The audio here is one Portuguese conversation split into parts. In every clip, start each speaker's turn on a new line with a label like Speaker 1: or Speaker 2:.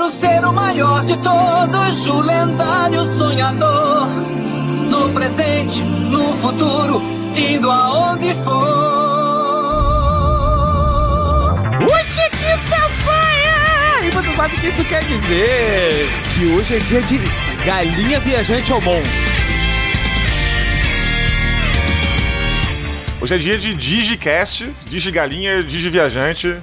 Speaker 1: quero ser o maior de todos, o lendário sonhador. No presente, no futuro, indo aonde for.
Speaker 2: Oxe, que papai! E você sabe o que isso quer dizer? Que hoje é dia de galinha viajante ao mundo.
Speaker 3: Hoje é dia de Digicast, Digigalinha, Digiviajante.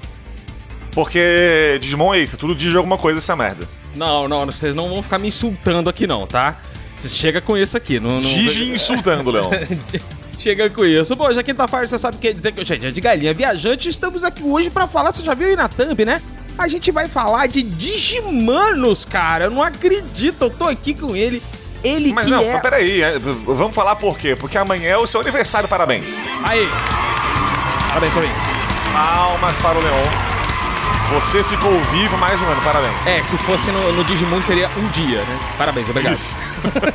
Speaker 3: Porque Digimon é isso, é tudo Digi alguma coisa essa merda.
Speaker 2: Não, não, vocês não vão ficar me insultando aqui não, tá? Você chega com isso aqui. Não, não...
Speaker 3: Digi insultando, Leão.
Speaker 2: Chega com isso. Bom, já quinta-feira você sabe o que quer dizer que hoje é de galinha viajante. Estamos aqui hoje pra falar, você já viu aí na thumb, né? A gente vai falar de Digimanos, cara. Eu não acredito, eu tô aqui com ele. Ele
Speaker 3: Mas
Speaker 2: que
Speaker 3: não,
Speaker 2: é...
Speaker 3: peraí, é, vamos falar por quê? Porque amanhã é o seu aniversário, parabéns.
Speaker 2: Aí. Parabéns pra mim.
Speaker 3: Palmas para o Leon. Você ficou vivo mais um ano, parabéns.
Speaker 2: É, se fosse no, no Digimundo seria um dia, né? Parabéns, obrigado.
Speaker 3: Isso.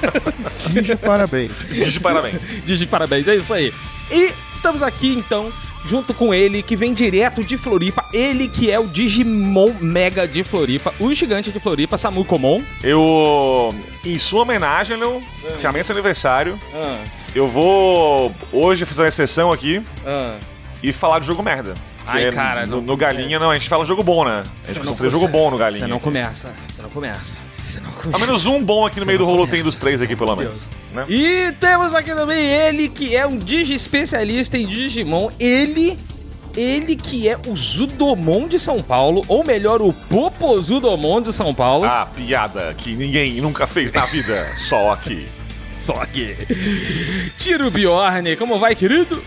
Speaker 4: Digi, parabéns.
Speaker 3: Digi parabéns.
Speaker 2: Digi, parabéns, é isso aí. E estamos aqui então, junto com ele, que vem direto de Floripa, ele que é o Digimon Mega de Floripa, o gigante de Floripa, Samu Komon.
Speaker 3: Eu, em sua homenagem, Leon, que amanhã é seu aniversário,
Speaker 2: Ah,
Speaker 3: eu vou hoje fazer uma exceção aqui
Speaker 2: ah.
Speaker 3: e falar de jogo merda.
Speaker 2: Ai, cara,
Speaker 3: no,
Speaker 2: não-
Speaker 3: no Galinha, não, a gente fala jogo bom, né? A gente costuma fazer jogo bom no Galinha.
Speaker 2: Você não começa, você não começa. Você não começa.
Speaker 3: Ao menos um bom aqui no meio do rolo tem dos três aqui, pelo menos. Né?
Speaker 2: E temos aqui também ele que é um Digi especialista em Digimon. Ele, ele que é o Zudomon de São Paulo, ou melhor, o Popozudomon de São Paulo.
Speaker 3: Ah, piada que ninguém nunca fez na vida, só aqui.
Speaker 2: Só que. Tiro Bjorn, como vai, querido?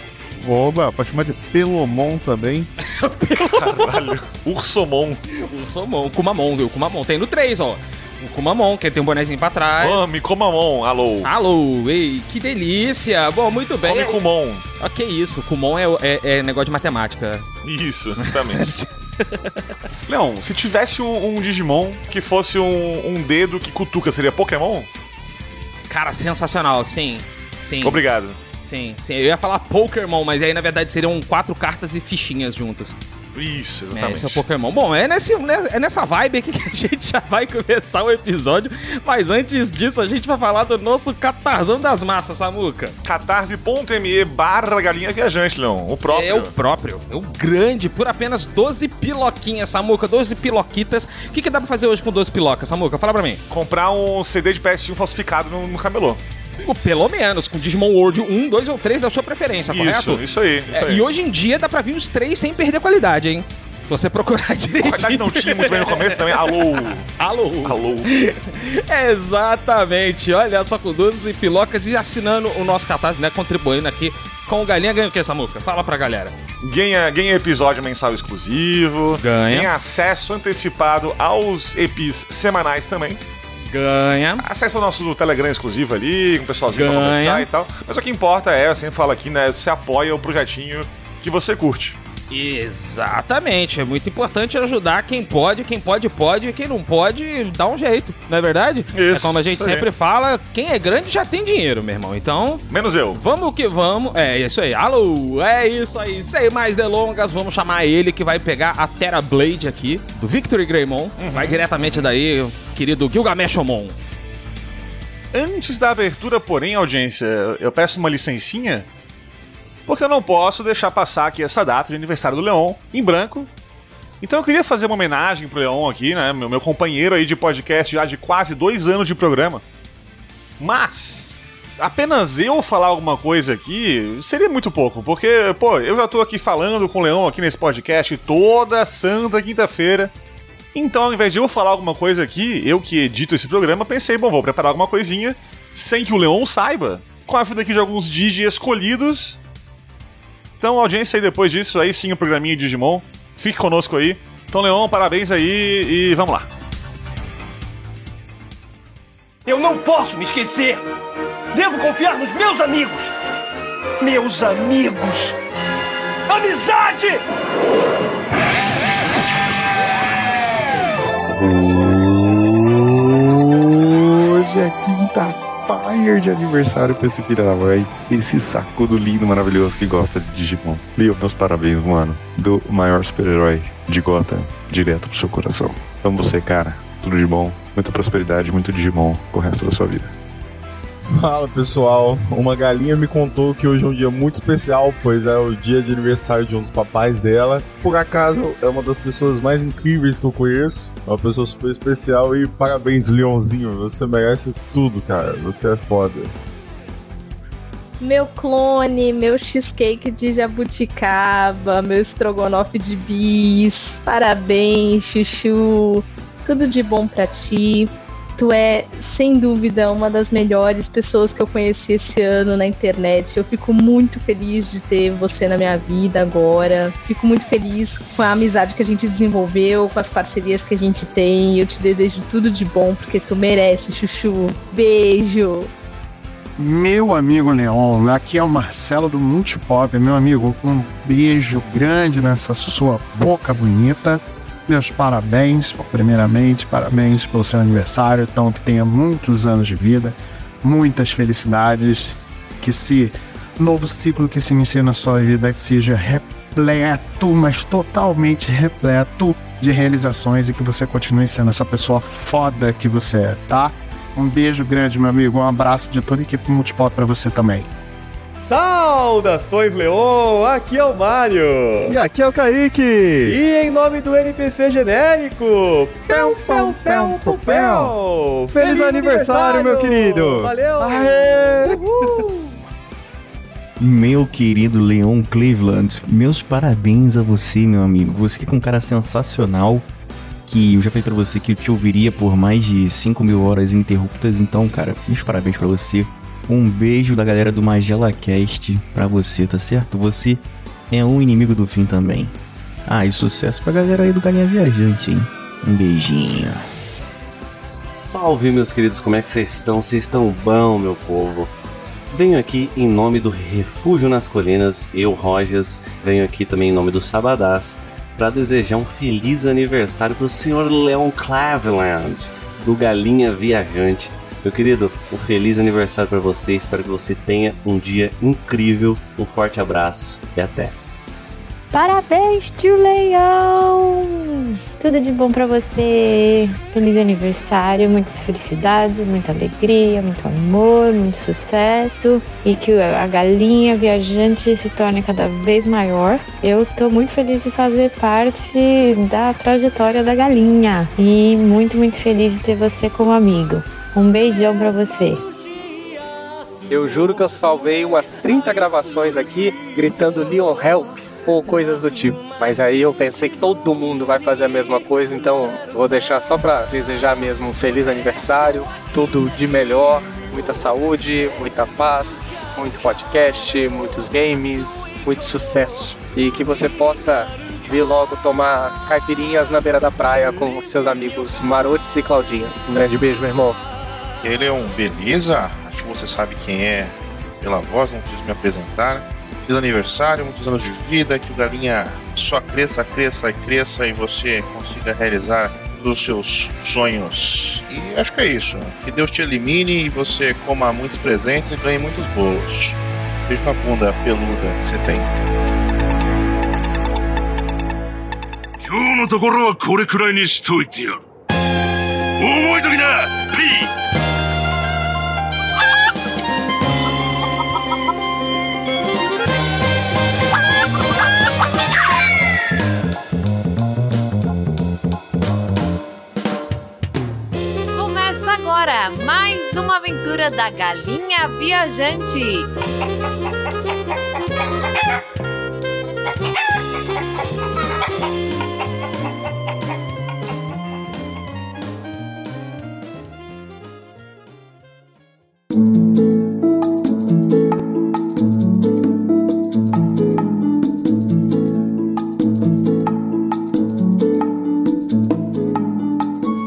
Speaker 4: Oba, pode chamar de Pelomon também.
Speaker 3: Caralho. Ursomon.
Speaker 2: O Somon, o Kumamon, viu? O Kumamon tem no 3, ó. O Kumamon, que tem um bonezinho pra trás.
Speaker 3: Come, comamon, alô.
Speaker 2: Alô, ei, que delícia! Bom, muito bem.
Speaker 3: Come Kumon.
Speaker 2: Ok, isso. Kumon é, é, é negócio de matemática.
Speaker 3: Isso, exatamente. Leon, se tivesse um, um Digimon que fosse um, um dedo que cutuca, seria Pokémon?
Speaker 2: Cara, sensacional, sim. Sim.
Speaker 3: Obrigado.
Speaker 2: Sim, sim. Eu ia falar Pokémon, mas aí na verdade seriam quatro cartas e fichinhas juntas.
Speaker 3: Isso,
Speaker 2: É,
Speaker 3: exatamente.
Speaker 2: esse é o Pokémon. Bom, é, nesse, né, é nessa vibe aqui que a gente já vai começar o episódio. Mas antes disso, a gente vai falar do nosso catarzão das massas, Samuca.
Speaker 3: catarse.me barra galinha viajante, Leon. O próprio.
Speaker 2: É o próprio, é o grande, por apenas 12 piloquinhas, Samuca, 12 piloquitas. O que, que dá pra fazer hoje com 12 pilocas, Samuca? Fala pra mim.
Speaker 3: Comprar um CD de PS1 falsificado no, no camelô.
Speaker 2: Pelo menos, com Digimon World 1, 2 ou 3 da sua preferência,
Speaker 3: Isso,
Speaker 2: correto?
Speaker 3: isso aí, isso
Speaker 2: É,
Speaker 3: aí.
Speaker 2: e hoje em dia dá pra vir os três sem perder qualidade, hein? Se você procurar direitinho.
Speaker 3: qualidade não tinha muito bem no começo também. Alô,
Speaker 2: Alô.
Speaker 3: alô.
Speaker 2: Exatamente. Olha só com 12 pilocas e assinando o nosso catarse, né? Contribuindo aqui com o Galinha. Ganha o que, Samuca? Fala pra galera.
Speaker 3: Ganha, ganha episódio mensal exclusivo.
Speaker 2: Ganha.
Speaker 3: Ganha acesso antecipado aos EPs semanais também.
Speaker 2: Ganha.
Speaker 3: Acesso ao nosso Telegram exclusivo ali, com o pessoalzinho pra
Speaker 2: Ganha.
Speaker 3: conversar e tal. Mas o que importa é, eu sempre falo aqui, né? Você apoia o projetinho que você curte.
Speaker 2: Exatamente. É muito importante ajudar quem pode, quem pode, pode, e quem não pode, dá um jeito, não é verdade?
Speaker 3: Isso,
Speaker 2: É como a gente sempre fala, quem é grande já tem dinheiro, meu irmão. Então,
Speaker 3: Menos eu.
Speaker 2: Vamos que vamos. É isso aí. Alô, é isso aí. Sem mais delongas, vamos chamar ele que vai pegar a Terra Blade aqui, do Victory Greymon. Vai diretamente daí, querido Gilgameshomon.
Speaker 3: Antes da abertura, porém, audiência, eu peço uma licencinha, porque eu não posso deixar passar aqui essa data de aniversário do Leon em branco. Então eu queria fazer uma homenagem pro Leon aqui, né? Meu, meu companheiro aí de podcast já de quase dois anos de programa. Mas apenas eu falar alguma coisa aqui seria muito pouco, porque, pô, eu já tô aqui falando com o Leon aqui nesse podcast toda santa quinta-feira. Então, ao invés de eu falar alguma coisa aqui, eu que edito esse programa, pensei, bom, vou preparar alguma coisinha sem que o Leon saiba, com a ajuda aqui de alguns Digi escolhidos. Então, audiência aí depois disso, aí sim o programinha Digimon. Fique conosco aí. Então, Leon, parabéns aí e vamos lá.
Speaker 5: Eu não posso me esquecer. Devo confiar nos meus amigos. Meus amigos. Amizade!
Speaker 4: Hoje é quinta fire de aniversário pra esse filho da mãe. Esse sacudo lindo, maravilhoso que gosta de Digimon. Leo, meus parabéns, mano. Do maior super-herói de Gotham direto pro seu coração. Amo você, cara. tudo de bom, muita prosperidade, muito Digimon pro resto da sua vida.
Speaker 6: Fala pessoal, uma galinha me contou que hoje é um dia muito especial, pois é o dia de aniversário de um dos papais dela. Por acaso é uma das pessoas mais incríveis que eu conheço, é uma pessoa super especial e parabéns, Leãozinho, você merece tudo, cara, você é foda.
Speaker 7: Meu clone, meu cheesecake de jabuticaba, meu estrogonofe de bis, parabéns, chuchu, tudo de bom pra ti. Tu é, sem dúvida, uma das melhores pessoas que eu conheci esse ano na internet. Eu fico muito feliz de ter você na minha vida agora. Fico muito feliz com a amizade que a gente desenvolveu, com as parcerias que a gente tem. Eu te desejo tudo de bom, porque tu merece, Chuchu. Beijo!
Speaker 8: Meu amigo Leon, aqui é o Marcelo do Multipop, meu amigo, um beijo grande nessa sua boca bonita. Meus parabéns, primeiramente, parabéns pelo seu aniversário, então que tenha muitos anos de vida, muitas felicidades, que esse novo ciclo que se inicia na sua vida seja repleto, mas totalmente repleto de realizações e que você continue sendo essa pessoa foda que você é, tá? Um beijo grande, meu amigo, um abraço de toda a equipe Multipop para você também.
Speaker 9: Saudações, Leon! Aqui é o Mário!
Speaker 6: E aqui é o Kaique!
Speaker 9: E em nome do NPC genérico, Pel, Pel, Pel, Pel, Pel!
Speaker 6: Feliz aniversário, meu querido!
Speaker 9: Valeu!
Speaker 6: Aê!
Speaker 10: Meu querido Leon Cleveland, meus parabéns a você, meu amigo. Você que é um cara sensacional. Que eu já falei pra você que eu te ouviria por mais de 5 mil horas ininterruptas. Então, cara, meus parabéns pra você. Um beijo da galera do Magela Cast pra você, tá certo? Você é um inimigo do fim também. Ah, e sucesso pra galera aí do Galinha Viajante, hein? Um beijinho.
Speaker 11: Salve, meus queridos, como é que vocês estão? Vocês estão bom, meu povo? Venho aqui em nome do Refúgio nas Colinas, eu, Rojas, venho aqui também em nome do Sabadás para desejar um feliz aniversário pro senhor Leon Cleveland, do Galinha Viajante. Meu querido, um feliz aniversário para você, espero que você tenha um dia incrível, um forte abraço e até.
Speaker 12: Parabéns, tio Leão! Tudo de bom pra você. Feliz aniversário, muitas felicidades, muita alegria, muito amor, muito sucesso e que a galinha viajante se torne cada vez maior. Eu tô muito feliz de fazer parte da trajetória da galinha e muito, muito feliz de ter você como amigo. Um beijão pra você.
Speaker 13: Eu juro que eu salvei umas 30 gravações aqui gritando Leon Help ou coisas do tipo. Mas aí eu pensei que todo mundo vai fazer a mesma coisa, então vou deixar só para desejar mesmo um feliz aniversário, tudo de melhor, muita saúde, muita paz, muito podcast, muitos games, muito sucesso e que você possa vir logo tomar caipirinhas na beira da praia com seus amigos Marotes e Claudinha. Um grande beijo, meu irmão.
Speaker 14: Ele é um beleza, acho que você sabe quem é pela voz, não preciso me apresentar. Feliz aniversário, muitos anos de vida, que o galinha só cresça, cresça e cresça e você consiga realizar os seus sonhos. E acho que é isso. Que Deus te elimine e você coma muitos presentes e ganhe muitos bolos. Beijo na bunda peluda que você tem.
Speaker 15: 今日のところはこれくらいにしといてやる覚えときなピ
Speaker 16: Uma aventura da Galinha Viajante.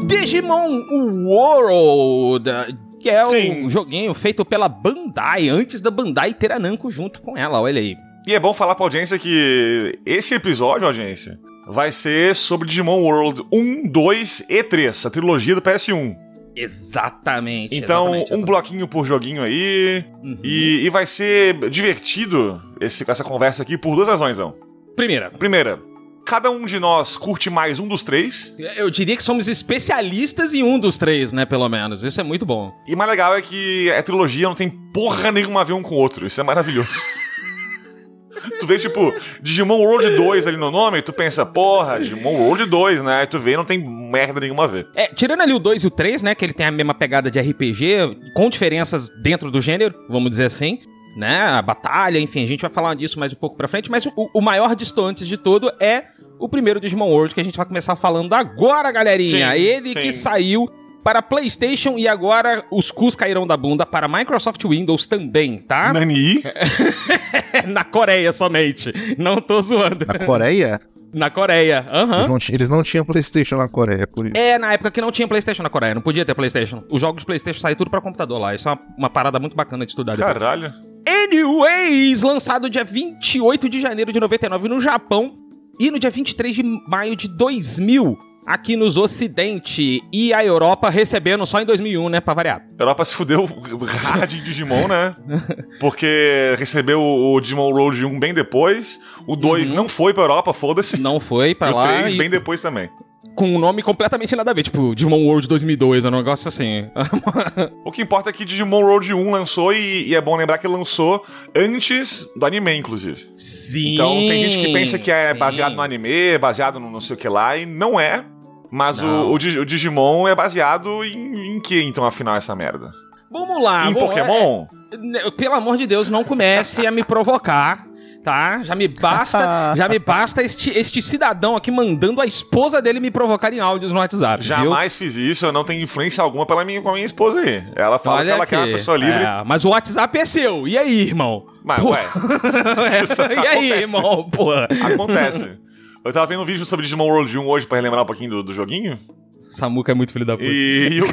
Speaker 2: Digimon World, que é um joguinho feito pela Bandai, antes da Bandai ter a Namco junto com ela, olha aí.
Speaker 3: E é bom falar pra audiência que esse episódio, audiência, vai ser sobre Digimon World 1, 2 e 3, a trilogia do PS1.
Speaker 2: Exatamente.
Speaker 3: Então,
Speaker 2: exatamente,
Speaker 3: um
Speaker 2: exatamente.
Speaker 3: bloquinho por joguinho aí. E, e vai ser divertido esse, essa conversa aqui por duas razões, não.
Speaker 2: Primeira.
Speaker 3: Primeira, cada um de nós curte mais um dos três.
Speaker 2: Eu diria que somos especialistas em um dos três, né, pelo menos. Isso é muito bom.
Speaker 3: E mais legal é que a trilogia não tem porra nenhuma a ver um com o outro. Isso é maravilhoso. Tu vê, tipo, Digimon World 2 ali no nome, e tu pensa, porra, Digimon World 2, né? Aí tu vê e não tem merda nenhuma a ver.
Speaker 2: É, tirando ali o 2 e o 3, né, que ele tem a mesma pegada de RPG, com diferenças dentro do gênero, vamos dizer assim, né, a batalha, enfim, a gente vai falar disso mais um pouco pra frente, mas o, o maior distante de tudo é o primeiro Digimon World, que a gente vai começar falando agora, galerinha.
Speaker 3: Sim,
Speaker 2: ele
Speaker 3: sim.
Speaker 2: que saiu para PlayStation e agora os cus cairão da bunda para Microsoft Windows também, tá?
Speaker 3: Nani?
Speaker 2: Na Coreia somente. Não tô zoando.
Speaker 17: Na Coreia?
Speaker 2: Na Coreia, aham.
Speaker 17: Eles, não, ti- eles não tinham PlayStation na Coreia, por isso.
Speaker 2: É, na época que não tinha PlayStation na Coreia, não podia ter PlayStation. Os jogos de PlayStation saíram tudo pra computador lá. Isso é uma, uma parada muito bacana de estudar depois.
Speaker 3: Caralho.
Speaker 2: Anyways, lançado dia 28 de janeiro de 99 no Japão e no dia 23 de maio de 2000 aqui nos Ocidente. E a Europa recebendo só em 2001, né, pra variar.
Speaker 3: A Europa se fudeu em Digimon, né? Porque recebeu o Digimon World 1 bem depois. O 2 não foi pra Europa, foda-se.
Speaker 2: Uhum. Não foi pra
Speaker 3: e o
Speaker 2: lá
Speaker 3: 3
Speaker 2: e-
Speaker 3: bem depois também.
Speaker 2: Com um nome completamente nada a ver, tipo Digimon World 2002, é um negócio assim.
Speaker 3: O que importa é que Digimon World 1 lançou e, e é bom lembrar que lançou antes do anime, inclusive.
Speaker 2: Sim.
Speaker 3: Então tem gente que pensa que é
Speaker 2: sim.
Speaker 3: baseado no anime, baseado no não sei o que lá, e não é. Mas
Speaker 2: Não.
Speaker 3: o, o Dig- o Digimon é baseado em, em que, então, afinal, essa merda?
Speaker 2: Vamos lá.
Speaker 3: em Pokémon?
Speaker 2: é- é- pelo amor de Deus, não comece a me provocar. Tá? Já me basta, já me basta este, este cidadão aqui mandando a esposa dele me provocar em áudios no WhatsApp. viu?
Speaker 3: Jamais fiz isso, eu não tenho influência alguma pela minha, com a minha esposa aí. Ela fala que ela quer uma
Speaker 2: aqui.
Speaker 3: pessoa livre.
Speaker 2: É, mas o WhatsApp é seu. E aí, irmão?
Speaker 3: Mas, ué. Isso
Speaker 2: e aí, irmão? Pô.
Speaker 3: Acontece. Eu tava vendo um vídeo sobre Digimon World 1 hoje pra relembrar um pouquinho do, do joguinho.
Speaker 2: Samuca é muito filho da puta.
Speaker 3: E, e o,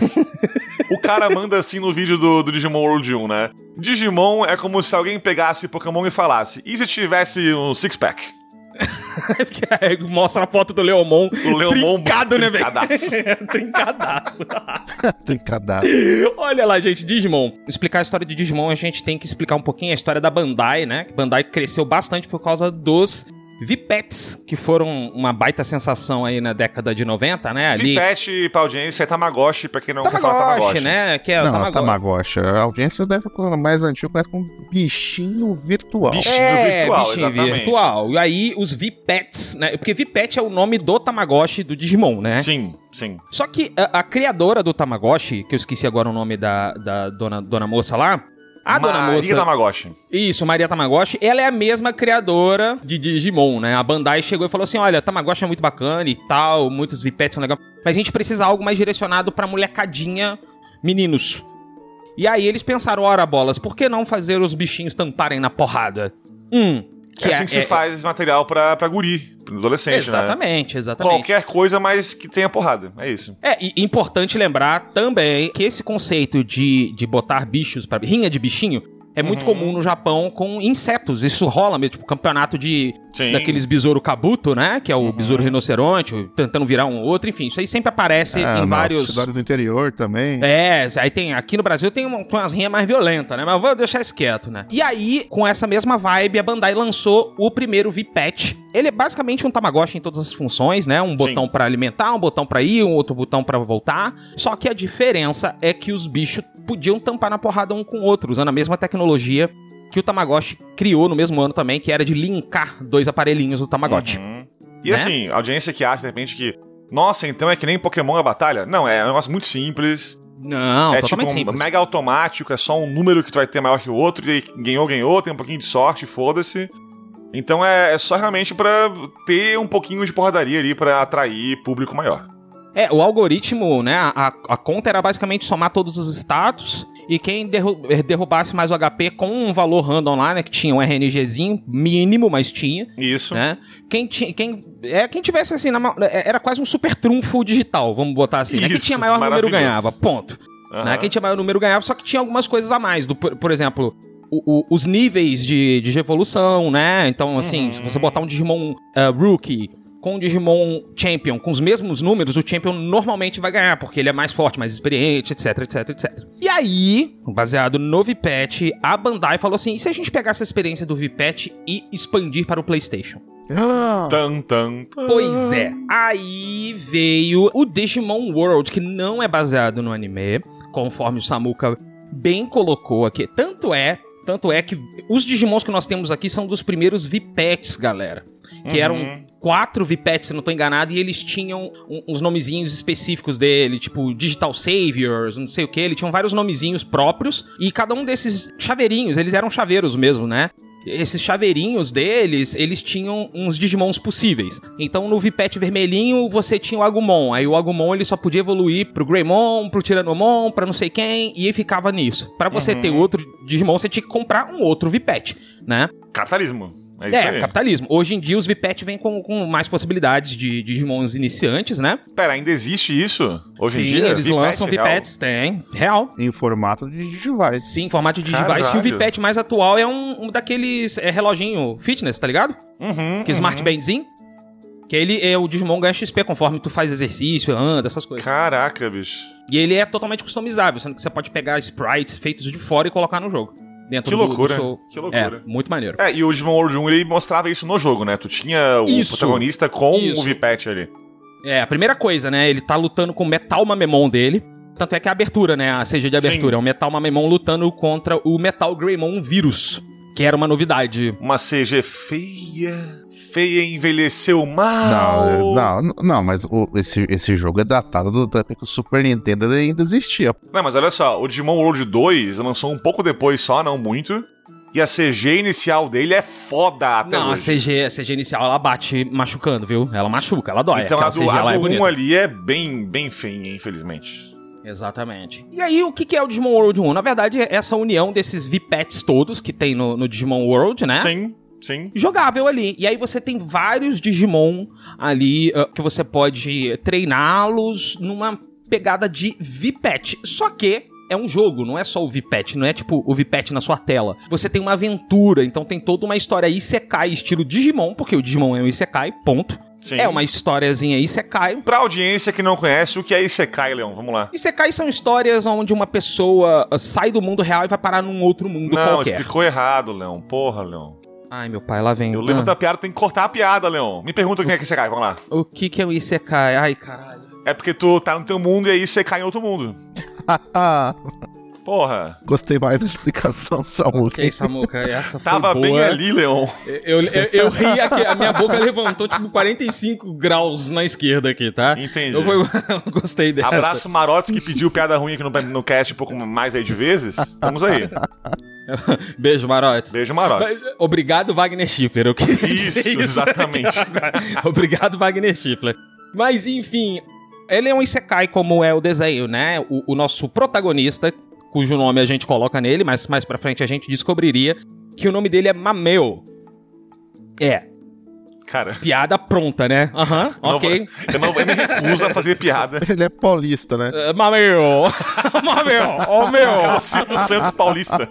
Speaker 3: o cara manda assim no vídeo do, do Digimon World 1, né? Digimon é como se alguém pegasse Pokémon e falasse: e se tivesse um six-pack?
Speaker 2: Aí Mostra a foto do Leomon.
Speaker 3: O Leomon
Speaker 2: trincado, né, velho?
Speaker 3: trincadaço.
Speaker 2: Trincadaço.
Speaker 17: Trincadaço.
Speaker 2: Olha lá, gente, Digimon. Explicar a história de Digimon, a gente tem que explicar um pouquinho a história da Bandai, né? Bandai cresceu bastante por causa dos Vipets, que foram uma baita sensação aí na década de 90, né? Ali.
Speaker 3: Vipet pra audiência é Tamagotchi, pra quem não quer falar
Speaker 2: Tamagotchi,
Speaker 3: Tamagotchi.
Speaker 2: né? Que é o
Speaker 17: não,
Speaker 2: Tamagotchi.
Speaker 17: Tamagotchi. A audiência deve mais antigo, mas com bichinho virtual.
Speaker 2: é,
Speaker 3: virtual,
Speaker 2: bichinho
Speaker 3: exatamente.
Speaker 2: virtual. E aí, os Vipets, né? Porque Vipet é o nome do Tamagotchi do Digimon, né?
Speaker 3: Sim, sim.
Speaker 2: Só que a, a criadora do Tamagotchi, que eu esqueci agora o nome da, da dona, dona moça lá. A dona
Speaker 3: Maria
Speaker 2: moça.
Speaker 3: Tamagotchi.
Speaker 2: Isso, Maria Tamagotchi. Ela é a mesma criadora de Digimon, né? A Bandai chegou e falou assim: olha, Tamagotchi é muito bacana e tal, muitos Vipets são legais, mas a gente precisa de algo mais direcionado pra molecadinha, meninos. E aí eles pensaram: ora, bolas, por que não fazer os bichinhos tamparem na porrada? Hum.
Speaker 3: É assim que se faz esse material pra, pra guri, pro adolescente,
Speaker 2: Exatamente,
Speaker 3: né?
Speaker 2: exatamente.
Speaker 3: Qualquer coisa, mas que tenha porrada. É isso.
Speaker 2: É, e importante lembrar também que esse conceito de, de botar bichos para rinha de bichinho é muito
Speaker 3: Uhum.
Speaker 2: comum no Japão com insetos. Isso rola mesmo, tipo, campeonato de
Speaker 3: Sim. Uhum.
Speaker 2: daqueles besouro kabuto, né? Que é o besouro rinoceronte, tentando virar um outro, enfim. Isso aí sempre aparece
Speaker 17: Ah,
Speaker 2: em vários.
Speaker 17: Cidade do interior também.
Speaker 2: É, aí tem. Aqui no Brasil tem, uma, tem umas rinhas mais violentas, né? Mas eu vou deixar isso quieto, né? E aí, com essa mesma vibe, a Bandai lançou o primeiro V-Patch. Ele é basicamente um Tamagotchi em todas as funções, né? Um botão pra alimentar, um botão pra ir, um outro botão pra voltar. Só que a diferença é que os bichos podiam tampar na porrada um com o outro, usando a mesma tecnologia que o Tamagotchi criou no mesmo ano também, que era de linkar dois aparelhinhos do Tamagotchi.
Speaker 3: E
Speaker 2: Né?
Speaker 3: assim, a audiência que acha, de repente, que. Nossa, então é que nem Pokémon a batalha? Não, é um negócio muito simples.
Speaker 2: Não,
Speaker 3: é
Speaker 2: totalmente
Speaker 3: tipo um
Speaker 2: simples.
Speaker 3: mega automático, é só um número que tu vai ter maior que o outro, e ganhou, ganhou, tem um pouquinho de sorte, foda-se. Então é, é só realmente pra ter um pouquinho de porradaria ali pra atrair público maior.
Speaker 2: É, o algoritmo, né? A, a conta era basicamente somar todos os status e quem eh, derrubasse mais o HP com um valor random lá, né? Que tinha um RNGzinho, mínimo, mas tinha.
Speaker 3: Isso.
Speaker 2: Né? Quem, quem, é, quem tivesse assim, na é, era quase um super trunfo digital, vamos botar assim. né? Quem
Speaker 3: Isso,
Speaker 2: tinha maior número ganhava, ponto.
Speaker 3: Aham.
Speaker 2: Né? Quem tinha maior número ganhava, só que tinha algumas coisas a mais. Do, por, por exemplo, o- o- os níveis de, de evolução, né? Então, assim, se você botar um Digimon eh, Rookie com um Digimon Champion com os mesmos números, o Champion normalmente vai ganhar, porque ele é mais forte, mais experiente, etc, etc, etc. E aí, baseado no VPAT, a Bandai falou assim: e se a gente pegar essa experiência do VPAT e expandir para o PlayStation?
Speaker 3: Tan, tan, tan.
Speaker 2: Pois é, aí veio o Digimon World, que não é baseado no anime, conforme o Samuka bem colocou aqui. Tanto é, tanto é que os Digimons que nós temos aqui são dos primeiros VPETs, galera. Que
Speaker 3: Uhum.
Speaker 2: eram quatro VPETs, se não tô enganado, e eles tinham um- uns nomezinhos específicos dele, tipo Digital Saviors, não sei o que. Ele tinha vários nomezinhos próprios, e cada um desses chaveirinhos, eles eram chaveiros mesmo, né? Esses chaveirinhos deles, eles tinham uns Digimons possíveis. Então no Vipet vermelhinho você tinha o Agumon. Aí o Agumon ele só podia evoluir pro Greymon, pro Tiranomon, pra não sei quem, e aí ficava nisso. Pra você
Speaker 3: Uhum.
Speaker 2: ter outro Digimon, você tinha que comprar um outro Vipet, né?
Speaker 3: Capitalismo. É isso
Speaker 2: É,
Speaker 3: aí.
Speaker 2: capitalismo. Hoje em dia os Vipet vêm com, com mais possibilidades de, de Digimons iniciantes, né?
Speaker 3: Pera, ainda existe isso? Hoje
Speaker 2: Sim,
Speaker 3: em dia?
Speaker 2: eles
Speaker 3: Vipet,
Speaker 2: lançam
Speaker 3: real?
Speaker 2: Vipets, tem. Real.
Speaker 17: Em formato de Digivice.
Speaker 2: Sim, em formato de Digivice. E o. Vipet mais atual é um, um daqueles é, reloginho fitness, tá ligado?
Speaker 3: Uhum,
Speaker 2: Que Smart Bandzinho. Que ele é o Digimon ganha XP conforme tu faz exercício, anda, essas coisas.
Speaker 3: Caraca, bicho.
Speaker 2: E ele é totalmente customizável, sendo que você pode pegar sprites feitos de fora e colocar no jogo. Dentro
Speaker 3: Que
Speaker 2: do- do
Speaker 3: loucura,
Speaker 2: seu-
Speaker 3: que loucura.
Speaker 2: É, muito maneiro.
Speaker 3: É, e o Digimon World 1 ele mostrava isso no jogo, né? Tu tinha o
Speaker 2: Isso.
Speaker 3: protagonista com
Speaker 2: Isso.
Speaker 3: o Vipet ali.
Speaker 2: É, a primeira coisa, né? Ele tá lutando com o Metal Mamemon dele. Tanto é que a abertura, né? A CG de abertura. É o Metal Mamemon lutando contra o Metal Greymon Vírus. Que era uma novidade.
Speaker 3: Uma CG feia. Feia envelheceu mal.
Speaker 17: Não, não, não, mas o- esse, esse jogo é datado do tempo que o Super Nintendo ainda existia.
Speaker 3: Não, mas olha só, o Digimon World 2 lançou um pouco depois só, não muito. E a CG inicial dele é foda até
Speaker 2: Não, a
Speaker 3: hoje.
Speaker 2: CG, a CG inicial ela bate machucando, viu? Ela machuca, ela dói.
Speaker 3: Então a do,
Speaker 2: CG
Speaker 3: a
Speaker 2: ela é
Speaker 3: do 1
Speaker 2: bonita.
Speaker 3: ali é bem, bem feia, infelizmente.
Speaker 2: Exatamente. E aí, o que que é o Digimon World 1? Na verdade, é essa união desses VPets todos que tem no, no Digimon World, né?
Speaker 3: Sim, sim.
Speaker 2: Jogável ali. E aí você tem vários Digimon ali ah, que você pode treiná-los numa pegada de VPet. Só que é um jogo, não é só o VPet, não é tipo o VPet na sua tela. Você tem uma aventura, então tem toda uma história Isekai estilo Digimon, porque o Digimon é um Isekai, ponto.
Speaker 3: Sim.
Speaker 2: É uma historiazinha Isekai.
Speaker 3: Pra audiência que não conhece, o que é Isekai, Leão? Vamos lá.
Speaker 2: Isekai são histórias onde uma pessoa ah, sai do mundo real e vai parar num outro mundo
Speaker 3: Não,
Speaker 2: qualquer.
Speaker 3: explicou errado, Leão. Porra, Leão.
Speaker 2: Ai, meu pai, lá vem.
Speaker 3: Eu lembro
Speaker 2: Ah,
Speaker 3: da piada, tem que cortar a piada, Leão. Me pergunta quem é que é Isekai, vamos lá.
Speaker 2: O que que é o Isekai? Ai, caralho.
Speaker 3: É porque tu tá no teu mundo e aí você cai em outro mundo. Porra.
Speaker 17: Gostei mais da explicação, Samuca.
Speaker 2: Ok, Samuca, essa foi
Speaker 3: Tava
Speaker 2: boa.
Speaker 3: bem ali, Leão.
Speaker 2: Eu, eu, eu ri aqui, a minha boca levantou tipo 45 graus na esquerda aqui, tá?
Speaker 3: Entendi.
Speaker 2: Eu, vou- eu gostei dessa.
Speaker 3: Abraço Marotes que pediu piada ruim aqui no, no cast um pouco mais aí de vezes. Estamos aí.
Speaker 2: Beijo, Marotes.
Speaker 3: Beijo, Marotes.
Speaker 2: Obrigado, Wagner Schiffer. Eu queria
Speaker 3: Isso,
Speaker 2: dizer
Speaker 3: exatamente.
Speaker 2: Obrigado, Wagner Schiffer. Mas, enfim, ele é um Isekai, como é o desenho, né? O, o nosso protagonista, cujo nome a gente coloca nele, mas mais pra frente a gente descobriria que o nome dele é Mameo. É.
Speaker 3: Cara.
Speaker 2: Piada pronta, né? Aham,
Speaker 3: Não
Speaker 2: ok.
Speaker 3: eu, não, eu me recuso a fazer piada.
Speaker 17: Ele é paulista, né?
Speaker 2: Uh, Mameo! Mameo! Ô, meu!
Speaker 3: É o Silvio Santos paulista.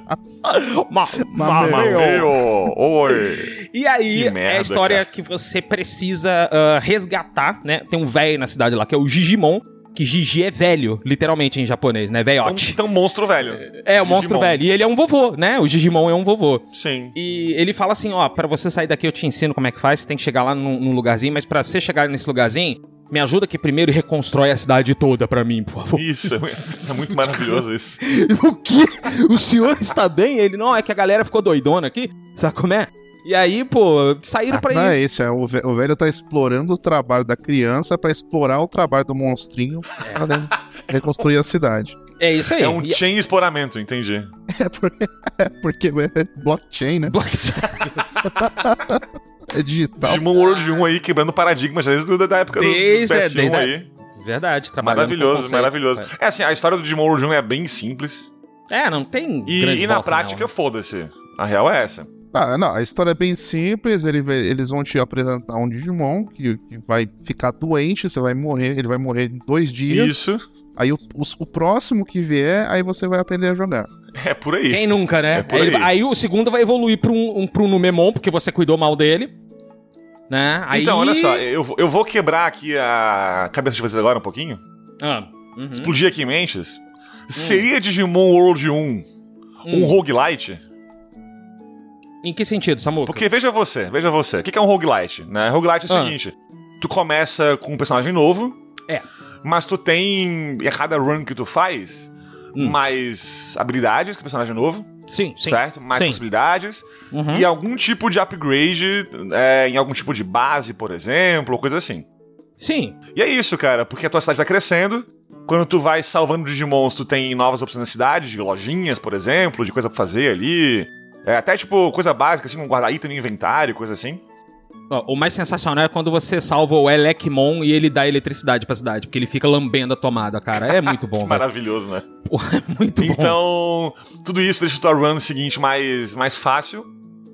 Speaker 2: Ma
Speaker 3: Mameo! Oi!
Speaker 2: E aí,
Speaker 3: merda,
Speaker 2: é a história
Speaker 3: cara.
Speaker 2: que você precisa ah, resgatar, né? Tem um velho na cidade lá, que é o Gigimon, que Gigi é velho, literalmente em japonês, né? Velhote.
Speaker 3: Então, monstro velho.
Speaker 2: É, o monstro velho. E ele é um vovô, né? O Digimon é um vovô.
Speaker 3: Sim.
Speaker 2: E ele fala assim, ó, pra você sair daqui eu te ensino como é que faz, você tem que chegar lá num, num lugarzinho, mas pra você chegar nesse lugarzinho, me ajuda aqui primeiro e reconstrói a cidade toda pra mim, por favor.
Speaker 3: Isso, é muito- é maravilhoso isso.
Speaker 2: o quê? O senhor está bem? Ele, não, é que a galera ficou doidona aqui, sabe como é? E aí, pô, saíram pra
Speaker 17: Não
Speaker 2: ir...
Speaker 17: é isso, é o, ve- o velho tá explorando o trabalho da criança pra explorar o trabalho do monstrinho pra né, reconstruir a cidade.
Speaker 2: É isso aí.
Speaker 3: É um
Speaker 2: E-
Speaker 3: chain exploramento, entendi.
Speaker 17: É porque é, porque é blockchain, né? é digital.
Speaker 3: Digimon World 1 aí quebrando paradigmas desde o- da época do-
Speaker 2: Desde,
Speaker 3: do
Speaker 2: é,
Speaker 3: PS1
Speaker 2: desde a-
Speaker 3: aí.
Speaker 2: Verdade, trabalhando
Speaker 3: Maravilhoso, maravilhoso. É assim, a história do Digimon World 1 é bem simples.
Speaker 2: É, não tem
Speaker 3: E, e na prática,
Speaker 2: não.
Speaker 3: foda-se. A real é essa.
Speaker 17: Ah, não, a história é bem simples. Ele, eles vão te apresentar um Digimon que, que vai ficar doente, você vai morrer, ele vai morrer em dois dias.
Speaker 3: Isso.
Speaker 17: Aí o, os- o próximo que vier, aí você vai aprender a jogar.
Speaker 3: É por aí.
Speaker 2: Quem nunca, né?
Speaker 3: É por
Speaker 2: Ele-
Speaker 3: aí.
Speaker 2: aí o segundo vai evoluir pra um, um, um Numemon, porque você cuidou mal dele. Né? Aí...
Speaker 3: Então, olha só, eu, vou- eu vou quebrar aqui a cabeça de vocês agora um pouquinho.
Speaker 2: Ah, uhum.
Speaker 3: Explodir aqui em mentes. Seria Digimon World 1 um
Speaker 2: Hum.
Speaker 3: roguelite?
Speaker 2: Em que sentido, Samuca?
Speaker 3: Porque veja você, veja você. O que é um roguelite? Né? Roguelite é o
Speaker 2: Ah.
Speaker 3: seguinte: tu começa com um personagem novo.
Speaker 2: É.
Speaker 3: Mas tu tem, a cada run que tu faz, mais habilidades que o personagem novo.
Speaker 2: Hum. Sim, sim.
Speaker 3: Certo? Mais
Speaker 2: Sim.
Speaker 3: possibilidades.
Speaker 2: Uhum.
Speaker 3: E algum tipo de upgrade é, em algum tipo de base, por exemplo, ou coisa assim.
Speaker 2: Sim.
Speaker 3: E é isso, cara, porque a tua cidade vai crescendo. Quando tu vai salvando Digimons, tu tem novas opções na cidade, de lojinhas, por exemplo, de coisa pra fazer ali. É, até tipo coisa básica, assim, um guarda-item no inventário, coisa assim.
Speaker 2: O mais sensacional é quando você salva o Elecmon e ele dá eletricidade pra cidade, porque ele fica lambendo a tomada, cara. É muito bom.
Speaker 3: Maravilhoso, né?
Speaker 2: muito bom.
Speaker 3: Então, tudo isso deixa tua run seguinte mais, mais fácil.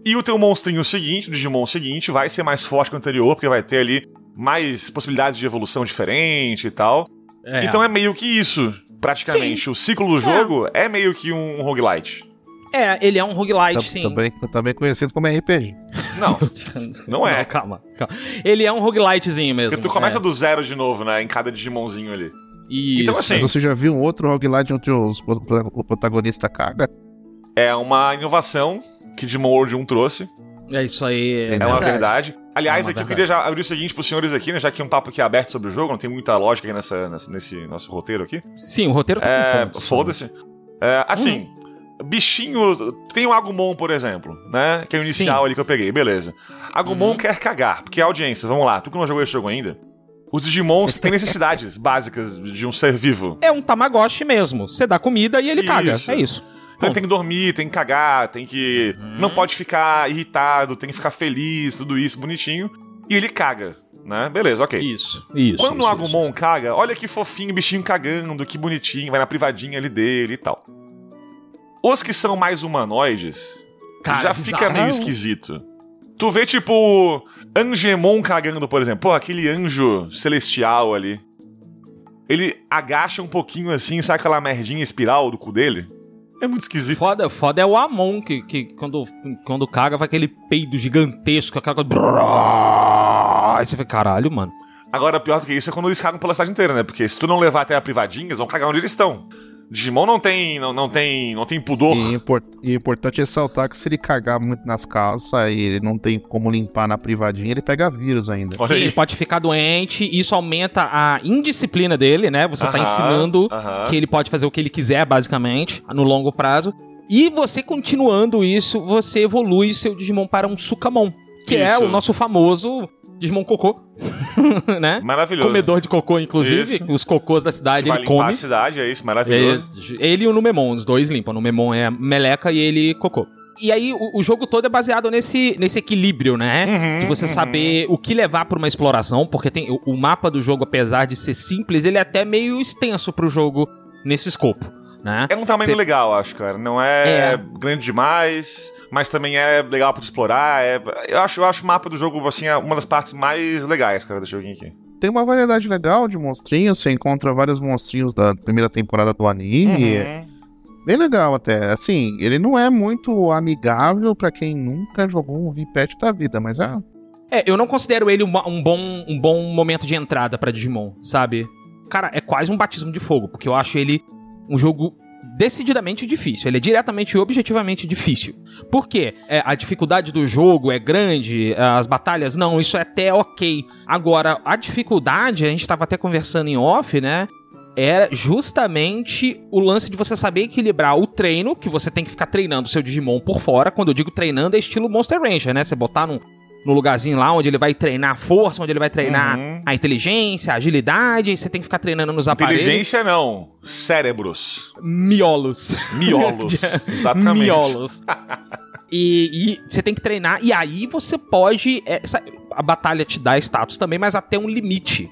Speaker 3: E o teu monstrinho seguinte, o Digimon seguinte, vai ser mais forte que o anterior, porque vai ter ali mais possibilidades de evolução diferente e tal.
Speaker 2: É.
Speaker 3: Então é meio que isso, praticamente. O ciclo do jogo é, meio que um roguelite.
Speaker 2: É, ele é um roguelite, sim.
Speaker 17: Também, também conhecido como RPG.
Speaker 3: Não, não é.
Speaker 2: calma, calma. Ele é um roguelitezinho mesmo.
Speaker 3: Porque tu começa
Speaker 2: é.
Speaker 3: do zero de novo, né? Em cada Digimonzinho ali.
Speaker 2: Isso.
Speaker 3: Então, assim,
Speaker 17: Mas você já viu um outro roguelite onde os- o protagonista caga?
Speaker 3: é uma inovação que Digimon World 1 trouxe.
Speaker 2: É isso aí.
Speaker 3: É, uma verdade. Aliás,
Speaker 2: É uma
Speaker 3: aqui eu
Speaker 2: verdade.
Speaker 3: queria já abrir o seguinte pros senhores aqui, né? Já que é um papo aqui aberto sobre o jogo, não tem muita lógica aqui nessa, nessa- nesse nosso roteiro aqui.
Speaker 2: Sim, o roteiro tá
Speaker 3: É. Foda-se. É, assim, bichinho. Tem o Agumon, por exemplo, né? Que é o inicial
Speaker 2: Sim.
Speaker 3: ali que eu peguei, beleza. Agumon quer cagar, porque a audiência, vamos lá, tu que não jogou esse jogo ainda. Os Digimons têm necessidades básicas de um ser vivo.
Speaker 2: É um Tamagotchi mesmo. Você dá comida e ele caga. É isso.
Speaker 3: Então ele tem que dormir, tem que cagar, tem que. Não pode ficar irritado, tem que ficar feliz, tudo isso bonitinho. E ele caga, né? Beleza, ok.
Speaker 2: Isso, isso.
Speaker 3: Quando
Speaker 2: isso,
Speaker 3: o Agumon caga, olha que fofinho, o bichinho cagando, que bonitinho, vai na privadinha ali dele e tal. Os que são mais humanoides,
Speaker 2: Cara,
Speaker 3: já
Speaker 2: bizarro.
Speaker 3: fica meio esquisito. Tu vê, tipo, Angemon cagando, por exemplo. Pô, aquele anjo celestial ali. Ele agacha um pouquinho assim, sabe aquela merdinha espiral do cu dele? É muito esquisito.
Speaker 2: Foda, foda é o Amon, que, que quando, quando caga vai aquele peido gigantesco, aquela coisa. Aí você fica, caralho, mano.
Speaker 3: Agora, pior do que isso é quando eles cagam pela cidade inteira, né? Porque se tu não levar até a privadinha, eles vão cagar onde eles estão. Digimon não tem, não, não tem, não tem pudor.
Speaker 17: E, import- e é importante ressaltar que se ele cagar muito nas calças e ele não tem como limpar na privadinha, ele pega vírus ainda.
Speaker 2: Sim, ele pode ficar doente, isso aumenta a indisciplina dele, né? Você tá
Speaker 17: Aham,
Speaker 2: ensinando
Speaker 17: aham.
Speaker 2: que ele pode fazer o que ele quiser, basicamente, no longo prazo. E você continuando isso, você evolui seu Digimon para um Sukamon, que é
Speaker 3: Isso.
Speaker 2: o nosso famoso Digimon Cocô, né?
Speaker 3: Maravilhoso.
Speaker 2: Comedor de cocô, inclusive.
Speaker 3: Isso.
Speaker 2: Os cocôs da cidade
Speaker 3: vai
Speaker 2: ele
Speaker 3: limpar
Speaker 2: come.
Speaker 3: a cidade, é isso, maravilhoso.
Speaker 2: Ele e o Numemon, os dois limpam. O Numemon é meleca e ele cocô. E aí, o, o jogo todo é baseado nesse, nesse equilíbrio, né?
Speaker 3: Uhum,
Speaker 2: de você saber o que levar pra uma exploração, porque tem o, o mapa do jogo, apesar de ser simples, ele é até meio extenso pro jogo nesse escopo, né?
Speaker 3: É um tamanho
Speaker 2: Cê-
Speaker 3: legal, acho, cara. Não é,
Speaker 2: É.
Speaker 3: grande demais, mas também é legal pra tu explorar. é- Eu, acho, eu acho o mapa do jogo, assim, é uma das partes mais legais, cara, do joguinho aqui.
Speaker 17: Tem uma variedade legal de monstrinhos, você encontra vários monstrinhos da primeira temporada do anime.
Speaker 3: Uhum.
Speaker 17: Bem legal até. Assim, ele não é muito amigável pra quem nunca jogou um V-Pet da vida, mas é.
Speaker 2: É, eu não considero ele um, um bom, um bom momento de entrada pra Digimon, sabe? Cara, é quase um batismo de fogo, porque eu acho ele um jogo decididamente difícil. Ele é diretamente e objetivamente difícil. Por quê? É, a dificuldade do jogo é grande, as batalhas não, isso é até ok. Agora, a dificuldade, a gente tava até conversando em off, né? É justamente o lance de você saber equilibrar o treino, que você tem que ficar treinando seu Digimon por fora. Quando eu digo treinando, é estilo Monster Ranger, né? Você botar num, no lugarzinho lá onde ele vai treinar a força, onde ele vai treinar
Speaker 3: Uhum.
Speaker 2: a inteligência, a agilidade, e você tem que ficar treinando nos aparelhos.
Speaker 3: Inteligência não, cérebros.
Speaker 2: Miolos.
Speaker 3: Miolos, exatamente.
Speaker 2: Miolos. E, e você tem que treinar, e aí você pode. essa- a batalha te dá status também, mas até um limite.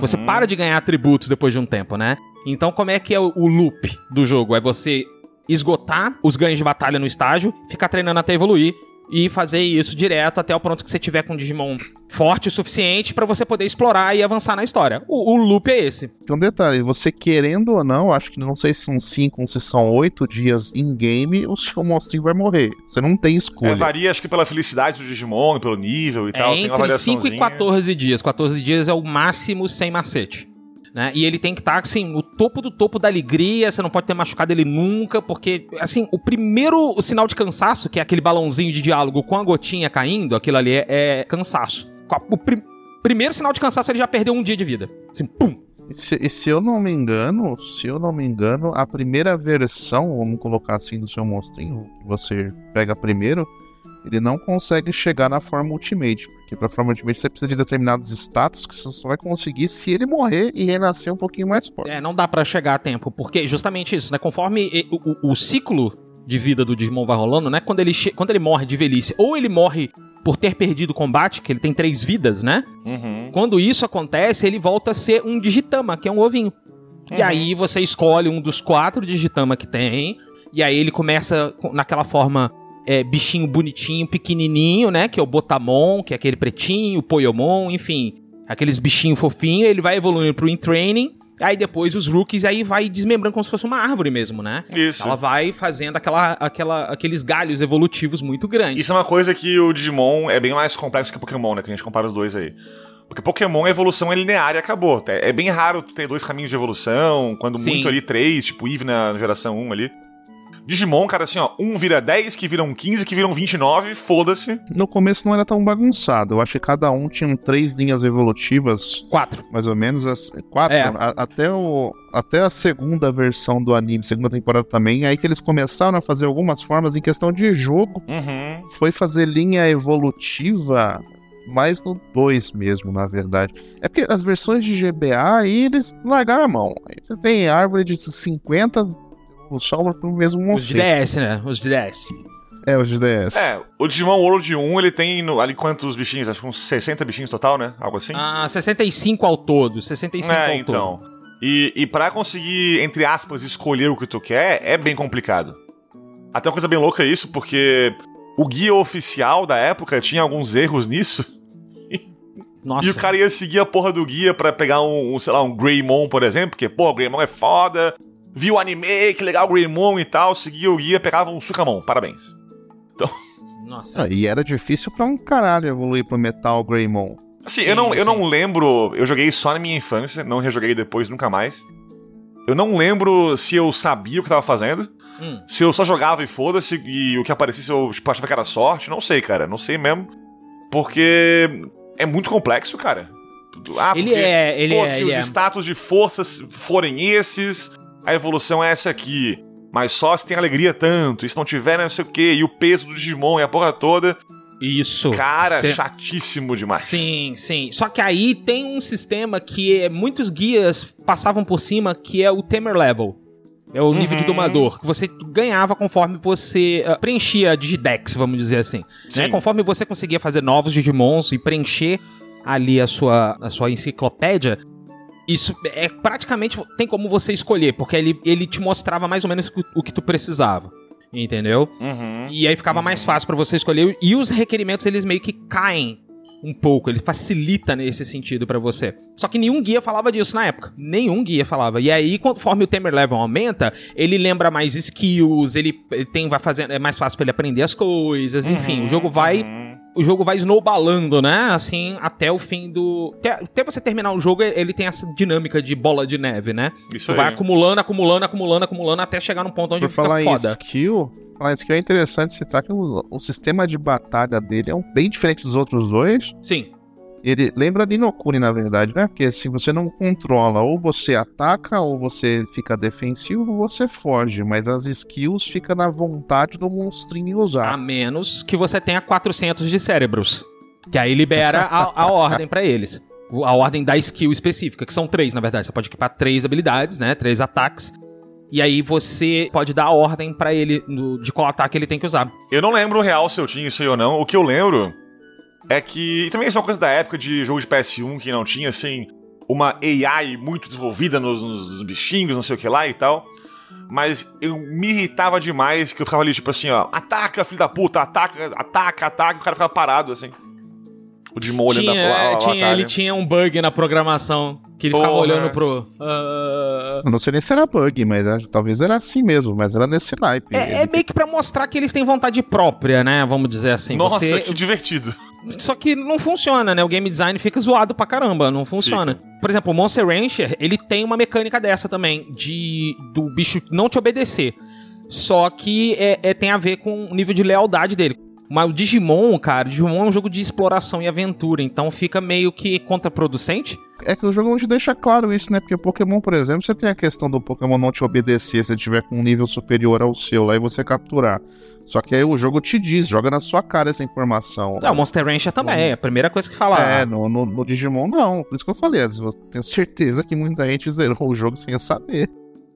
Speaker 2: Você
Speaker 3: Uhum.
Speaker 2: para de ganhar atributos depois de um tempo, né? Então, como é que é o, o loop do jogo? É você esgotar os ganhos de batalha no estágio, ficar treinando até evoluir e fazer isso direto até o ponto que você tiver com um Digimon forte o suficiente pra você poder explorar e avançar na história. O, o loop é esse.
Speaker 17: Tem um detalhe, você querendo ou não, acho que não sei se são 5 ou se são 8 dias em game, o seu monstrinho vai morrer. Você não tem escolha.
Speaker 3: É, varia, acho que pela felicidade do Digimon, pelo nível e tal.
Speaker 2: É
Speaker 3: tem uma
Speaker 2: entre 5 e
Speaker 3: variaçãozinha.
Speaker 2: 14 dias. 14 dias é o máximo sem macete. Né? E ele tem que estar, assim, no topo do topo da alegria, você não pode ter machucado ele nunca, porque, assim, o primeiro sinal de cansaço, que é aquele balãozinho de diálogo com a gotinha caindo, aquilo ali é, é cansaço. O pri- primeiro sinal de cansaço, ele já perdeu um dia de vida. Assim, pum!
Speaker 17: E se, e se eu não me engano, se eu não me engano, a primeira versão, vamos colocar assim, do seu monstrinho, que você pega primeiro, ele não consegue chegar na forma Ultimate. Porque pra forma Ultimate você precisa de determinados status que você só vai conseguir se ele morrer e renascer um pouquinho mais forte.
Speaker 2: É, não dá pra chegar a tempo, porque justamente isso, né? Conforme o, o- o ciclo de vida do Digimon vai rolando, né? Quando ele, quando ele morre de velhice, ou ele morre por ter perdido o combate, que ele tem três vidas, né?
Speaker 3: Uhum.
Speaker 2: Quando isso acontece, ele volta a ser um Digitama, que é um ovinho. E aí você escolhe um dos quatro Digitama que tem, e aí ele começa com- naquela forma é, bichinho bonitinho, pequenininho, né? Que é o Botamon, que é aquele pretinho, o Poyomon, enfim. Aqueles bichinhos fofinhos, ele vai evoluindo pro In-Training, aí depois os Rookies, aí vai desmembrando como se fosse uma árvore mesmo, né?
Speaker 3: Isso.
Speaker 2: Ela vai fazendo aquela, aquela, aqueles galhos evolutivos muito grandes.
Speaker 3: Isso é uma coisa que o Digimon é bem mais complexo que o Pokémon, né? Que a gente compara os dois aí. Porque Pokémon, a evolução é linear e acabou. É bem raro ter dois caminhos de evolução, quando
Speaker 2: Sim.
Speaker 3: muito ali três, tipo Eve na geração 1 ali. Digimon, cara, assim, ó, um vira 10, que viram 15, que viram 29, foda-se.
Speaker 17: No começo não era tão bagunçado. Eu acho que cada um tinha três linhas evolutivas.
Speaker 2: Quatro.
Speaker 17: Mais ou menos. As, quatro.
Speaker 2: É.
Speaker 17: A- até, o, até a segunda versão do anime, segunda temporada também. Aí que eles começaram a fazer algumas formas em questão de jogo.
Speaker 3: Uhum.
Speaker 17: Foi fazer linha evolutiva mais no 2 mesmo, na verdade. É porque as versões de GBA aí eles largaram a mão. Aí você tem árvore de 50 evolução pro mesmo
Speaker 2: Os de
Speaker 17: monstro.
Speaker 2: DS, né? Os de DS.
Speaker 17: É, os de DS.
Speaker 3: É, o Digimon World 1, ele tem no- ali quantos bichinhos? Acho que uns 60 bichinhos total, né? Algo assim?
Speaker 2: Ah, 65 ao todo. 65
Speaker 3: é,
Speaker 2: ao
Speaker 3: então.
Speaker 2: todo.
Speaker 3: E, e para conseguir, entre aspas, escolher o que tu quer, é bem complicado. Até uma coisa bem louca isso, porque o guia oficial da época tinha alguns erros nisso.
Speaker 2: Nossa.
Speaker 3: E o cara ia seguir a porra do guia pra pegar um, um, sei lá, um Greymon, por exemplo, porque, pô, o Greymon é foda. Viu o anime, que legal o Greymon e tal, seguia o guia, pegava um Sukamon. Parabéns.
Speaker 2: Nossa.
Speaker 17: Ah, e era difícil pra um caralho evoluir pro Metal Greymon.
Speaker 3: Assim, eu, não, eu não lembro. Eu joguei só na minha infância, não rejoguei depois nunca mais. Eu não lembro se eu sabia o que tava fazendo.
Speaker 2: Hum.
Speaker 3: Se eu só jogava e foda-se, e o que aparecesse eu tipo, achava que era sorte. Não sei, cara. Não sei mesmo. Porque é muito complexo, cara. Ah,
Speaker 2: Ele
Speaker 3: porque,
Speaker 2: é- ele
Speaker 3: pô,
Speaker 2: é-
Speaker 3: se
Speaker 2: ele
Speaker 3: os
Speaker 2: é.
Speaker 3: status de forças forem esses, a evolução é essa aqui. Mas só se tem alegria tanto, e se não tiver, não sei o quê, e o peso do Digimon e a porra toda.
Speaker 2: Isso.
Speaker 3: Cara,
Speaker 2: Cê-
Speaker 3: chatíssimo demais.
Speaker 2: Sim, sim. Só que aí tem um sistema que é- muitos guias passavam por cima, que é o Tamer Level. É o nível de
Speaker 3: Uhum.
Speaker 2: domador, que você ganhava conforme você ah, preenchia a Digidex, vamos dizer assim. Né? Conforme você conseguia fazer novos Digimons e preencher ali a sua, a sua enciclopédia, isso é praticamente tem como você escolher, porque ele, ele te mostrava mais ou menos o, que tu precisava. Entendeu?
Speaker 3: Uhum.
Speaker 2: E aí ficava mais fácil pra você escolher. E os requerimentos, eles meio que caem um pouco. Ele facilita nesse sentido pra você. Só que nenhum guia falava disso na época. Nenhum guia falava. E aí, conforme o Tamer Level aumenta, ele lembra mais skills, ele tem, vai fazendo. É mais fácil pra ele aprender as coisas. Enfim, o jogo vai. O jogo vai snowballando, né? Assim, até o fim do. Até, até você terminar o jogo, ele tem essa dinâmica de bola de neve, né?
Speaker 3: Isso
Speaker 2: tu vai
Speaker 3: aí.
Speaker 2: acumulando, acumulando, acumulando, acumulando, até chegar num ponto onde
Speaker 17: Por
Speaker 2: fica
Speaker 17: falar em
Speaker 2: foda.
Speaker 17: skill, falar em skill é interessante citar que o, o sistema de batalha dele é um, bem diferente dos outros dois.
Speaker 2: Sim.
Speaker 17: Ele lembra de Inokuni, na verdade, né? Porque se você não controla, ou você ataca, ou você fica defensivo, ou você foge. Mas as skills ficam na vontade do monstrinho usar.
Speaker 2: A menos que você tenha 400 de cérebros. Que aí libera a, a ordem pra eles. A ordem da skill específica, que são três, na verdade. Você pode equipar três habilidades, né? Três ataques. E aí você pode dar a ordem pra ele no- de qual ataque ele tem que usar.
Speaker 3: Eu não lembro real se eu tinha isso aí ou não. O que eu lembro é que. E também isso é uma coisa da época de jogo de PS1 que não tinha, assim, uma AI muito desenvolvida nos, nos- bichinhos, não sei o que lá e tal. Mas eu me irritava demais que eu ficava ali, tipo assim, ó, ataca, filho da puta, ataca, ataca, ataca, e o cara ficava parado, assim. O Digimon olhando
Speaker 2: Tinha,
Speaker 3: a, a, a
Speaker 2: tinha-
Speaker 3: batalha.
Speaker 2: ele tinha um bug na programação que ele ficava
Speaker 3: Porra.
Speaker 2: olhando pro.
Speaker 6: Eu não sei nem se era bug, mas talvez era assim mesmo, mas era nesse naipe.
Speaker 2: É, é meio que pra mostrar que eles têm vontade própria, né? Vamos dizer assim.
Speaker 3: Nossa,
Speaker 2: Você-
Speaker 3: que divertido.
Speaker 2: Só que não funciona, né? O game design fica zoado pra caramba, não funciona. Por exemplo, o Monster Rancher, ele tem uma mecânica dessa também, de do bicho não te obedecer. Só que é, é- tem a ver com o nível de lealdade dele. Mas o Digimon, cara, o Digimon é um jogo de exploração e aventura, então fica meio que contraproducente.
Speaker 6: É que o jogo não te deixa claro isso, né? Porque Pokémon, por exemplo, você tem a questão do Pokémon não te obedecer se ele tiver com um nível superior ao seu lá e você capturar. Só que aí o jogo te diz, joga na sua cara essa informação.
Speaker 2: É, o Monster Rancher também, é a primeira coisa que fala.
Speaker 6: É, no, no, no Digimon não. Por isso que eu falei, eu tenho certeza que muita gente zerou o jogo sem saber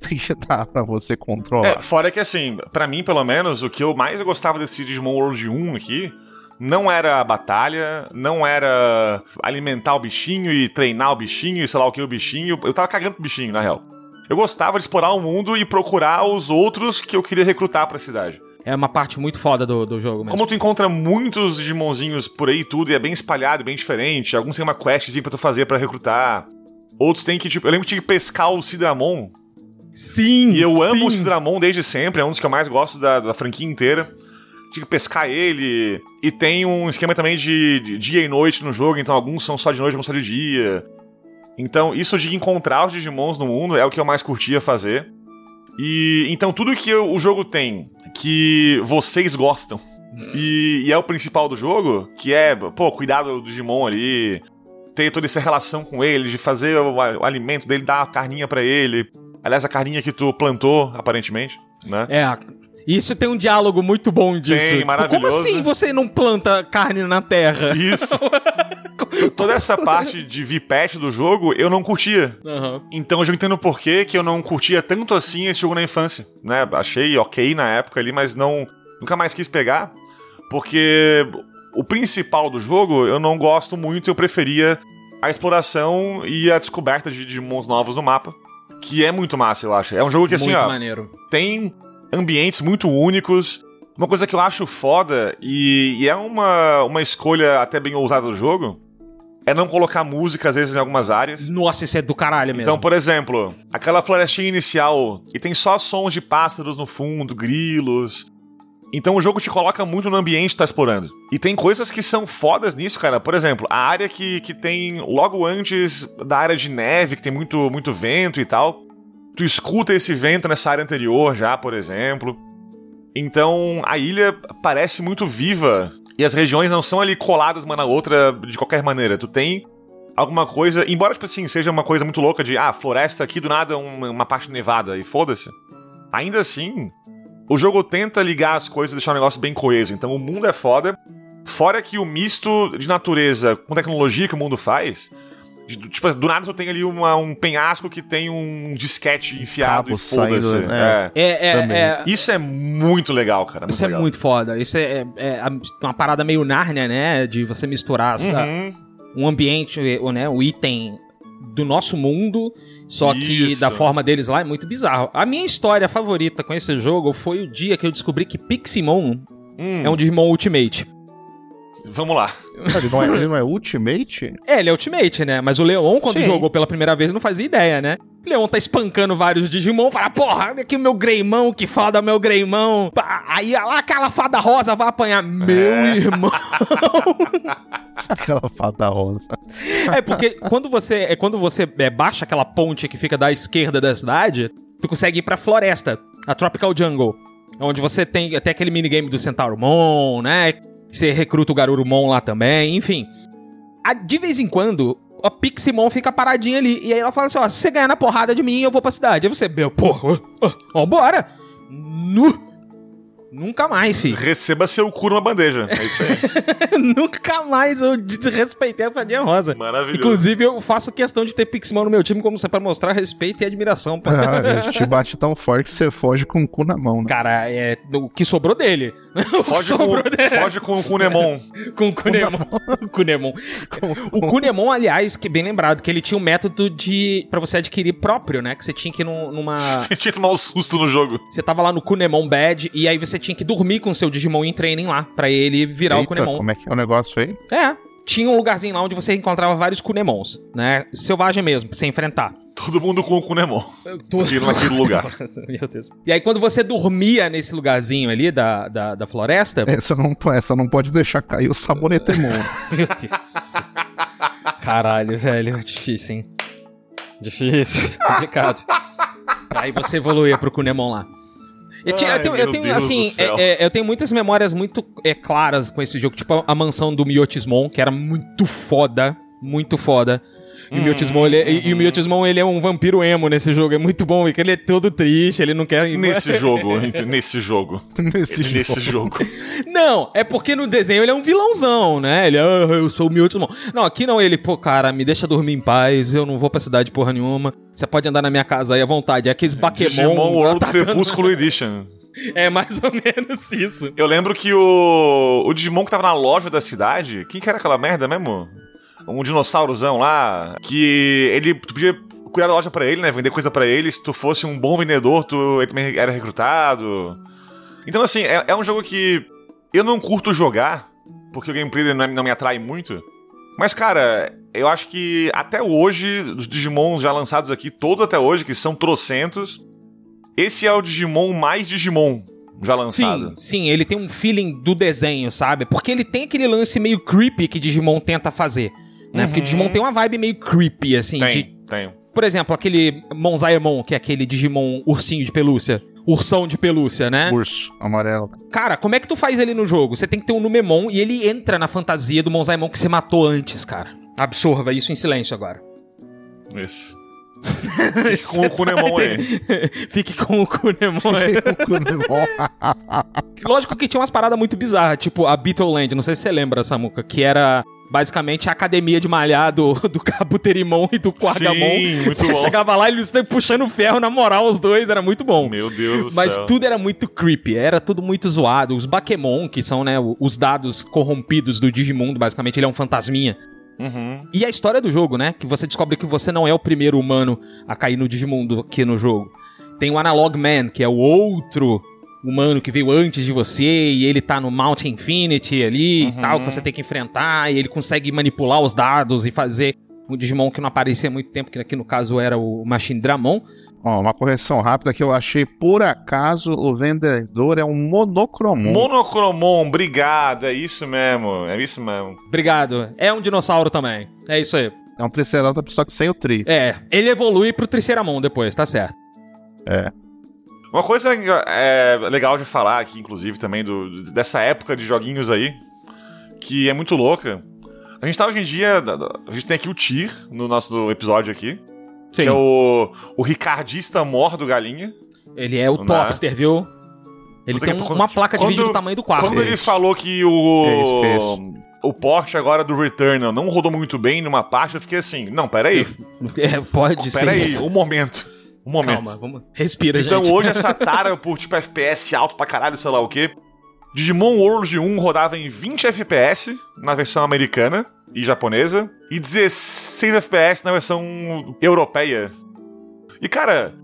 Speaker 6: que dá pra você controlar.
Speaker 3: É, fora que assim, pra mim pelo menos, o que eu mais gostava desse Digimon World 1 aqui não era a batalha, não era alimentar o bichinho e treinar o bichinho e sei lá o que o bichinho. Eu tava cagando pro bichinho, na real. Eu gostava de explorar o mundo e procurar os outros que eu queria recrutar pra cidade.
Speaker 2: É uma parte muito foda do, do jogo mesmo.
Speaker 3: Como tu encontra muitos Digimonzinhos por aí e tudo, e é bem espalhado, bem diferente. Alguns têm uma questzinha pra tu fazer pra recrutar. Outros tem que, tipo, eu lembro que tinha que pescar o Sidramon.
Speaker 2: Sim!
Speaker 3: E eu amo
Speaker 2: sim.
Speaker 3: o Sidramon desde sempre, é um dos que eu mais gosto da, da franquia inteira. Tinha que pescar ele. E tem um esquema também de, de dia e noite no jogo, então alguns são só de noite, alguns só de dia. Então, isso de encontrar os Digimons no mundo é o que eu mais curtia fazer. E então tudo que o jogo tem que vocês gostam e, e é o principal do jogo, que é, pô, cuidar do Digimon ali, ter toda essa relação com ele, de fazer o, o alimento dele, dar a carninha pra ele. Aliás, a carninha que tu plantou, aparentemente, né?
Speaker 2: É, isso tem um diálogo muito bom disso.
Speaker 3: Tem,
Speaker 2: Tipo,
Speaker 3: maravilhoso.
Speaker 2: Como assim você não planta carne na terra?
Speaker 3: Isso. Toda essa parte de VPET do jogo eu não curtia.
Speaker 2: Aham.
Speaker 3: Então eu já entendo por que eu não curtia tanto assim esse jogo na infância, né? Achei ok na época ali, mas não nunca mais quis pegar, porque o principal do jogo eu não gosto muito, eu preferia a exploração e a descoberta de Digimons novos no mapa, que é muito massa, eu acho. É um jogo que assim,
Speaker 2: muito
Speaker 3: ó,
Speaker 2: maneiro.
Speaker 3: tem ambientes muito únicos. Uma coisa que eu acho foda, e, e é uma, uma escolha até bem ousada do jogo, é não colocar música, às vezes, em algumas áreas.
Speaker 2: Nossa, isso é do caralho mesmo.
Speaker 3: Então, por exemplo, aquela florestinha inicial, e tem só sons de pássaros no fundo, grilos. Então o jogo te coloca muito no ambiente que tá explorando. E tem coisas que são fodas nisso, cara. Por exemplo, a área que, que tem logo antes da área de neve, que tem muito, muito vento e tal. Tu escuta esse vento nessa área anterior já, por exemplo. Então a ilha parece muito viva. E as regiões não são ali coladas uma na outra de qualquer maneira. Tu tem alguma coisa. Embora, tipo assim, seja uma coisa muito louca de, ah, floresta aqui do nada uma, uma parte nevada e foda-se. Ainda assim, o jogo tenta ligar as coisas e deixar o negócio bem coeso. Então o mundo é foda. Fora que o misto de natureza com tecnologia que o mundo faz. de- tipo, do nada tu tem ali uma- um penhasco que tem um disquete enfiado
Speaker 6: Cabo
Speaker 3: e foda-se.
Speaker 6: né?
Speaker 2: É, é,
Speaker 6: Também.
Speaker 2: é-
Speaker 3: Isso é muito legal, cara.
Speaker 2: Isso é
Speaker 3: legal.
Speaker 2: muito foda. Isso é, é- é uma parada meio Nárnia, né? De você misturar essa-
Speaker 3: Uhum.
Speaker 2: um ambiente, ou, né? Um item do nosso mundo, só que
Speaker 3: Isso.
Speaker 2: da forma deles lá é muito bizarro. A minha história favorita com esse jogo foi o dia que eu descobri que Piximon
Speaker 3: Hum.
Speaker 2: é um Digimon Ultimate.
Speaker 3: Vamos lá.
Speaker 6: Ele não, é, ele não é Ultimate?
Speaker 2: É, ele é Ultimate, né? Mas o Leon, quando
Speaker 6: Sim.
Speaker 2: jogou pela primeira vez, não fazia ideia, né? O Leon tá espancando vários Digimon, fala, porra, olha aqui o meu Greymão, que foda meu Greymão. Pá, Aí lá aquela fada rosa vai apanhar. Meu
Speaker 3: É.
Speaker 2: irmão.
Speaker 6: Aquela fada rosa.
Speaker 2: É porque quando você, é quando você é, baixa aquela ponte que fica da esquerda da cidade, tu consegue ir pra floresta, a Tropical Jungle. Onde você tem até aquele minigame do Centaurumon, né? Você recruta o Garurumon lá também, enfim. De vez em quando, a Piximon fica paradinha ali. E aí ela fala assim: ó, se você ganhar na porrada de mim, eu vou pra cidade. Aí você, meu, porra, ó, ó, bora! Nu! Nunca mais, filho.
Speaker 3: Receba seu cu numa bandeja. É isso aí.
Speaker 2: Nunca mais eu desrespeitei a fadinha rosa.
Speaker 3: Maravilhoso.
Speaker 2: Inclusive, eu faço questão de ter Piximon no meu time como você para mostrar respeito e admiração.
Speaker 6: Ah, ele te bate tão forte que você foge com o cu na mão, né?
Speaker 2: Cara, é o que sobrou dele.
Speaker 3: Foge com,
Speaker 2: sobrou dele.
Speaker 3: foge com o Kunemon.
Speaker 2: Com o Kunemon. o Kunemon. O Kunemon, aliás, que bem lembrado, que ele tinha um método de para você adquirir próprio, né? Que você tinha que ir num- numa
Speaker 3: Tinha que tomar um susto no jogo.
Speaker 2: você tava lá no Kunemon Bad e aí você tinha que dormir com o seu Digimon em training lá pra ele virar o
Speaker 6: Eita,
Speaker 2: Kunemon.
Speaker 6: como é que é o negócio aí?
Speaker 2: É. Tinha um lugarzinho lá onde você encontrava vários Kunemons, né? Selvagem mesmo, pra você enfrentar.
Speaker 3: Todo mundo com o Kunemon.
Speaker 2: Tô-
Speaker 3: Naquele, naquele lugar.
Speaker 2: Nossa, meu Deus. E aí, quando você dormia nesse lugarzinho ali da, da, da floresta.
Speaker 17: Essa não, essa não pode deixar cair o sabonetemon.
Speaker 2: Meu Deus. Caralho, velho. é Difícil, hein? Difícil. Complicado. aí você evoluía pro Kunemon lá. Eu, tinha- eu
Speaker 3: Ai,
Speaker 2: tenho, eu tenho, assim, é- é- eu tenho muitas memórias muito é, claras com esse jogo. Tipo, a, a mansão do Miotismon, que era muito foda. Muito foda. E o Miotismon, ele, é- e, e o Miotismon, ele é um vampiro emo nesse jogo. É muito bom, porque ele é todo triste, ele não quer...
Speaker 3: Nesse jogo, nesse jogo.
Speaker 17: Nesse
Speaker 3: jogo. Nesse jogo.
Speaker 2: Não, é porque no desenho ele é um vilãozão, né? Ele, ah, eu sou o Miotismon. Não, aqui não, ele, pô, cara, me deixa dormir em paz, eu não vou pra cidade porra nenhuma. Você pode andar na minha casa aí à vontade. É aqueles Baquemon...
Speaker 3: Digimon World
Speaker 2: atacando-
Speaker 3: Crepúsculo Edition.
Speaker 2: É mais ou menos isso.
Speaker 3: Eu lembro que o, o Digimon que tava na loja da cidade, quem que era aquela merda mesmo? Um dinossauros lá, que ele tu podia cuidar da loja pra ele, né? Vender coisa pra ele. Se tu fosse um bom vendedor, tu ele também era recrutado. Então, assim, é, é um jogo que eu não curto jogar, porque o gameplay não, é- não me atrai muito. Mas, cara, eu acho que até hoje, os Digimons já lançados aqui, todos até hoje, que são trocentos, esse é o Digimon mais Digimon já lançado.
Speaker 2: Sim, sim, ele tem um feeling do desenho, sabe? Porque ele tem aquele lance meio creepy que Digimon tenta fazer. Né? Porque
Speaker 3: Uhum.
Speaker 2: Digimon tem uma vibe meio creepy, assim.
Speaker 3: Tem,
Speaker 2: de-
Speaker 3: tem.
Speaker 2: Por exemplo, aquele Monzaemon, que é aquele Digimon ursinho de pelúcia. Ursão de pelúcia, né?
Speaker 17: Urso amarelo.
Speaker 2: Cara, como é que tu faz ele no jogo? Você tem que ter um Numemon e ele entra na fantasia do Monzaemon que você matou antes, cara. Absorva isso em silêncio agora.
Speaker 3: Isso. Fique com o Kunemon aí.
Speaker 2: Fique com o Kunemon aí. Lógico que tinha umas paradas muito bizarras, tipo a Beetleland, não sei se você lembra, Samuca, que era basicamente a academia de malhar do, do Kabuterimon e do Quargamon.
Speaker 3: Sim,
Speaker 2: você
Speaker 3: bom.
Speaker 2: chegava lá e eles estavam puxando ferro na moral, os dois, era muito bom.
Speaker 3: Meu Deus do
Speaker 2: Mas
Speaker 3: céu.
Speaker 2: tudo era muito creepy, era tudo muito zoado. Os Bakemon, que são, né, os dados corrompidos do Digimundo, basicamente, ele é um fantasminha.
Speaker 3: Uhum.
Speaker 2: E a história do jogo, né? Que você descobre que você não é o primeiro humano a cair no Digimundo aqui no jogo. Tem o Analog Man, que é o outro humano que veio antes de você, e ele tá no Mount Infinity ali e tal, que você tem que enfrentar, e ele consegue manipular os dados e fazer um Digimon que não aparecia há muito tempo, que aqui no caso era o Machine Dramon.
Speaker 17: Ó, uma correção rápida que eu achei por acaso o vendedor é um monocromon.
Speaker 3: Monocromon, obrigado, é isso mesmo, é isso mesmo.
Speaker 2: Obrigado. É um dinossauro também. É isso aí.
Speaker 17: É um Triceratops, só que sem o tri.
Speaker 2: É, ele evolui pro Triceramon depois, tá certo.
Speaker 17: É.
Speaker 3: Uma coisa é, legal de falar aqui, inclusive, também, do, dessa época de joguinhos aí, que é muito louca. A gente tá hoje em dia. A gente tem aqui o Tyr no nosso episódio aqui.
Speaker 2: Sim.
Speaker 3: Que é o, o Ricardista mor do Galinha.
Speaker 2: Ele é o
Speaker 3: Né?
Speaker 2: topster, viu? Ele tem
Speaker 3: que-
Speaker 2: um- uma placa de
Speaker 3: quando-
Speaker 2: vídeo do tamanho do quarto.
Speaker 3: Quando ele falou que o. O porte agora do Returnal não rodou muito bem numa parte, eu fiquei assim, não, peraí.
Speaker 2: É, pode ser
Speaker 3: Peraí, um momento. Um momento.
Speaker 2: Calma, vamos. Respira,
Speaker 3: Então
Speaker 2: gente.
Speaker 3: hoje essa tara por tipo FPS alto pra caralho, sei lá o quê. Digimon World 1 rodava em 20 FPS na versão americana e japonesa e 16 FPS na versão europeia. E cara,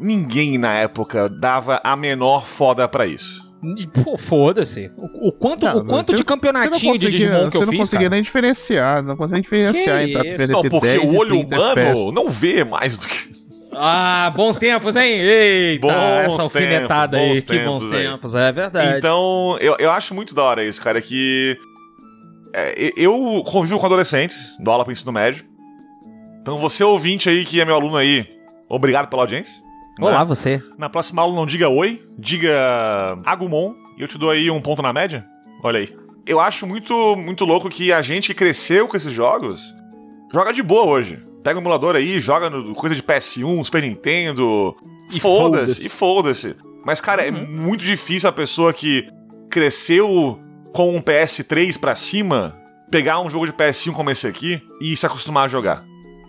Speaker 3: ninguém na época dava a menor foda pra isso.
Speaker 2: Pô, foda-se. O, o quanto,
Speaker 17: Não,
Speaker 2: o quanto
Speaker 17: você-
Speaker 2: de campeonatinho
Speaker 17: você não
Speaker 2: de
Speaker 17: conseguia-
Speaker 2: Digimon que
Speaker 17: Você
Speaker 2: eu
Speaker 17: não
Speaker 2: fiz,
Speaker 17: conseguia
Speaker 2: cara?
Speaker 17: nem diferenciar, não conseguia nem diferenciar
Speaker 2: Que
Speaker 17: entre,
Speaker 2: isso?
Speaker 17: entre
Speaker 3: Não, porque
Speaker 17: 10
Speaker 3: o olho
Speaker 17: 30
Speaker 3: humano
Speaker 17: FPS.
Speaker 3: não vê mais do que.
Speaker 2: Ah, bons tempos, hein? Eita,
Speaker 3: Bons
Speaker 2: essa alfinetada
Speaker 3: tempos,
Speaker 2: aí.
Speaker 3: bons
Speaker 2: que bons
Speaker 3: tempos aí.
Speaker 2: tempos, é verdade.
Speaker 3: Então, eu, eu acho muito da hora isso, cara, que. é, eu convivo com adolescentes, dou aula pro ensino médio. Então, você ouvinte aí, que é meu aluno aí, obrigado pela audiência.
Speaker 2: Olá,
Speaker 3: né?
Speaker 2: você.
Speaker 3: Na próxima aula, não diga oi, diga Agumon, e eu te dou aí um ponto na média. Olha aí. Eu acho muito, muito louco que a gente que cresceu com esses jogos joga de boa hoje. Pega o emulador aí, joga no coisa de PS1, Super Nintendo.
Speaker 2: E
Speaker 3: Foda-se,
Speaker 2: foda-se.
Speaker 3: e foda-se. Mas, cara, é muito difícil a pessoa que cresceu com um PS3 pra cima pegar um jogo de PS1 como esse aqui e se acostumar a jogar.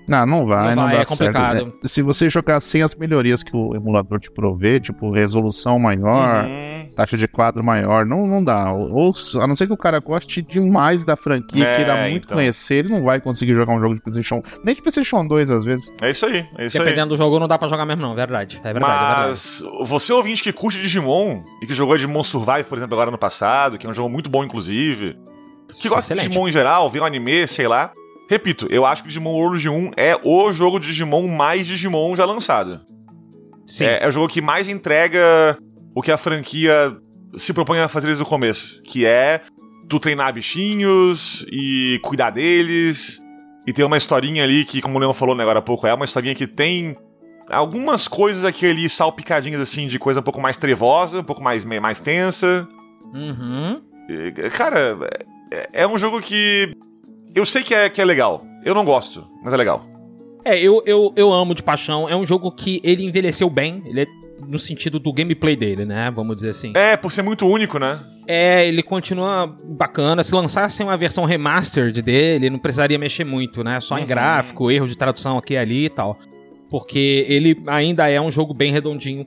Speaker 17: Não, não vai,
Speaker 2: Não
Speaker 17: não,
Speaker 2: vai,
Speaker 17: dá
Speaker 2: é complicado.
Speaker 17: certo. né? Se você jogar sem as melhorias que o emulador te provê, tipo resolução maior,
Speaker 3: Uhum.
Speaker 17: Taxa de quadro maior, não, não dá. Ou, a não ser que o cara goste demais da franquia,
Speaker 3: É,
Speaker 17: queira muito
Speaker 3: então.
Speaker 17: conhecer, ele não vai conseguir jogar um jogo de PlayStation, nem de PlayStation 2 às vezes.
Speaker 3: É isso aí, é isso aí.
Speaker 2: Dependendo do jogo, não dá pra jogar mesmo, não. Verdade. É verdade, é verdade.
Speaker 3: Mas você ouvinte que curte Digimon e que jogou Digimon Survive, por exemplo, agora no passado, que é um jogo muito bom, inclusive, que gosta
Speaker 2: Excelente.
Speaker 3: de Digimon em geral, vê um anime, sei lá, Repito, eu acho que Digimon World 1 é o jogo de Digimon mais Digimon já lançado.
Speaker 2: Sim.
Speaker 3: É, é o jogo que mais entrega o que a franquia se propõe a fazer desde o começo, que é tu treinar bichinhos e cuidar deles. E tem uma historinha ali que, como o Leon falou né, agora há pouco, é uma historinha que tem algumas coisas aqui ali salpicadinhas assim de coisa um pouco mais trevosa, um pouco mais, mais tensa.
Speaker 2: Uhum.
Speaker 3: Cara, é, é um jogo que eu sei que é, que é legal. Eu não gosto, mas é legal.
Speaker 2: É, eu, eu, eu amo de paixão. É um jogo que ele envelheceu bem. Ele é no sentido do gameplay dele, né? Vamos dizer assim.
Speaker 3: É, por ser muito único, né?
Speaker 2: É, ele continua bacana. Se lançasse uma versão remastered dele, não precisaria mexer muito, né? Só em
Speaker 3: Uhum.
Speaker 2: gráfico, erro de tradução aqui e ali e tal. Porque ele ainda é um jogo bem redondinho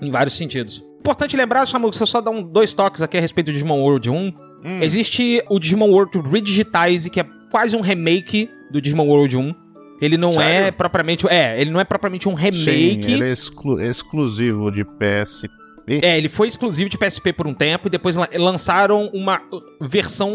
Speaker 2: em vários sentidos. Importante lembrar, Samuel, se eu só dar um, dois toques aqui a respeito do Digimon World 1. Existe o Digimon World Redigitize, que é quase um remake do Digimon World 1. Ele não é
Speaker 17: Sério?
Speaker 2: propriamente. É, ele não é propriamente um remake.
Speaker 17: Sim, ele é exclu- exclusivo de PSP.
Speaker 2: É, ele foi exclusivo de PSP por um tempo e depois la- lançaram uma versão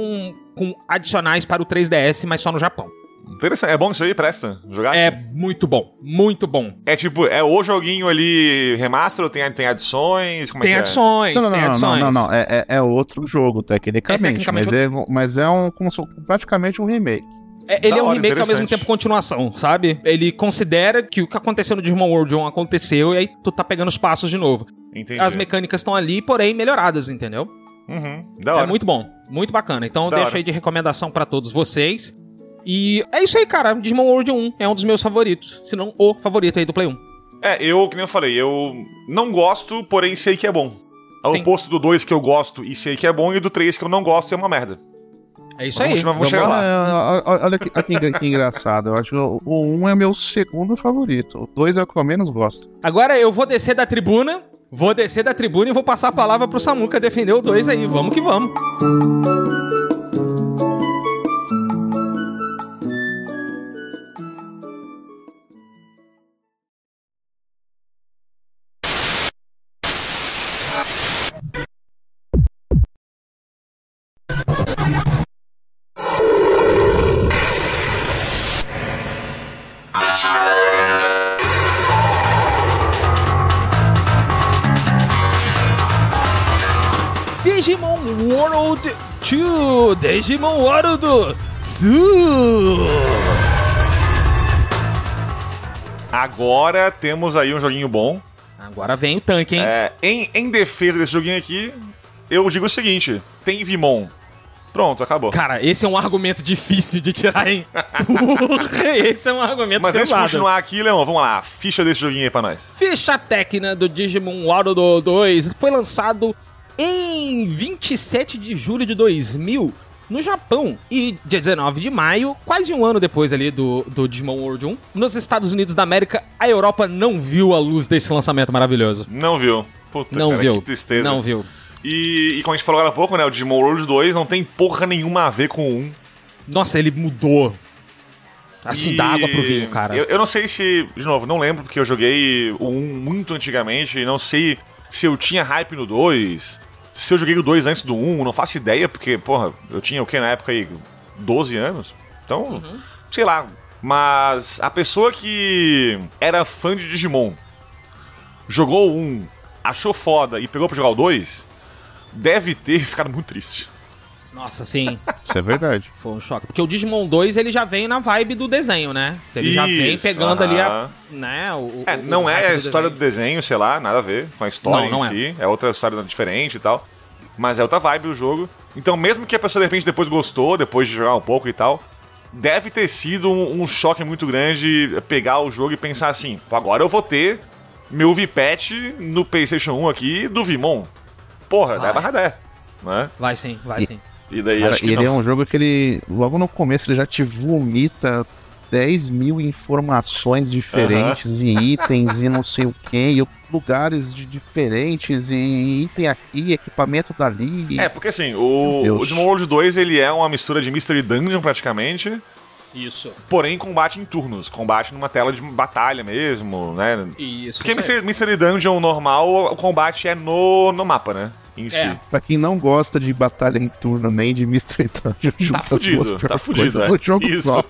Speaker 2: com adicionais para o 3DS, mas só no Japão.
Speaker 3: Interessante. É bom isso aí, presta. Jogar
Speaker 2: É
Speaker 3: assim?
Speaker 2: muito bom, muito bom.
Speaker 3: É tipo, é o joguinho ali remaster ou tem, tem adições? Como é
Speaker 2: Tem
Speaker 3: que é?
Speaker 2: adições,
Speaker 17: Não, não,
Speaker 2: tem
Speaker 17: não,
Speaker 2: adições.
Speaker 17: não, não, não. É, é- é outro jogo, tecnicamente.
Speaker 2: É, tecnicamente
Speaker 17: mas, é, mas é um, como se fosse praticamente um remake.
Speaker 2: É, ele
Speaker 17: Da
Speaker 2: é um
Speaker 17: hora,
Speaker 2: remake ao mesmo tempo continuação, sabe? Ele considera que o que aconteceu no Digimon World 1 aconteceu e aí tu tá pegando os passos de novo.
Speaker 3: Entendi.
Speaker 2: As mecânicas estão ali, porém melhoradas, entendeu?
Speaker 3: Uhum, da hora.
Speaker 2: É muito bom, muito bacana. Então eu
Speaker 3: Da
Speaker 2: deixo
Speaker 3: hora.
Speaker 2: aí de recomendação pra todos vocês. E é isso aí, cara. Digimon World 1 é um dos meus favoritos, se não o favorito aí do Play 1.
Speaker 3: É, eu, que nem eu falei, eu não gosto, porém sei que é bom. É o oposto do 2 que eu gosto e sei que é bom, e do 3 que eu não gosto é uma merda.
Speaker 2: É isso
Speaker 3: Vamos,
Speaker 2: aí.
Speaker 3: vamos chegar lá.
Speaker 17: É, olha que, que, que engraçado. Eu acho que o, o 1 é meu segundo favorito. O 2 é o que eu menos gosto.
Speaker 2: Agora eu vou descer da tribuna, vou descer da tribuna e vou passar a palavra pro Samuca defender o 2 aí. Vamos que vamos. World 2, Digimon World 2.
Speaker 3: Agora temos aí um joguinho bom.
Speaker 2: Agora vem o tanque, hein?
Speaker 3: É, em, em defesa desse joguinho aqui, eu digo o seguinte: tem Vimon. Pronto, acabou.
Speaker 2: Cara, esse é um argumento difícil de tirar, hein? Porra, esse é um argumento
Speaker 3: Mas antes de continuar aqui, Leon, vamos lá, ficha desse joguinho aí pra nós.
Speaker 2: Ficha técnica do Digimon World 2 foi lançado em 27 de julho de 2000 no Japão e dia 19 de maio, quase um ano depois ali do, do Digimon World 1, nos Estados Unidos da América, a Europa não viu a luz desse lançamento maravilhoso.
Speaker 3: Não viu. Puta,
Speaker 2: Não
Speaker 3: cara,
Speaker 2: viu.
Speaker 3: que tristeza.
Speaker 2: Não viu.
Speaker 3: E, e como a gente falou agora há pouco, né, o Digimon World 2 não tem porra nenhuma a ver com o 1.
Speaker 2: Nossa, ele mudou. Assim,
Speaker 3: E
Speaker 2: dá água pro vinho, cara.
Speaker 3: Eu, eu não sei se, de novo, não lembro porque eu joguei o 1 muito antigamente e não sei se eu tinha hype no 2, se eu joguei o 2 antes do 1, não faço ideia, porque, porra, eu tinha o que na época aí? 12 anos? Então,
Speaker 2: Uhum.
Speaker 3: sei lá. Mas a pessoa que era fã de Digimon, jogou o 1, achou foda e pegou pra jogar o 2, deve ter ficado muito triste.
Speaker 2: Nossa, sim.
Speaker 17: Isso é verdade.
Speaker 2: Foi um choque. Porque o Digimon 2, ele já vem na vibe do desenho, né? Ele já vem
Speaker 3: Isso,
Speaker 2: pegando ali a... Né, o,
Speaker 3: É,
Speaker 2: o-
Speaker 3: não
Speaker 2: o
Speaker 3: é a
Speaker 2: do
Speaker 3: história
Speaker 2: desenho.
Speaker 3: do desenho, sei lá, nada a ver com a história
Speaker 2: Não, não
Speaker 3: em
Speaker 2: é.
Speaker 3: si. É outra história diferente e tal. Mas é outra vibe do jogo. Então, mesmo que a pessoa de repente depois gostou, depois de jogar um pouco e tal, deve ter sido um, um choque muito grande pegar o jogo e pensar assim: "Pô, agora eu vou ter meu VPAT no PlayStation 1 aqui do Vimon. Porra,
Speaker 2: Vai.
Speaker 3: barra dé, né?
Speaker 2: Vai sim, vai
Speaker 17: E-
Speaker 2: sim.
Speaker 3: E daí
Speaker 17: Cara,
Speaker 3: acho que
Speaker 17: ele
Speaker 3: não.
Speaker 17: é um jogo que ele, logo no começo, ele já te vomita 10 mil informações diferentes de itens e não sei o que, e lugares de diferentes, e item aqui, equipamento dali.
Speaker 3: É, porque assim, o, o Digimon World 2 ele é uma mistura de Mystery Dungeon praticamente
Speaker 2: Isso.
Speaker 3: Porém, combate em turnos, combate numa tela de batalha mesmo, né?
Speaker 2: Isso.
Speaker 3: Porque. Mystery, Mystery Dungeon normal, o combate é no, no mapa, né? Em si.
Speaker 17: Pra quem não gosta de batalha em turno nem de Mystery Dungeon, as
Speaker 3: fudido, tá fudido, é.
Speaker 17: no jogo
Speaker 3: Isso.
Speaker 17: só.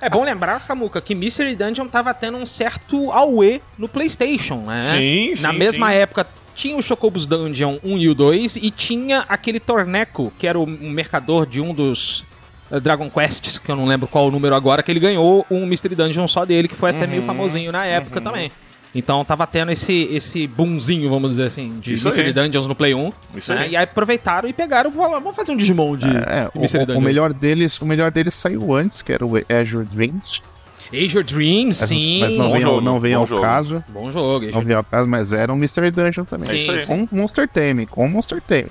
Speaker 2: É bom lembrar, Samuca, que Mystery Dungeon tava tendo um certo auê no PlayStation, né?
Speaker 3: Sim,
Speaker 2: Na
Speaker 3: sim,
Speaker 2: mesma
Speaker 3: sim.
Speaker 2: época tinha o Chocobos Dungeon 1 e o 2 e tinha aquele Torneco, que era o mercador de um dos Dragon Quests, que eu não lembro qual o número agora, que ele ganhou um Mystery Dungeon só dele, que foi até
Speaker 3: Uhum,
Speaker 2: meio famosinho na época também. Então tava tendo esse, esse boomzinho, vamos dizer assim, de
Speaker 3: Isso
Speaker 2: Mystery
Speaker 3: aí.
Speaker 2: Dungeons no Play 1.
Speaker 3: Isso
Speaker 2: né?
Speaker 3: aí.
Speaker 2: E aí aproveitaram e pegaram, vamos vamos fazer um Digimon de,
Speaker 17: É,
Speaker 2: de
Speaker 17: o,
Speaker 2: Mystery
Speaker 17: o-
Speaker 2: Dungeon.
Speaker 17: o melhor deles, o melhor deles saiu antes, que era o Azure Dreams.
Speaker 2: Azure Dreams,
Speaker 17: Mas,
Speaker 2: sim.
Speaker 17: mas não
Speaker 2: Bom
Speaker 17: vem, ao,
Speaker 2: jogo,
Speaker 17: não vem
Speaker 2: bom
Speaker 17: ao
Speaker 2: jogo.
Speaker 17: caso.
Speaker 2: Bom jogo,
Speaker 17: Não vem ao caso, mas era um Mystery Dungeon também.
Speaker 3: É isso aí.
Speaker 17: Com Monster Theme, com Monster Theme.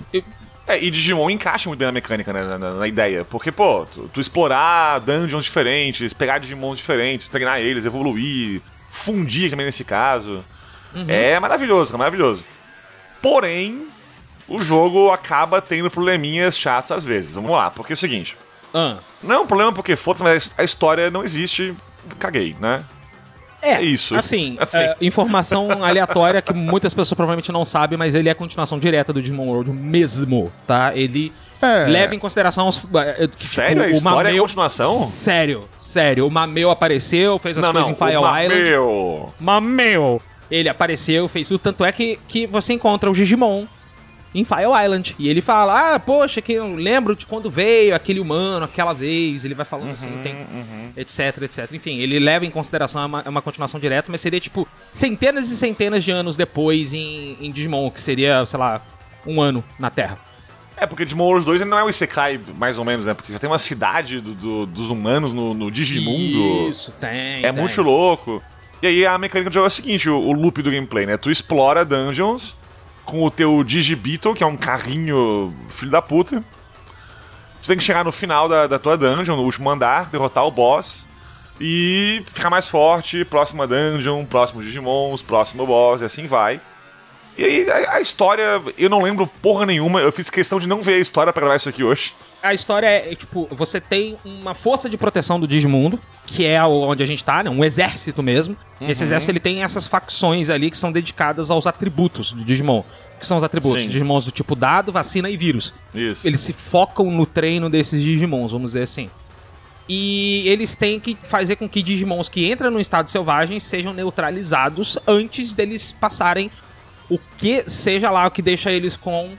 Speaker 3: É, e Digimon encaixa muito bem na mecânica, né, na, na- na ideia. Porque, pô, tu, tu explorar dungeons diferentes, pegar Digimons diferentes, treinar eles, evoluir, fundir também nesse caso.
Speaker 2: Uhum.
Speaker 3: É maravilhoso, é maravilhoso. Porém, o jogo acaba tendo probleminhas chatos às vezes. Vamos lá, porque é o seguinte.
Speaker 2: Ah.
Speaker 3: Não é um problema porque foda-se, mas a história não existe. Caguei, né?
Speaker 2: É,
Speaker 3: isso.
Speaker 2: Assim,
Speaker 3: Assim.
Speaker 2: é, informação aleatória que muitas pessoas provavelmente não sabem, mas ele é a continuação direta do Digimon World mesmo, tá? Ele
Speaker 3: É.
Speaker 2: leva em consideração os. é, tipo,
Speaker 3: Sério? A
Speaker 2: o
Speaker 3: história é
Speaker 2: Mameu-
Speaker 3: continuação?
Speaker 2: Sério, sério. O Mameu apareceu, fez as
Speaker 3: Não,
Speaker 2: coisas
Speaker 3: não,
Speaker 2: em Fire
Speaker 3: o
Speaker 2: Island.
Speaker 3: Mameu.
Speaker 2: Mameu! Ele apareceu, fez tudo. Tanto é que, que você encontra o Digimon em Fire Island. E ele fala: Ah, poxa, que eu lembro de quando veio aquele humano aquela vez. Ele vai falando assim,
Speaker 3: Uhum,
Speaker 2: tem. Etc, etc. Enfim, ele leva em consideração é uma, é uma continuação direta, mas seria tipo centenas e centenas de anos depois em, em Digimon, que seria, sei lá, um ano na Terra.
Speaker 3: É, porque Digimon Wars 2 ele não é o Isekai, mais ou menos, né? Porque já tem uma cidade do- do- dos humanos no, no Digimundo.
Speaker 2: Isso, tem.
Speaker 3: É
Speaker 2: tem.
Speaker 3: muito louco. E aí a mecânica do jogo é a seguinte, o, o loop do gameplay, né? Tu explora dungeons com o teu Digibeetle, que é um carrinho filho da puta. Tu tem que chegar no final da, da tua dungeon, no último andar, derrotar o boss e ficar mais forte, próxima dungeon, próximos Digimons, próximo boss, e assim vai. E aí a, a história, eu não lembro porra nenhuma, eu fiz questão de não ver a história pra gravar isso aqui hoje.
Speaker 2: A história é, é, tipo, você tem uma força de proteção do Digimundo, que é onde a gente tá, né? Um exército mesmo. E esse
Speaker 3: Uhum.
Speaker 2: exército ele tem essas facções ali que são dedicadas aos atributos do Digimon. Que são os atributos?
Speaker 3: Sim.
Speaker 2: Digimons do tipo dado, vacina e vírus.
Speaker 3: Isso.
Speaker 2: Eles se focam no treino desses Digimons, vamos dizer assim. E eles têm que fazer com que Digimons que entram no estado selvagem sejam neutralizados antes deles passarem o que seja lá o que deixa eles com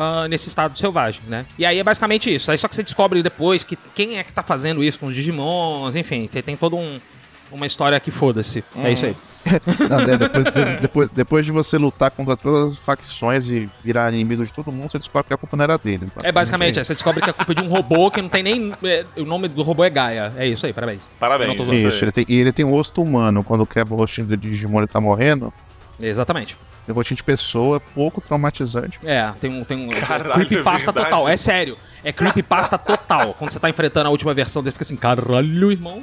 Speaker 2: ah, nesse estado selvagem, né? E aí é basicamente isso. Aí só que você descobre depois que quem é que tá fazendo isso com os Digimons, enfim, tem, tem todo um uma história que foda-se. É isso aí.
Speaker 17: Não, de- depois, de- depois, depois de você lutar contra todas as facções e virar inimigo de todo mundo, você descobre que a culpa não era deles.
Speaker 2: É basicamente, é, você descobre que é culpa de um robô que não tem nem. é, o nome do robô é Gaia. É isso aí, parabéns. Zoando.
Speaker 17: Isso, ele tem, e ele tem um rosto humano. Quando quebra o rostinho do Digimon, ele tá morrendo.
Speaker 2: Exatamente.
Speaker 17: Tem rostinho de pessoa, é pouco traumatizante.
Speaker 2: É, tem um. Tem um
Speaker 17: Caralho,
Speaker 2: creepypasta
Speaker 17: é
Speaker 2: total, é sério. É creepypasta total. Quando você tá enfrentando a última versão, você fica assim, caralho, irmão.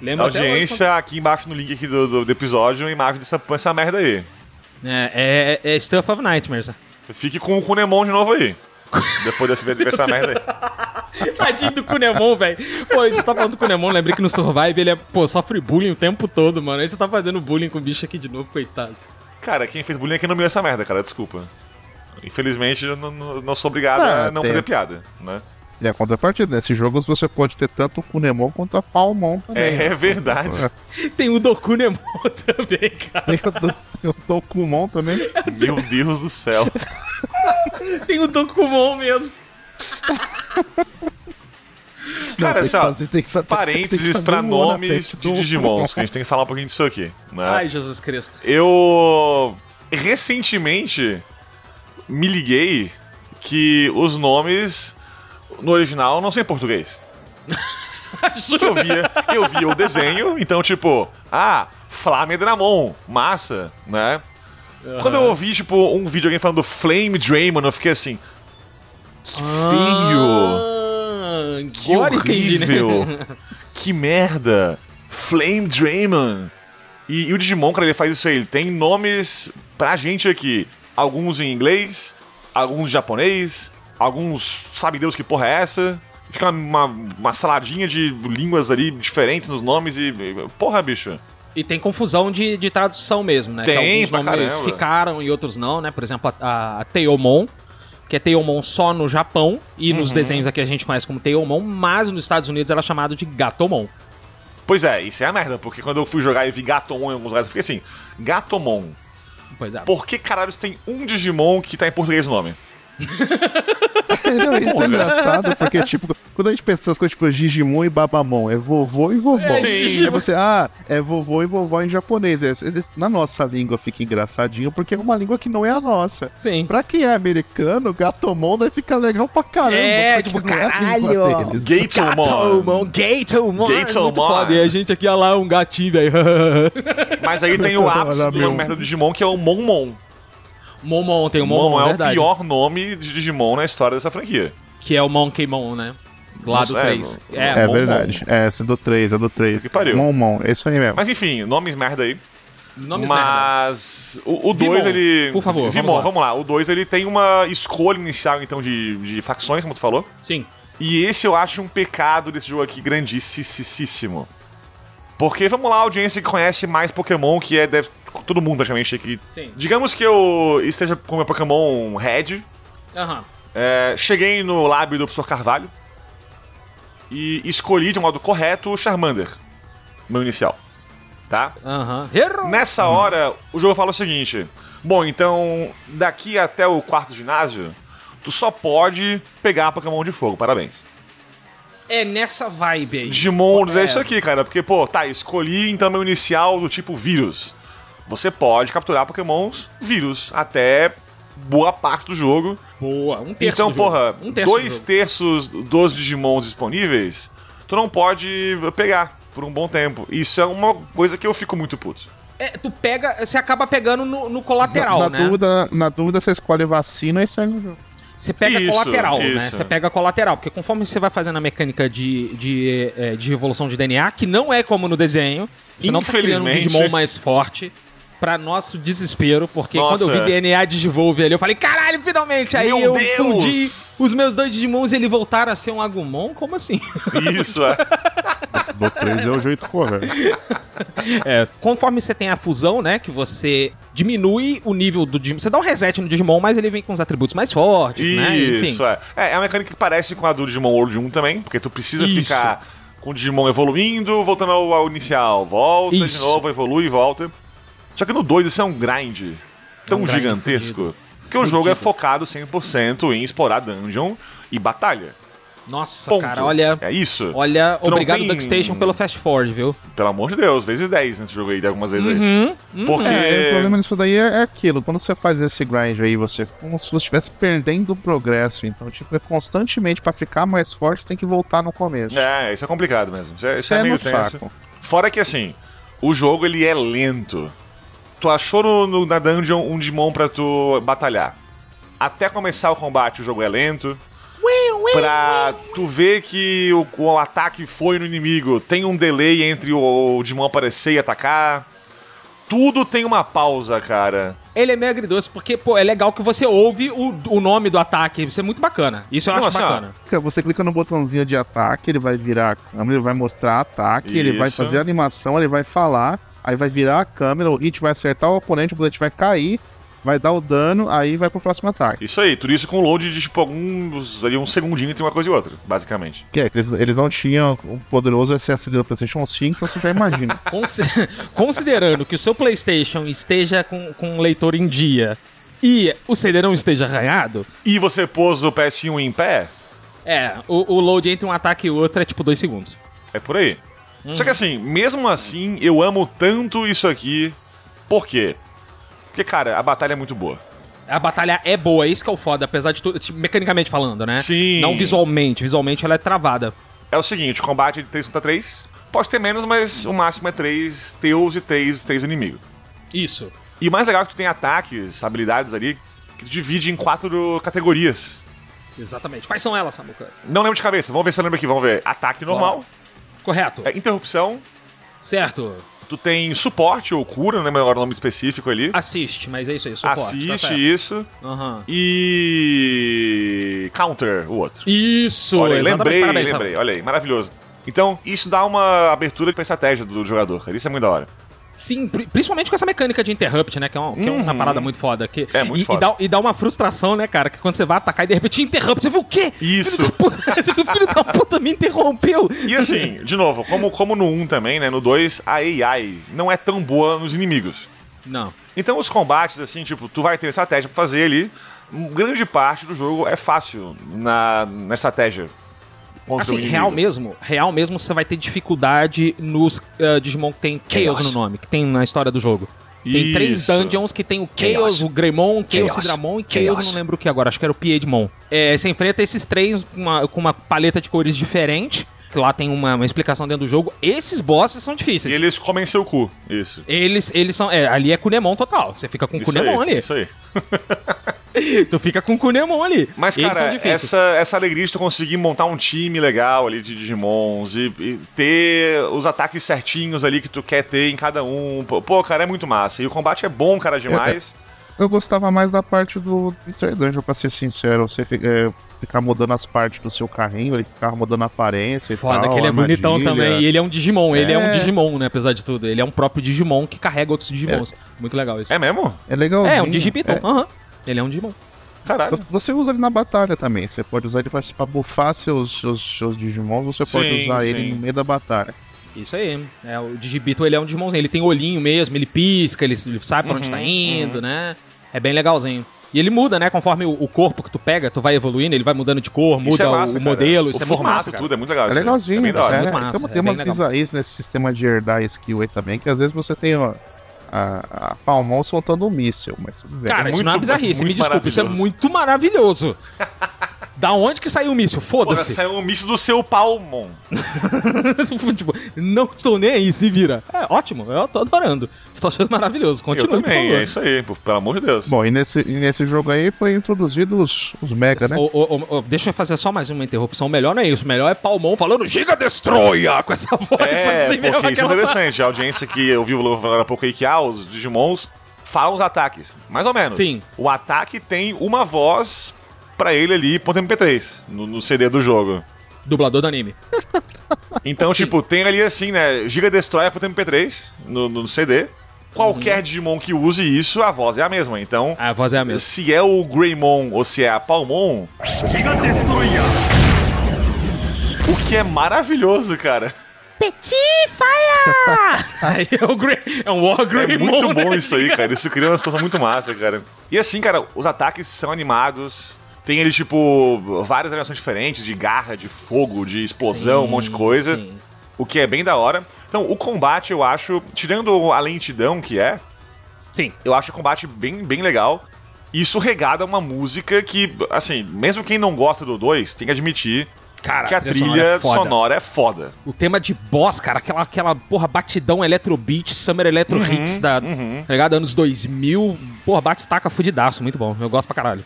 Speaker 2: Lembra até hoje
Speaker 3: Audiência, aqui embaixo no link aqui do, do, do episódio, uma imagem dessa, essa merda aí.
Speaker 2: quando- É, é, é Stuff of Nightmares.
Speaker 3: Fique com o Kunemon de novo aí. Depois desse, dessa merda aí.
Speaker 2: Tadinho do Kunemon, velho. Pô, você tá falando do Kunemon, lembrei que no Survive ele é, pô, sofre bullying o tempo todo, mano. Aí você tá fazendo bullying com o bicho aqui de novo, coitado.
Speaker 3: Cara, quem fez bullying aqui não viu essa merda, cara, desculpa. Infelizmente, eu não, não- não sou obrigado
Speaker 17: Ah,
Speaker 3: a não
Speaker 17: tem-
Speaker 3: fazer piada, né?
Speaker 17: E a contrapartida, nesses jogos você pode ter tanto o Kunemon quanto a Palmon também.
Speaker 3: É, verdade.
Speaker 2: Tem o Dokunemon também, cara.
Speaker 17: Tem o, do, tem o Dokumon também.
Speaker 3: Meu Deus do céu.
Speaker 2: Tem o Dokumon mesmo.
Speaker 17: Não,
Speaker 3: Cara,
Speaker 17: tem que
Speaker 3: só,
Speaker 17: fazer- tem que tem
Speaker 3: parênteses
Speaker 17: ano
Speaker 3: nomes de
Speaker 17: do-
Speaker 3: Digimons, que a gente tem que falar um pouquinho disso aqui, né?
Speaker 2: Ai, Jesus Cristo.
Speaker 3: Eu recentemente me liguei que os nomes no original não são em português. que eu via, eu via o desenho, então tipo, ah, Flame Dramon, massa, né? Quando eu ouvi, tipo, um vídeo de alguém falando Flame Draymon, eu fiquei assim. Que feio! Que
Speaker 2: agora entendi, né?
Speaker 3: horrível! que merda! Flame Draymon! E, e o Digimon, cara, ele faz isso aí. Ele tem nomes pra gente aqui. Alguns em inglês, alguns em japonês, alguns sabe Deus que porra é essa. Fica uma, uma, saladinha de línguas ali diferentes nos nomes e. e- Porra, bicho.
Speaker 2: E tem confusão de, de tradução mesmo, né?
Speaker 3: Tem,
Speaker 2: que alguns
Speaker 3: pra
Speaker 2: nomes
Speaker 3: caramba.
Speaker 2: ficaram e outros não, né? Por exemplo, a, a Teomon, que é Teomon só no Japão, e nos
Speaker 3: Uhum.
Speaker 2: desenhos aqui a gente conhece como Teomon, mas nos Estados Unidos ela é chamado de Gatomon.
Speaker 3: Pois é, isso é a merda, porque quando eu fui jogar e vi Gatomon em alguns lugares, eu fiquei assim: Gatomon.
Speaker 2: Pois é.
Speaker 3: Por que caralhos tem um Digimon que tá em português o nome?
Speaker 17: Não, isso é engraçado, porque, tipo, quando a gente pensa essas coisas, tipo, Digimon e Babamon, é vovô e vovó.
Speaker 3: É, sim.
Speaker 17: Aí você, ah, é vovô e vovó em japonês. É, é, na nossa língua fica engraçadinho, porque é uma língua que não é a nossa.
Speaker 2: Sim.
Speaker 17: Pra quem é americano, Gatomon deve ficar legal pra caramba.
Speaker 2: É, tipo, caralho,
Speaker 17: deles.
Speaker 3: Gatomon.
Speaker 2: Gatomon, Gatomon.
Speaker 3: Gatomon.
Speaker 2: E a gente aqui, olha lá, um gatinho, velho.
Speaker 3: Mas aí tem o ápice merda do Digimon, que é o Monmon.
Speaker 2: Momon, tem o Momon,
Speaker 3: é o
Speaker 2: verdade.
Speaker 3: pior nome de Digimon na história dessa franquia.
Speaker 2: Que é o Monkeymon, né? Lá do
Speaker 3: Nossa, é,
Speaker 2: 3.
Speaker 3: é,
Speaker 17: É,
Speaker 3: Momon.
Speaker 17: verdade. É, essa é do 3, é do 3.
Speaker 3: Que pariu.
Speaker 17: Momon, é isso aí mesmo.
Speaker 3: Mas enfim, nomes merda aí.
Speaker 2: Nomes
Speaker 3: Mas o 2
Speaker 2: Vimon,
Speaker 3: ele.
Speaker 2: por favor,
Speaker 3: Vimon,
Speaker 2: vamos lá.
Speaker 3: vamos lá. O 2 ele tem uma escolha inicial, então, de, de facções, como tu falou.
Speaker 2: Sim.
Speaker 3: E esse eu acho um pecado desse jogo aqui grandíssimo. Porque, vamos lá, a audiência que conhece mais Pokémon, que é deve, todo mundo praticamente aqui.
Speaker 2: Sim.
Speaker 3: Digamos que eu esteja com o meu Pokémon Red.
Speaker 2: Aham.
Speaker 3: é, cheguei no lábio do professor Carvalho. E escolhi de um modo correto o Charmander. Meu inicial. Tá?
Speaker 2: Aham.
Speaker 3: Nessa hora, o jogo fala o seguinte: Bom, então, daqui até o quarto ginásio, tu só pode pegar Pokémon de fogo. Parabéns.
Speaker 2: É nessa vibe aí.
Speaker 3: Digimon é
Speaker 2: É.
Speaker 3: isso aqui, cara. Porque, pô, tá, escolhi então meu inicial do tipo vírus. Você pode capturar Pokémons vírus até boa parte do jogo.
Speaker 2: Boa, um terço
Speaker 3: Então,
Speaker 2: do jogo.
Speaker 3: porra,
Speaker 2: Um terço do
Speaker 3: dois
Speaker 2: jogo.
Speaker 3: terços dos Digimons disponíveis, tu não pode pegar por um bom tempo. Isso é uma coisa que eu fico muito puto.
Speaker 2: É, tu pega, você acaba pegando no, no colateral,
Speaker 17: na,
Speaker 2: né?
Speaker 17: dúvida, na dúvida, você escolhe vacina e segue o jogo.
Speaker 2: Você pega
Speaker 3: Isso,
Speaker 2: colateral, né?
Speaker 3: isso.
Speaker 2: Você pega colateral, porque conforme você vai fazendo a mecânica de, de, eh, de evolução de DNA, que não é como no desenho, você não tá criando um
Speaker 3: Infelizmente.
Speaker 2: Digimon mais forte. Pra nosso desespero, porque
Speaker 3: Nossa.
Speaker 2: quando eu vi DNA Digivolve ali, eu falei, caralho, finalmente! Aí
Speaker 3: Meu
Speaker 2: eu
Speaker 3: Deus!
Speaker 2: fundi os meus dois Digimons e eles voltaram a ser um Agumon? Como assim?
Speaker 3: Isso, é.
Speaker 17: Do 3 é o jeito correto.
Speaker 2: É, conforme você tem a fusão, né, que você diminui o nível do Digimon. Você dá um reset no Digimon, mas ele vem com os atributos mais fortes, né? Enfim.
Speaker 3: Isso, é. é. É uma mecânica que parece com a do Digimon World 1 também, porque tu precisa
Speaker 2: Isso.
Speaker 3: ficar com o Digimon evoluindo, voltando ao, ao inicial. Volta de
Speaker 2: Isso.
Speaker 3: novo, evolui e volta. Só que no 2 isso é um grind tão
Speaker 2: um grind
Speaker 3: gigantesco que o jogo é focado 100% em explorar dungeon e batalha.
Speaker 2: Nossa,
Speaker 3: Ponto.
Speaker 2: cara, olha.
Speaker 3: É isso.
Speaker 2: Olha,
Speaker 3: Tu
Speaker 2: obrigado,
Speaker 3: tem-
Speaker 2: Duckstation, pelo fast forward, viu?
Speaker 3: Pelo amor de Deus, vezes 10 nesse jogo aí, de algumas vezes
Speaker 2: Uhum,
Speaker 3: aí. Porque.
Speaker 17: É, o problema disso daí é, é aquilo. Quando você faz esse grind aí, você como se você estivesse perdendo o progresso. Então, tipo, é constantemente pra ficar mais forte, você tem que voltar no começo.
Speaker 3: É, isso é complicado mesmo. Isso é, isso é
Speaker 17: É
Speaker 3: meio
Speaker 17: no
Speaker 3: tenso.
Speaker 17: saco.
Speaker 3: Fora que assim, o jogo ele é lento. Tu achou no, no- na dungeon um Digimon pra tu batalhar. Até começar o combate, o jogo é lento. Pra tu ver que o, o ataque foi no inimigo, tem um delay entre o, o Digimon aparecer e atacar. Tudo tem uma pausa, cara.
Speaker 2: Ele é meio agridoce, porque, pô, é legal que você ouve o, o nome do ataque. Isso é muito bacana. Isso eu
Speaker 3: Não,
Speaker 2: acho
Speaker 3: assim,
Speaker 2: bacana.
Speaker 17: Você clica no botãozinho de ataque, ele vai virar a câmera, ele vai mostrar ataque, ele vai
Speaker 3: Isso.
Speaker 17: fazer a animação, ele vai falar, aí vai virar a câmera, o hit vai acertar o oponente, o oponente vai cair, vai dar o dano, aí vai pro próximo ataque.
Speaker 3: Isso aí, tudo isso com load de tipo alguns. ali um segundinho entre uma coisa e outra, basicamente.
Speaker 17: Que é, eles, eles não tinham o poderoso SSD do PlayStation 5, então você já imagina.
Speaker 2: Consi- Considerando que o seu PlayStation esteja com, com um leitor em dia e o CD não esteja arranhado,
Speaker 3: E você pôs o PS1 em pé,
Speaker 2: é, o, o load entre um ataque e outro é tipo dois segundos.
Speaker 3: É por aí. Só que assim, mesmo assim, eu amo tanto isso aqui. Por quê? Porque, cara, a batalha é muito boa.
Speaker 2: A batalha é boa, é isso que é o foda, apesar de tudo, mecanicamente falando, né?
Speaker 3: Sim.
Speaker 2: Não visualmente, visualmente ela é travada.
Speaker 3: É o seguinte, o combate de 3 contra 3. Pode ter menos, mas o máximo é 3 teus e 3, 3 inimigo.
Speaker 2: Isso.
Speaker 3: E o mais legal é que tu tem ataques, habilidades ali, que tu divide em quatro categorias.
Speaker 2: Exatamente. Quais são elas, Samuca?
Speaker 3: Não lembro de cabeça, vamos ver se eu lembro aqui, vamos ver. Ataque normal,
Speaker 2: Correto.
Speaker 3: é, interrupção,
Speaker 2: Certo.
Speaker 3: Tu tem suporte ou cura, não lembro agora o nome específico ali.
Speaker 2: Assiste, mas é isso aí, suporte. tá
Speaker 3: Assiste
Speaker 2: certo.
Speaker 3: isso.
Speaker 2: Aham.
Speaker 3: E. Counter, o outro.
Speaker 2: Isso,
Speaker 3: Olha aí, lembrei,
Speaker 2: Parabéns,
Speaker 3: lembrei. Olha aí, maravilhoso. Então, isso dá uma abertura pra estratégia do jogador. Isso é muito da hora.
Speaker 2: Sim, pri- principalmente com essa mecânica de interrupt, né? Que é, um- que é uma
Speaker 3: Uhum.
Speaker 2: parada muito foda. Que,
Speaker 3: É muito
Speaker 2: e,
Speaker 3: foda.
Speaker 2: E dá, e dá uma frustração, né, cara? Que quando você vai atacar e de repente interrupt, você viu o quê?
Speaker 3: Isso.
Speaker 2: Filho da puta, você viu, filho da puta me interrompeu.
Speaker 3: E assim, de novo, como, como no 1 também, né? No 2, a AI não é tão boa nos inimigos.
Speaker 2: Não.
Speaker 3: Então os combates, assim, tipo, tu vai ter estratégia pra fazer ali. Grande parte do jogo é fácil na, na estratégia.
Speaker 2: Assim, real mesmo, real mesmo, você vai ter dificuldade nos ah, Digimon que tem Chaos,
Speaker 3: Chaos.
Speaker 2: no nome, que tem na história do jogo. Tem três
Speaker 3: Isso.
Speaker 2: dungeons que tem o Chaos,
Speaker 3: Chaos.
Speaker 2: o Greymon, o Chaos,
Speaker 3: Chaos.
Speaker 2: E Chaos,
Speaker 3: Chaos.
Speaker 2: não lembro o que agora, acho que era o Piedmon. É, você enfrenta esses três com uma, com uma paleta de cores diferente, que lá tem uma, uma explicação dentro do jogo. Esses bosses são
Speaker 3: E
Speaker 2: difíceis.
Speaker 3: eles comem seu cu. Isso.
Speaker 2: Eles, eles são. É, ali é Kunemon total. Você fica com
Speaker 3: Isso
Speaker 2: Kunemon
Speaker 3: aí,
Speaker 2: ali.
Speaker 3: Isso aí.
Speaker 2: tu fica com Kunemon ali.
Speaker 3: Mas,
Speaker 2: Eles são
Speaker 3: cara, essa, essa alegria de tu conseguir montar um time legal ali de Digimons e, e ter os ataques certinhos ali que tu quer ter em cada um. Pô, cara, é muito massa. E o combate é bom, cara, demais.
Speaker 17: Eu gostava mais da parte do Mr. Dungeon, pra ser sincero. Você é, ficar mudando as partes do seu carrinho, ele ficava mudando a aparência e
Speaker 2: Foda
Speaker 17: tal.
Speaker 2: que ele é bonitão
Speaker 17: armadilha.
Speaker 2: também. E ele é um Digimon. Ele é um
Speaker 17: É.
Speaker 2: Digimon, né? Apesar de tudo. Ele é um próprio Digimon que carrega outros Digimons. Muito legal isso.
Speaker 3: É mesmo?
Speaker 17: É legalzinho.
Speaker 2: É, um Digipiton.
Speaker 17: É.
Speaker 2: Aham. Ele é um Digimon.
Speaker 3: Caralho.
Speaker 17: Você usa ele na batalha também. Você pode usar ele pra, pra buffar seus, seus, seus Digimon, você pode
Speaker 2: Sim,
Speaker 17: usar
Speaker 2: sim.
Speaker 17: ele no meio da batalha.
Speaker 2: Isso aí. É, o Digibeetle, ele é um Digimonzinho. Ele tem olhinho mesmo, ele pisca, ele, ele sabe pra onde
Speaker 3: Uhum,
Speaker 2: tá indo, né? É bem legalzinho. E ele muda, né? Conforme o, o corpo que tu pega, tu vai evoluindo, ele vai mudando de cor, muda
Speaker 3: é massa,
Speaker 2: o,
Speaker 3: cara.
Speaker 2: modelo. Isso
Speaker 3: O
Speaker 2: é muito
Speaker 3: formato,
Speaker 2: massa, cara.
Speaker 3: tudo, é muito legal
Speaker 17: É
Speaker 3: isso aí.
Speaker 17: legalzinho,
Speaker 3: É hora.
Speaker 17: é,
Speaker 2: muito massa,
Speaker 17: então,
Speaker 2: é
Speaker 17: tem
Speaker 2: bem
Speaker 17: umas bizarrices nesse sistema de herdar skill aí também, que às vezes você tem ó, a, a Palmon soltando um míssel, mas tudo bem.
Speaker 2: Cara, isso não é bizarrice, me
Speaker 3: muito
Speaker 2: desculpa, isso é muito maravilhoso. da onde que saiu o míssil? Foda-se.
Speaker 3: saiu um míssil do seu palmon.
Speaker 2: tipo, não estou nem aí, se vira. É ótimo, eu tô adorando. Estou achando maravilhoso. Continue,
Speaker 3: Eu também,
Speaker 2: por favor.
Speaker 3: é isso aí, pô, pelo amor de Deus.
Speaker 17: Bom, e nesse, e nesse jogo aí foi introduzido os, os Mega, né?
Speaker 2: Ô, ô, ô, deixa eu fazer só mais uma interrupção. O melhor não é isso. O melhor é Palmon falando Giga Destroia com essa voz
Speaker 3: É,
Speaker 2: assim mesmo.
Speaker 3: porque isso é interessante. A audiência que eu vi o Lobo falando há pouco aí que ah, os Digimons falam os ataques. Mais ou menos.
Speaker 2: Sim.
Speaker 3: O ataque tem uma voz pra ele ali, ponto MP3, no, no CD do jogo.
Speaker 2: Dublador do anime.
Speaker 3: Então, tipo, tem ali assim, né? Giga Destroyer ponto MP3 no, no CD. Qualquer Digimon que use isso, a voz é a mesma. Então,
Speaker 2: a voz é a mesma.
Speaker 3: Se é o Greymon ou se é a Palmon,
Speaker 15: Giga Destroyer!
Speaker 3: o que é maravilhoso, cara.
Speaker 2: Petit Fire! Aí é, o Grey, é um War
Speaker 3: É
Speaker 2: Greymon,
Speaker 3: muito
Speaker 2: né?
Speaker 3: bom isso aí, cara. Isso cria uma situação muito massa, cara. E assim, cara, os ataques são animados. Tem ele, tipo, várias animações diferentes, de garra, de fogo, de explosão, um monte de coisa. O que é bem da hora. Então, o combate, eu acho, tirando a lentidão que é,
Speaker 2: Sim.
Speaker 3: eu acho o combate bem, bem legal. Isso regada uma música que, assim, mesmo quem não gosta do 2, tem que admitir
Speaker 2: Cara,
Speaker 3: que a
Speaker 2: trilha
Speaker 3: trilha
Speaker 2: sonora é foda.
Speaker 3: sonora é foda.
Speaker 2: O tema de boss, cara, aquela, aquela porra, batidão Electrobeat, Summer Electro
Speaker 3: Uhum,
Speaker 2: Hits da, tá ligado? Anos 2000. Porra, bate estaca fudidaço, muito bom. Eu gosto pra caralho.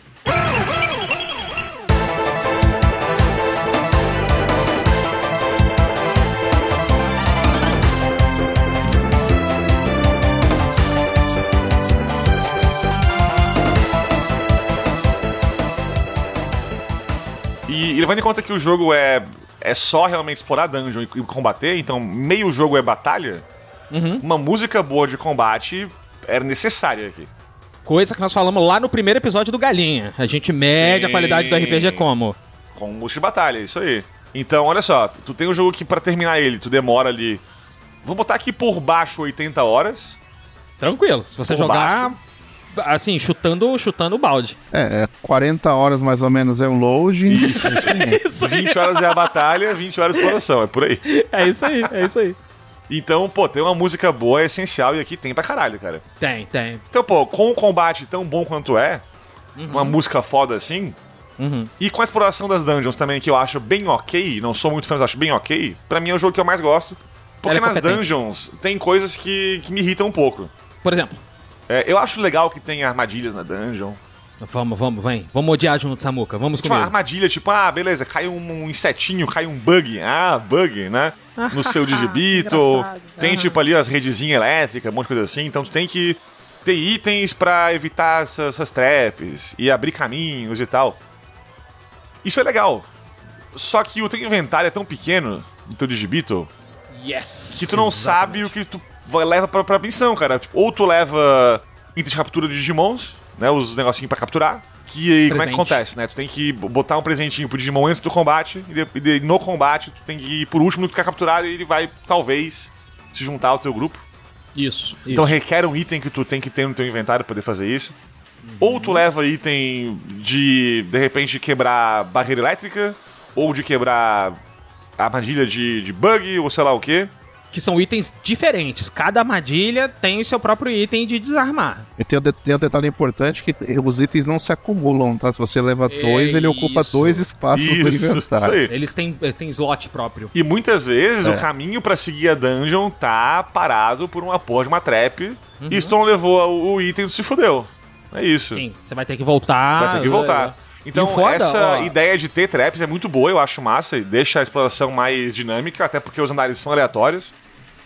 Speaker 3: E, e levando em conta que o jogo é, é só realmente explorar dungeon e, e combater, então meio jogo é batalha,
Speaker 2: Uhum.
Speaker 3: uma música boa de combate era necessária aqui.
Speaker 2: Coisa que nós falamos lá no primeiro episódio do Galinha. A gente mede a
Speaker 3: Sim.
Speaker 2: qualidade do RPG como?
Speaker 3: Com música de batalha, isso aí. Então, olha só, tu, tem um jogo que pra terminar ele, tu demora ali. Vamos botar aqui por baixo 80 horas.
Speaker 2: Tranquilo. Se você
Speaker 3: Por
Speaker 2: jogar, assim, chutando, chutando o balde.
Speaker 17: É, é 40 horas mais ou menos é o load.
Speaker 2: Isso aí.
Speaker 3: 20 horas é a batalha, 20 horas de exploração, é por aí.
Speaker 2: É isso aí, é isso aí.
Speaker 3: Então, pô, ter uma música boa é essencial e aqui tem pra caralho, cara.
Speaker 2: Tem, tem.
Speaker 3: Então, pô, com um combate tão bom quanto é, uma música foda assim,
Speaker 2: Uhum.
Speaker 3: e com a exploração das dungeons também, que eu acho bem ok, não sou muito fã, mas acho bem ok, pra mim é o jogo que eu mais gosto. Porque
Speaker 2: é
Speaker 3: nas
Speaker 2: competente.
Speaker 3: dungeons tem coisas que, que me irritam um pouco.
Speaker 2: Por exemplo.
Speaker 3: É, eu acho legal que tem armadilhas na dungeon.
Speaker 2: Vamos, vamos, vem. Vamos odiar junto, Samuca. Vamos
Speaker 3: Tipo, uma
Speaker 2: comigo.
Speaker 3: armadilha, tipo, ah, beleza, cai um, um insetinho, cai um bug. Ah, bug, né? No seu digibito. Tem,
Speaker 2: Aham.
Speaker 3: tipo, ali as redezinhas elétricas, um monte de coisa assim. Então tu tem que ter itens pra evitar essas, essas traps e abrir caminhos e tal. Isso é legal. Só que o teu inventário é tão pequeno no teu digibito
Speaker 2: Yes!
Speaker 3: que tu não sabe o que tu vai, leva pra, pra missão, cara. Tipo, ou tu leva itens de captura de Digimons, né? Os negocinhos pra capturar. Que aí, como é que acontece, né? Tu tem que botar um presentinho pro Digimon antes do combate, e, de- e no combate tu tem que ir por último no que tu quer capturar, e ele vai, talvez, se juntar ao teu grupo.
Speaker 2: Isso.
Speaker 3: Então
Speaker 2: isso.
Speaker 3: requer um item que tu tem que ter no teu inventário pra poder fazer isso.
Speaker 2: Uhum.
Speaker 3: Ou tu leva item de, de repente, quebrar barreira elétrica, ou de quebrar armadilha de, de bug, ou sei lá o quê.
Speaker 2: Que são itens diferentes. Cada armadilha tem o seu próprio item de desarmar.
Speaker 17: E tem um, de- tem um detalhe importante que os itens não se acumulam, tá? Se você leva dois, ele ocupa
Speaker 2: isso.
Speaker 17: dois espaços do
Speaker 3: Isso,
Speaker 17: inventário.
Speaker 3: isso aí.
Speaker 2: Eles têm, têm slot próprio.
Speaker 3: E muitas vezes
Speaker 17: É.
Speaker 3: o caminho pra seguir a dungeon tá parado por uma porra de uma trap.
Speaker 2: Uhum.
Speaker 3: E se não levou o, item, se fudeu. É isso.
Speaker 2: Sim, você vai ter que voltar.
Speaker 3: Vai ter que voltar. Então,
Speaker 2: foda,
Speaker 3: essa
Speaker 2: ó,
Speaker 3: ideia de ter traps é muito boa, eu acho massa, e deixa a exploração mais dinâmica, até porque os andares são aleatórios.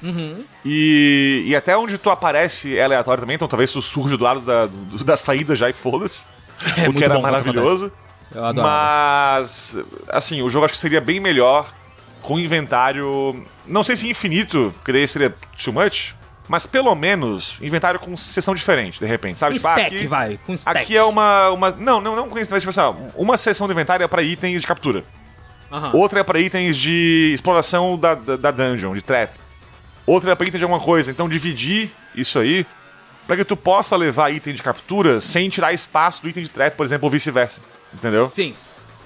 Speaker 2: Uhum.
Speaker 3: E, e até onde tu aparece é aleatório também, então talvez tu surja do lado da, do- da saída já e foda-se.
Speaker 2: É
Speaker 3: o que era maravilhoso.
Speaker 2: Eu adoro.
Speaker 3: Mas, assim, o jogo acho que seria bem melhor com inventário. Não sei se infinito, porque daí seria too much. Mas pelo menos inventário com sessão diferente, de repente, sabe?
Speaker 2: Com
Speaker 3: Tipo, ah,
Speaker 2: stack,
Speaker 3: aqui,
Speaker 2: vai. Com stack.
Speaker 3: aqui é uma, uma. Não, não, não com isso, mas tipo assim, ó, uma sessão do inventário é pra itens de captura.
Speaker 2: Aham.
Speaker 3: Outra é pra itens de exploração da, da, da dungeon, de trap. Outra é pra item de alguma coisa. Então dividir isso aí pra que tu possa levar item de captura sem tirar espaço do item de trap, por exemplo, ou vice-versa. Entendeu?
Speaker 2: Sim.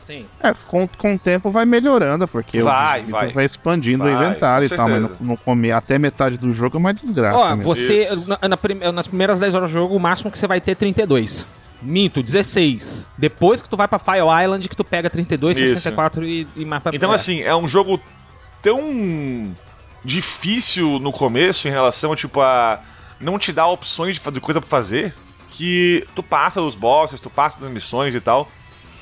Speaker 2: Sim.
Speaker 17: É, com, com o tempo vai melhorando, porque
Speaker 3: Vai,
Speaker 17: o
Speaker 3: vai.
Speaker 17: vai, expandindo
Speaker 3: Vai,
Speaker 17: o inventário e tal, mas
Speaker 3: certeza.
Speaker 17: no, no come- até metade do jogo é uma desgraça.
Speaker 2: Ó,
Speaker 17: mesmo.
Speaker 2: você, na- na nas primeiras 10 horas do jogo, o máximo que você vai ter é 32. Minto, 16. Depois que tu vai pra Fire Island, que tu pega 32,
Speaker 3: Isso.
Speaker 2: 64 e, e mais pra
Speaker 3: Então,
Speaker 2: é.
Speaker 3: assim, é um jogo tão difícil no começo em relação, tipo, a não te dar opções de coisa pra fazer, que tu passa dos bosses, tu passa das missões e tal.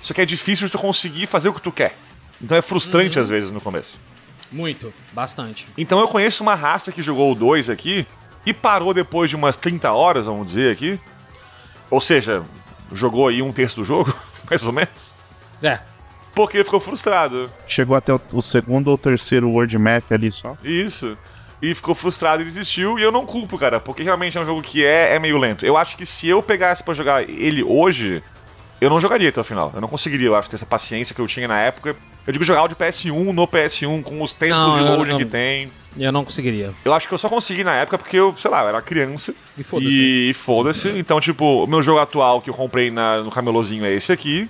Speaker 3: Só que é difícil de tu conseguir fazer o que tu quer. Então é frustrante
Speaker 2: Uhum.
Speaker 3: às vezes no começo.
Speaker 2: Muito, bastante.
Speaker 3: Então eu conheço uma raça que jogou o 2 aqui e parou depois de umas 30 horas, vamos dizer aqui. Ou seja, jogou aí um terço do jogo, mais ou menos.
Speaker 2: É.
Speaker 3: Porque ficou frustrado.
Speaker 17: Chegou até o, segundo ou terceiro World Map ali só.
Speaker 3: Isso. E ficou frustrado e desistiu. E eu não culpo, cara, porque realmente é um jogo que é, é meio lento. Eu acho que se eu pegasse pra jogar ele hoje, eu não jogaria até o final. Eu não conseguiria, eu acho, ter essa paciência que eu tinha na época. Eu digo jogar o de PS1 no PS1, com os tempos
Speaker 2: Não,
Speaker 3: de loading
Speaker 2: não-
Speaker 3: que tem.
Speaker 2: Eu não conseguiria.
Speaker 3: Eu acho que eu só consegui na época porque eu, sei lá, eu era criança.
Speaker 2: E foda-se.
Speaker 3: E foda-se. Então, tipo, o meu jogo atual que eu comprei na- no camelozinho é esse aqui.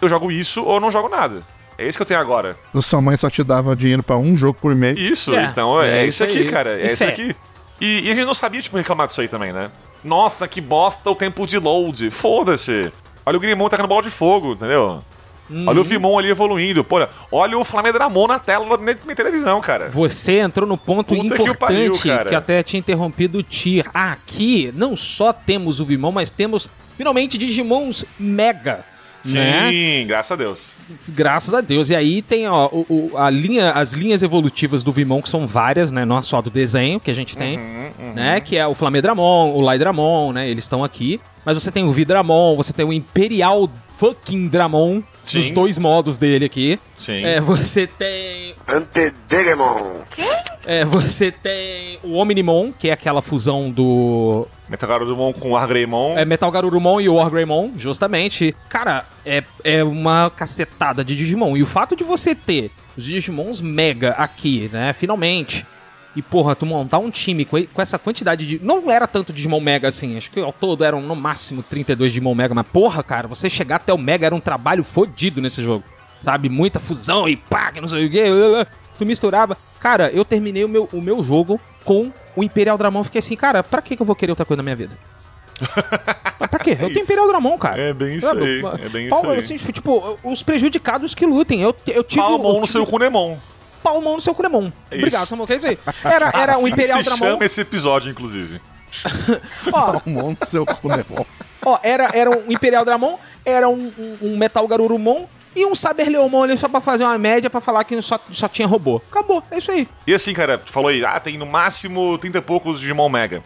Speaker 3: Eu jogo isso ou eu não jogo nada. É esse que eu tenho agora.
Speaker 17: Sua mãe só te dava dinheiro pra um jogo por mês.
Speaker 3: Isso,
Speaker 2: É,
Speaker 3: então é,
Speaker 2: é
Speaker 3: isso
Speaker 2: isso
Speaker 3: aqui,
Speaker 2: aí.
Speaker 3: cara. É isso
Speaker 2: fé.
Speaker 3: aqui. E, e a gente não sabia, tipo, reclamar disso aí também, né? Nossa, que bosta o tempo de load. Foda-se. Olha o Grimon tacando bola de fogo, entendeu?
Speaker 2: Uhum.
Speaker 3: Olha o Vimon ali evoluindo. Pô, olha o Flamedramon na tela da minha televisão, cara.
Speaker 2: Você entrou no ponto
Speaker 3: Puta que
Speaker 2: importante
Speaker 3: pariu,
Speaker 2: que, até tinha interrompido o Tir. Aqui não só temos o Vimon, mas temos finalmente Digimons Mega.
Speaker 3: Sim,
Speaker 2: Né?
Speaker 3: graças a Deus.
Speaker 2: Graças a Deus. E aí tem ó, o, o- a linha, as linhas evolutivas do Vimon, que são várias, né? Não é só do desenho que a gente tem,
Speaker 3: Uhum,
Speaker 2: né? Que é o Flamedramon, o Laidramon, né? Eles estão aqui. Mas você tem o Vidramon, você tem o Imperial fucking Dramon,
Speaker 3: Sim.
Speaker 2: nos dois modos dele aqui.
Speaker 3: Sim.
Speaker 2: É, você tem
Speaker 5: Antedegemon.
Speaker 2: É, você tem o Omnimon, que é aquela fusão do.
Speaker 3: Metal Garurumon com Argreymon.
Speaker 2: É Metal Garurumon e o Wargreymon, justamente. Cara, é, é uma cacetada de Digimon. E o fato de você ter os Digimons Mega aqui, né, finalmente. E, porra, tu montar um time com, com essa quantidade de. Não era tanto Digimon Mega assim, acho que ao todo eram no máximo 32 Digimon Mega, mas, porra, cara, você chegar até o Mega era um trabalho fodido nesse jogo. Sabe? Muita fusão e pá, que não sei o quê. Tu misturava. Cara, eu terminei o meu, o meu jogo com o Imperial Dramon. Fiquei assim, cara, pra que, que eu vou querer outra coisa na minha vida? Mas pra quê? Eu tenho Imperial Dramon, cara.
Speaker 3: É bem isso
Speaker 2: Sabe?
Speaker 3: aí, é bem
Speaker 2: Pau-
Speaker 3: isso aí.
Speaker 2: assim, tipo, os prejudicados que lutem. Eu, eu tive.
Speaker 3: Palmon
Speaker 2: eu
Speaker 3: no
Speaker 2: tive
Speaker 3: seu Kunemon.
Speaker 2: Palmon no seu Kunemon.
Speaker 3: É
Speaker 2: Obrigado,
Speaker 3: isso.
Speaker 2: Samuel. É isso aí. Era, era
Speaker 3: assim
Speaker 2: o Imperial
Speaker 3: se
Speaker 2: Dramon.
Speaker 3: chama esse episódio, inclusive.
Speaker 2: Ó,
Speaker 17: monte do seu cu, bom?
Speaker 2: Ó, era, era um Imperial Dramon, era um, um, um Metal Garurumon e um Saber Leomon ali só pra fazer uma média pra falar que só, só tinha robô. Acabou, é isso aí.
Speaker 3: E assim, cara, tu falou aí, ah, tem no máximo 30 e poucos Digimon Mega.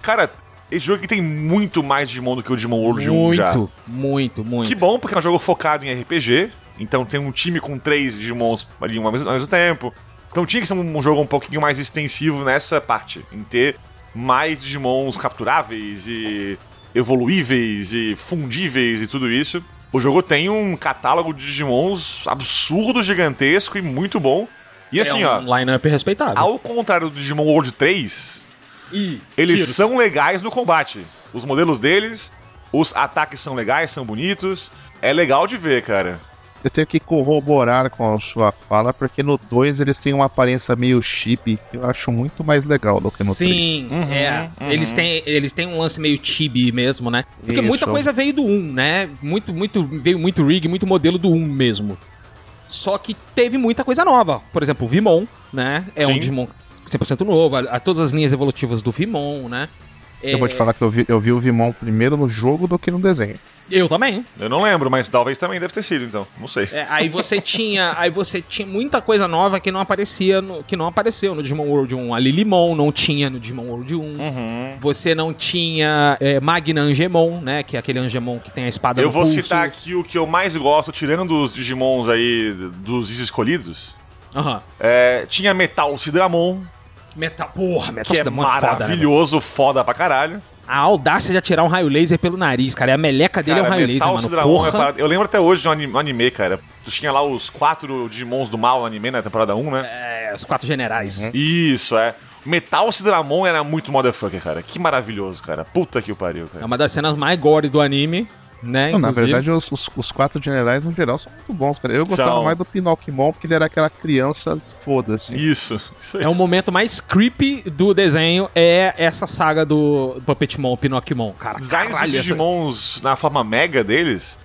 Speaker 3: Cara, esse jogo aqui tem muito mais Digimon do que o Digimon World 1 já.
Speaker 2: Muito, muito, muito.
Speaker 3: Que bom, porque é um jogo focado em RPG. Então tem um time com três Digimons ali ao mesmo, ao mesmo tempo. Então tinha que ser um, um jogo um pouquinho mais extensivo nessa parte. Em ter mais Digimons capturáveis e evoluíveis e fundíveis e tudo isso. O jogo tem um catálogo de Digimons absurdo, gigantesco e muito bom. E assim,
Speaker 2: é
Speaker 3: ó.
Speaker 2: um line-up respeitável.
Speaker 3: Ao contrário do Digimon World 3, eles
Speaker 2: tiros.
Speaker 3: são legais no combate. Os modelos deles, os ataques são legais, são bonitos. É legal de ver, cara.
Speaker 17: Eu tenho que corroborar com a sua fala, porque no 2 eles têm uma aparência meio chip, que eu acho muito mais legal do que no 3.
Speaker 2: Sim, é. Eles, têm, eles têm um lance meio chibi mesmo, né? Porque
Speaker 17: Isso.
Speaker 2: muita coisa veio do 1, né? Muito, muito, veio muito rig, muito modelo do 1 mesmo. Só que teve muita coisa nova. Por exemplo, o Vimon, né? É
Speaker 17: Sim.
Speaker 2: um Digimon 100% novo. A, a todas as linhas evolutivas do Vimon, né?
Speaker 17: Eu vou te falar que eu vi, eu vi o Vimon primeiro no jogo do que no desenho.
Speaker 2: Eu também.
Speaker 3: Eu não lembro, mas talvez também deve ter sido, então. Não sei.
Speaker 2: É, aí você tinha, aí você tinha muita coisa nova que não aparecia, no, que não apareceu no Digimon World 1. A Lilimon não tinha no Digimon World 1.
Speaker 3: Uhum.
Speaker 2: Você não tinha é, Magna Angemon, né? Que é aquele Angemon que tem a espada
Speaker 3: Eu vou
Speaker 2: pulso.
Speaker 3: citar aqui o que eu mais gosto, tirando dos Digimons aí, dos escolhidos.
Speaker 2: Aham.
Speaker 3: É, tinha Metal Sidramon,
Speaker 2: Metal, porra, Metal
Speaker 3: que é
Speaker 2: Sidramon é foda, né,
Speaker 3: maravilhoso, foda pra caralho.
Speaker 2: A audácia de atirar um raio laser pelo nariz, cara. E a meleca dele é um
Speaker 3: Cara,
Speaker 2: raio
Speaker 3: Metal
Speaker 2: laser, mano.
Speaker 3: É
Speaker 2: Porra.
Speaker 3: parada- Eu lembro até hoje de um anime, cara. Tu tinha lá os quatro Digimons do mal no anime na temporada 1, né?
Speaker 2: É, os quatro generais.
Speaker 3: Isso, é. Metal Sidramon era muito motherfucker, cara. Que maravilhoso, cara. Puta que o pariu, cara.
Speaker 2: É uma das cenas mais gore do anime, né?
Speaker 17: Não, na verdade, os, os- os quatro generais, no geral, são muito bons, cara. Eu gostava
Speaker 3: São.
Speaker 17: mais do Pinocchimon, porque ele era aquela criança foda-se.
Speaker 3: Isso, isso aí.
Speaker 2: É o momento mais creepy do desenho, é essa saga do Puppetmon, Pinocchimon. Cara,
Speaker 3: Designs
Speaker 2: caralho,
Speaker 3: dos
Speaker 2: essa-
Speaker 3: Digimons na forma mega deles,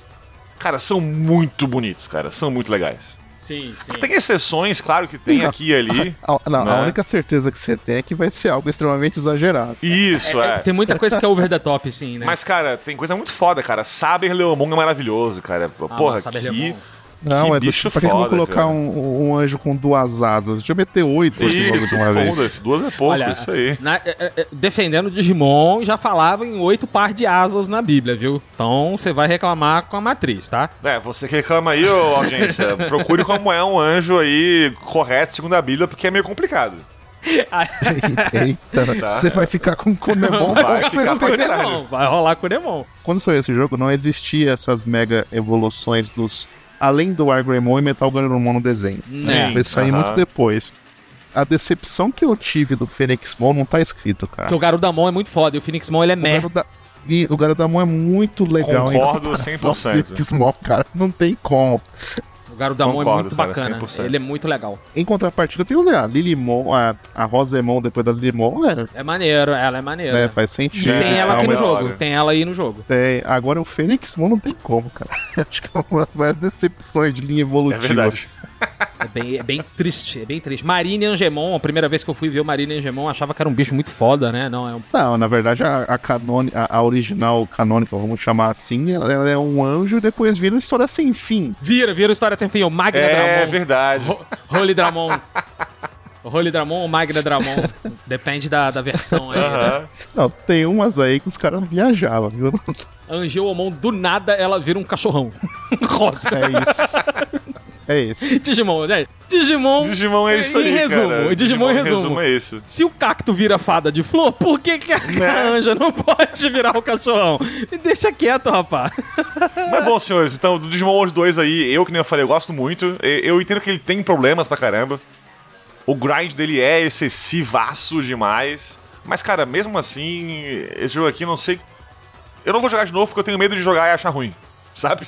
Speaker 3: cara, são muito bonitos, cara. São muito legais.
Speaker 2: Sim, sim.
Speaker 3: Tem exceções, claro que tem aqui e ali.
Speaker 17: A, não, a
Speaker 3: né?
Speaker 17: única certeza que você tem é que vai ser algo extremamente exagerado.
Speaker 3: Isso, é.
Speaker 2: Tem muita coisa que é over the top, sim, né?
Speaker 3: Mas, cara, tem coisa muito foda, cara. Saber Leomon é maravilhoso, cara. Porra,
Speaker 2: Saber
Speaker 3: que,
Speaker 2: Leomon.
Speaker 17: Não,
Speaker 3: que
Speaker 17: é do
Speaker 3: bicho
Speaker 17: tipo, pra que eu vou
Speaker 3: foda,
Speaker 17: colocar
Speaker 3: cara.
Speaker 17: um, um anjo com duas asas? Deixa eu meter oito
Speaker 3: Isso,
Speaker 17: de uma vez.
Speaker 3: foda-se. Duas é pouco,
Speaker 2: Olha,
Speaker 3: isso aí.
Speaker 2: na- é, é, é, defendendo o Digimon, já falava em oito par de asas na Bíblia, viu? Então você vai reclamar com a matriz, tá?
Speaker 3: É, você que reclama aí, ô audiência, procure como é um anjo aí correto segundo a Bíblia, porque é meio complicado.
Speaker 17: Eita,
Speaker 3: Tá.
Speaker 17: você vai ficar com Conemon.
Speaker 3: Vai
Speaker 17: você
Speaker 3: ficar
Speaker 17: tem-
Speaker 3: caralho.
Speaker 2: Vai rolar com o Demon.
Speaker 17: Quando saiu esse jogo, não existia essas mega evoluções dos. Além do Argreymon e Metal Garurumon no desenho.
Speaker 2: Sim,
Speaker 17: Vai sair muito depois. A decepção que eu tive do Phoenixmon não tá escrito, cara.
Speaker 2: Porque o Garudamon é muito foda e o Phoenixmon ele é meh.
Speaker 17: Garuda- E o Garudamon é muito legal. em
Speaker 3: Concordo
Speaker 17: comparação
Speaker 3: 100%.
Speaker 17: ao Phoenixmon, cara. Não tem como.
Speaker 2: O Garudamon é
Speaker 3: Concordo,
Speaker 2: muito
Speaker 3: cara,
Speaker 2: bacana.
Speaker 3: 100%.
Speaker 2: Ele é muito legal.
Speaker 17: Em contrapartida, tem o a Lilimon, a, a Rosemon depois da Lilimon, é,
Speaker 2: É maneiro, ela é maneira.
Speaker 17: né, faz
Speaker 2: E
Speaker 17: sentido.
Speaker 2: tem
Speaker 17: e
Speaker 2: ela
Speaker 17: tal,
Speaker 2: aqui no jogo. Tem ela aí no jogo.
Speaker 17: Tem. Agora o Phoenixmon não tem como, cara. Acho que é uma das maiores decepções de linha
Speaker 3: É
Speaker 17: evolutiva.
Speaker 3: verdade.
Speaker 2: É bem, é bem triste, é bem triste. Marine Angemon, a primeira vez que eu fui ver o Marine Angemon, achava que era um bicho muito foda, né? Não, é um...
Speaker 17: Não, na verdade, a, a, canone, a, a original canônica, vamos chamar assim, ela, ela é um anjo e depois vira uma história sem fim.
Speaker 2: Vira, vira história sem fim. O Magna
Speaker 3: É
Speaker 2: Dramon.
Speaker 3: verdade.
Speaker 2: Ro- Holy Dramon. Holy Dramon ou Magna Dramon. Depende da, da versão aí. né?
Speaker 17: Não, tem umas aí que os caras viajavam, viu?
Speaker 2: A Angeomon, do nada, ela vira um cachorrão. Rosa.
Speaker 17: É isso. É isso.
Speaker 2: Digimon, né? Digimon.
Speaker 3: Digimon é isso
Speaker 2: em
Speaker 3: aí,
Speaker 2: resumo,
Speaker 3: cara.
Speaker 2: Digimon, em resumo.
Speaker 3: é isso.
Speaker 2: Se o cacto vira fada de flor, por que, que a
Speaker 3: Né?
Speaker 2: anja não pode virar o cachorrão? Me deixa quieto, rapaz.
Speaker 3: Mas bom, senhores, então, do Digimon World 2 aí, eu, que nem eu falei, eu gosto muito. Eu entendo que ele tem problemas pra caramba. O grind dele é excessivaço demais. Mas, cara, mesmo assim, esse jogo aqui, não sei. Eu não vou jogar de novo porque eu tenho medo de jogar e achar ruim, sabe?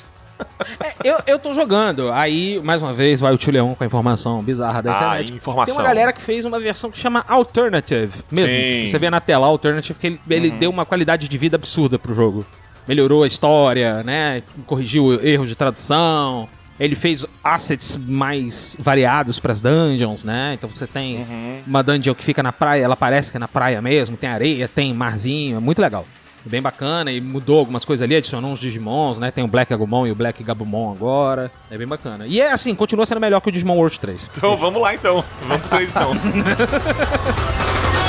Speaker 2: Eu, eu tô jogando. Aí, mais uma vez, vai o Tio Leão com a informação bizarra da
Speaker 3: Ah,
Speaker 2: internet.
Speaker 3: informação.
Speaker 2: Tem uma galera que fez uma versão que chama Alternative. Mesmo. Tipo, você vê na tela Alternative que ele, ele deu uma qualidade de vida absurda pro jogo. Melhorou a história, né? Corrigiu erros de tradução. Ele fez assets mais variados pras dungeons, né? Então você tem uma dungeon que fica na praia, ela parece que é na praia mesmo, tem areia, tem marzinho, é muito legal. Bem bacana e mudou algumas coisas ali, adicionou uns Digimons, né? Tem o Black Agumon e o Black Gabumon agora. É bem bacana. E é assim, continua sendo melhor que o Digimon World 3.
Speaker 3: Então vamos lá então. Vamos pro 3 então.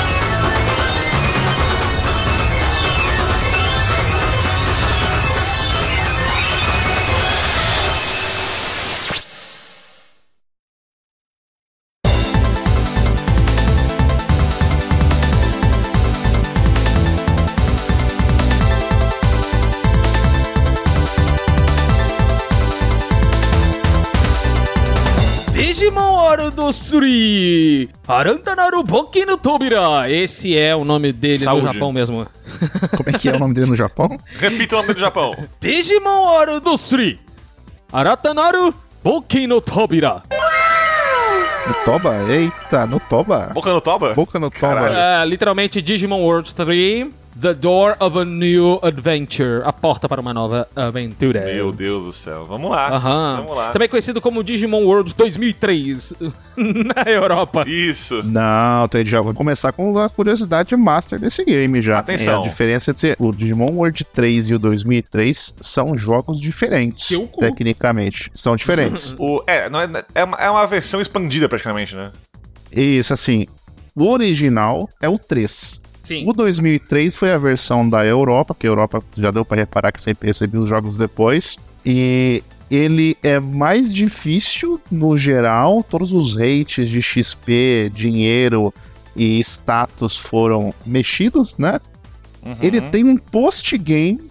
Speaker 2: Arantanaru Boki no Tobira! Esse é o nome dele
Speaker 3: Saúde.
Speaker 2: no Japão mesmo.
Speaker 17: Como é que é o nome dele no Japão?
Speaker 3: Repita o nome do Japão.
Speaker 2: Digimon Oro do Suri! Aratanaru Boki no Tobira!
Speaker 17: No Toba? Eita, no Toba.
Speaker 3: Boca no Toba?
Speaker 17: Boca no Toba.
Speaker 2: É, literalmente Digimon World 3, The Door of a New Adventure, a porta para uma nova aventura.
Speaker 3: Meu Deus do céu. Vamos lá.
Speaker 2: Aham.
Speaker 3: Vamos lá.
Speaker 2: Também conhecido como Digimon World 2003 na Europa.
Speaker 3: Isso.
Speaker 17: Não, então já vou começar com a curiosidade master desse game já.
Speaker 3: Atenção.
Speaker 17: É, a diferença entre o Digimon World 3 e o 2003 são jogos diferentes.
Speaker 2: Cu.
Speaker 17: Tecnicamente. São diferentes.
Speaker 3: O, é, não é, é, uma, é uma versão expandida praticamente, né?
Speaker 17: Isso, assim. O original é o 3.
Speaker 2: Sim.
Speaker 17: O 2003 foi a versão da Europa, que a Europa já deu pra reparar que sempre recebeu os jogos depois. E ele é mais difícil no geral. Todos os rates de XP, dinheiro e status foram mexidos, né? Ele tem um post-game.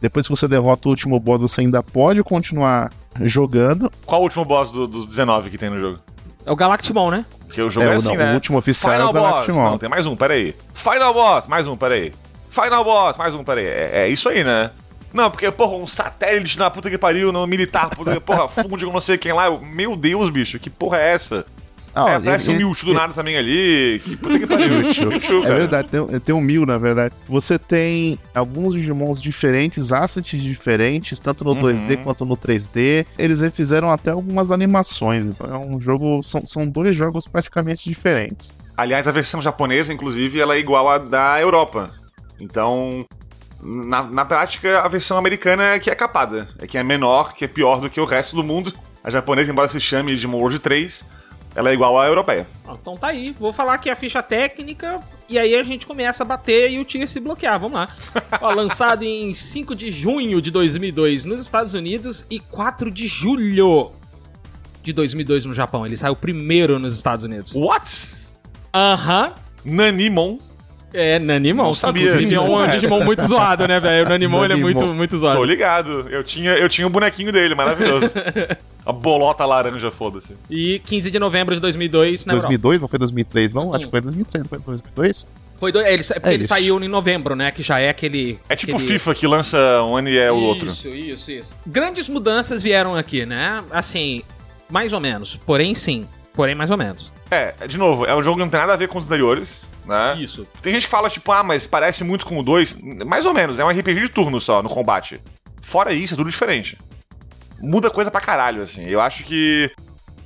Speaker 17: Depois que você derrota o último boss, você ainda pode continuar jogando.
Speaker 3: Qual o último boss do- dos 19 que tem no jogo?
Speaker 2: É o Galactimon, né?
Speaker 3: Porque o jogo é,
Speaker 17: É, o-
Speaker 3: assim,
Speaker 17: não, o
Speaker 3: né?
Speaker 17: último oficial
Speaker 3: Final
Speaker 17: é o
Speaker 3: boss. Não, tem mais um, peraí. Final boss, mais um, peraí. Final boss, mais um, peraí. É, é isso aí, né? Não, porque, porra, um satélite na puta que pariu, no militar, puta que, porra, funde com não sei quem lá. Eu, Meu Deus, bicho, que porra é essa?
Speaker 17: Ah,
Speaker 3: é,
Speaker 17: ele-
Speaker 3: parece um Mewtwo do nada também ali. Que puta que pariu.
Speaker 17: Mewtwo.
Speaker 3: Mewtwo,
Speaker 17: É verdade, tem, tem um mil, na verdade. Você tem alguns Digimons diferentes, assets diferentes, tanto no
Speaker 3: Uhum.
Speaker 17: 2D quanto no 3D. Eles refizeram até algumas animações. Então é um jogo. São, são dois jogos praticamente diferentes.
Speaker 3: Aliás, a versão japonesa, inclusive, ela é igual à da Europa. Então, na, na prática, a versão americana é que é capada. É que é menor, que é pior do que o resto do mundo. A japonesa, embora se chame Digimon World 3, ela é igual à europeia.
Speaker 2: Ah, Então tá aí, vou falar aqui a ficha técnica e aí a gente começa a bater e o Tier se bloquear, vamos lá. Ó, lançado em 5 de junho de 2002 nos Estados Unidos e 4 de julho de 2002 no Japão. Ele saiu primeiro nos Estados Unidos.
Speaker 3: What?
Speaker 2: Aham.
Speaker 3: Nanimon.
Speaker 2: É, Nanimon.
Speaker 3: Não sabia.
Speaker 2: Inclusive é um
Speaker 3: é.
Speaker 2: Digimon muito zoado, né, velho? O Nanimon, ele é muito, muito zoado.
Speaker 3: Tô ligado. Eu tinha, eu tinha o bonequinho dele, maravilhoso. a bolota laranja, foda-se.
Speaker 2: E 15 de novembro de 2002 na Europa.
Speaker 17: 2002, não foi 2003, não? Acho que foi 2003, não foi 2002?
Speaker 2: Foi do, é, ele, é porque
Speaker 17: É
Speaker 2: ele
Speaker 17: isso.
Speaker 2: saiu em novembro, né? Que já é aquele.
Speaker 3: É tipo
Speaker 2: aquele...
Speaker 3: FIFA que lança um ano e é o outro.
Speaker 2: Isso, isso, isso. Grandes mudanças vieram aqui, né? Assim, mais ou menos. Porém, sim. Porém, mais ou menos.
Speaker 3: É, de novo, é um jogo que não tem nada a ver com os anteriores, né?
Speaker 2: Isso.
Speaker 3: Tem gente que fala, tipo, ah, mas parece muito com o 2. Mais ou menos, é um RPG de turno só, no combate. Fora isso, é tudo diferente. Muda coisa pra caralho, assim. Eu acho que.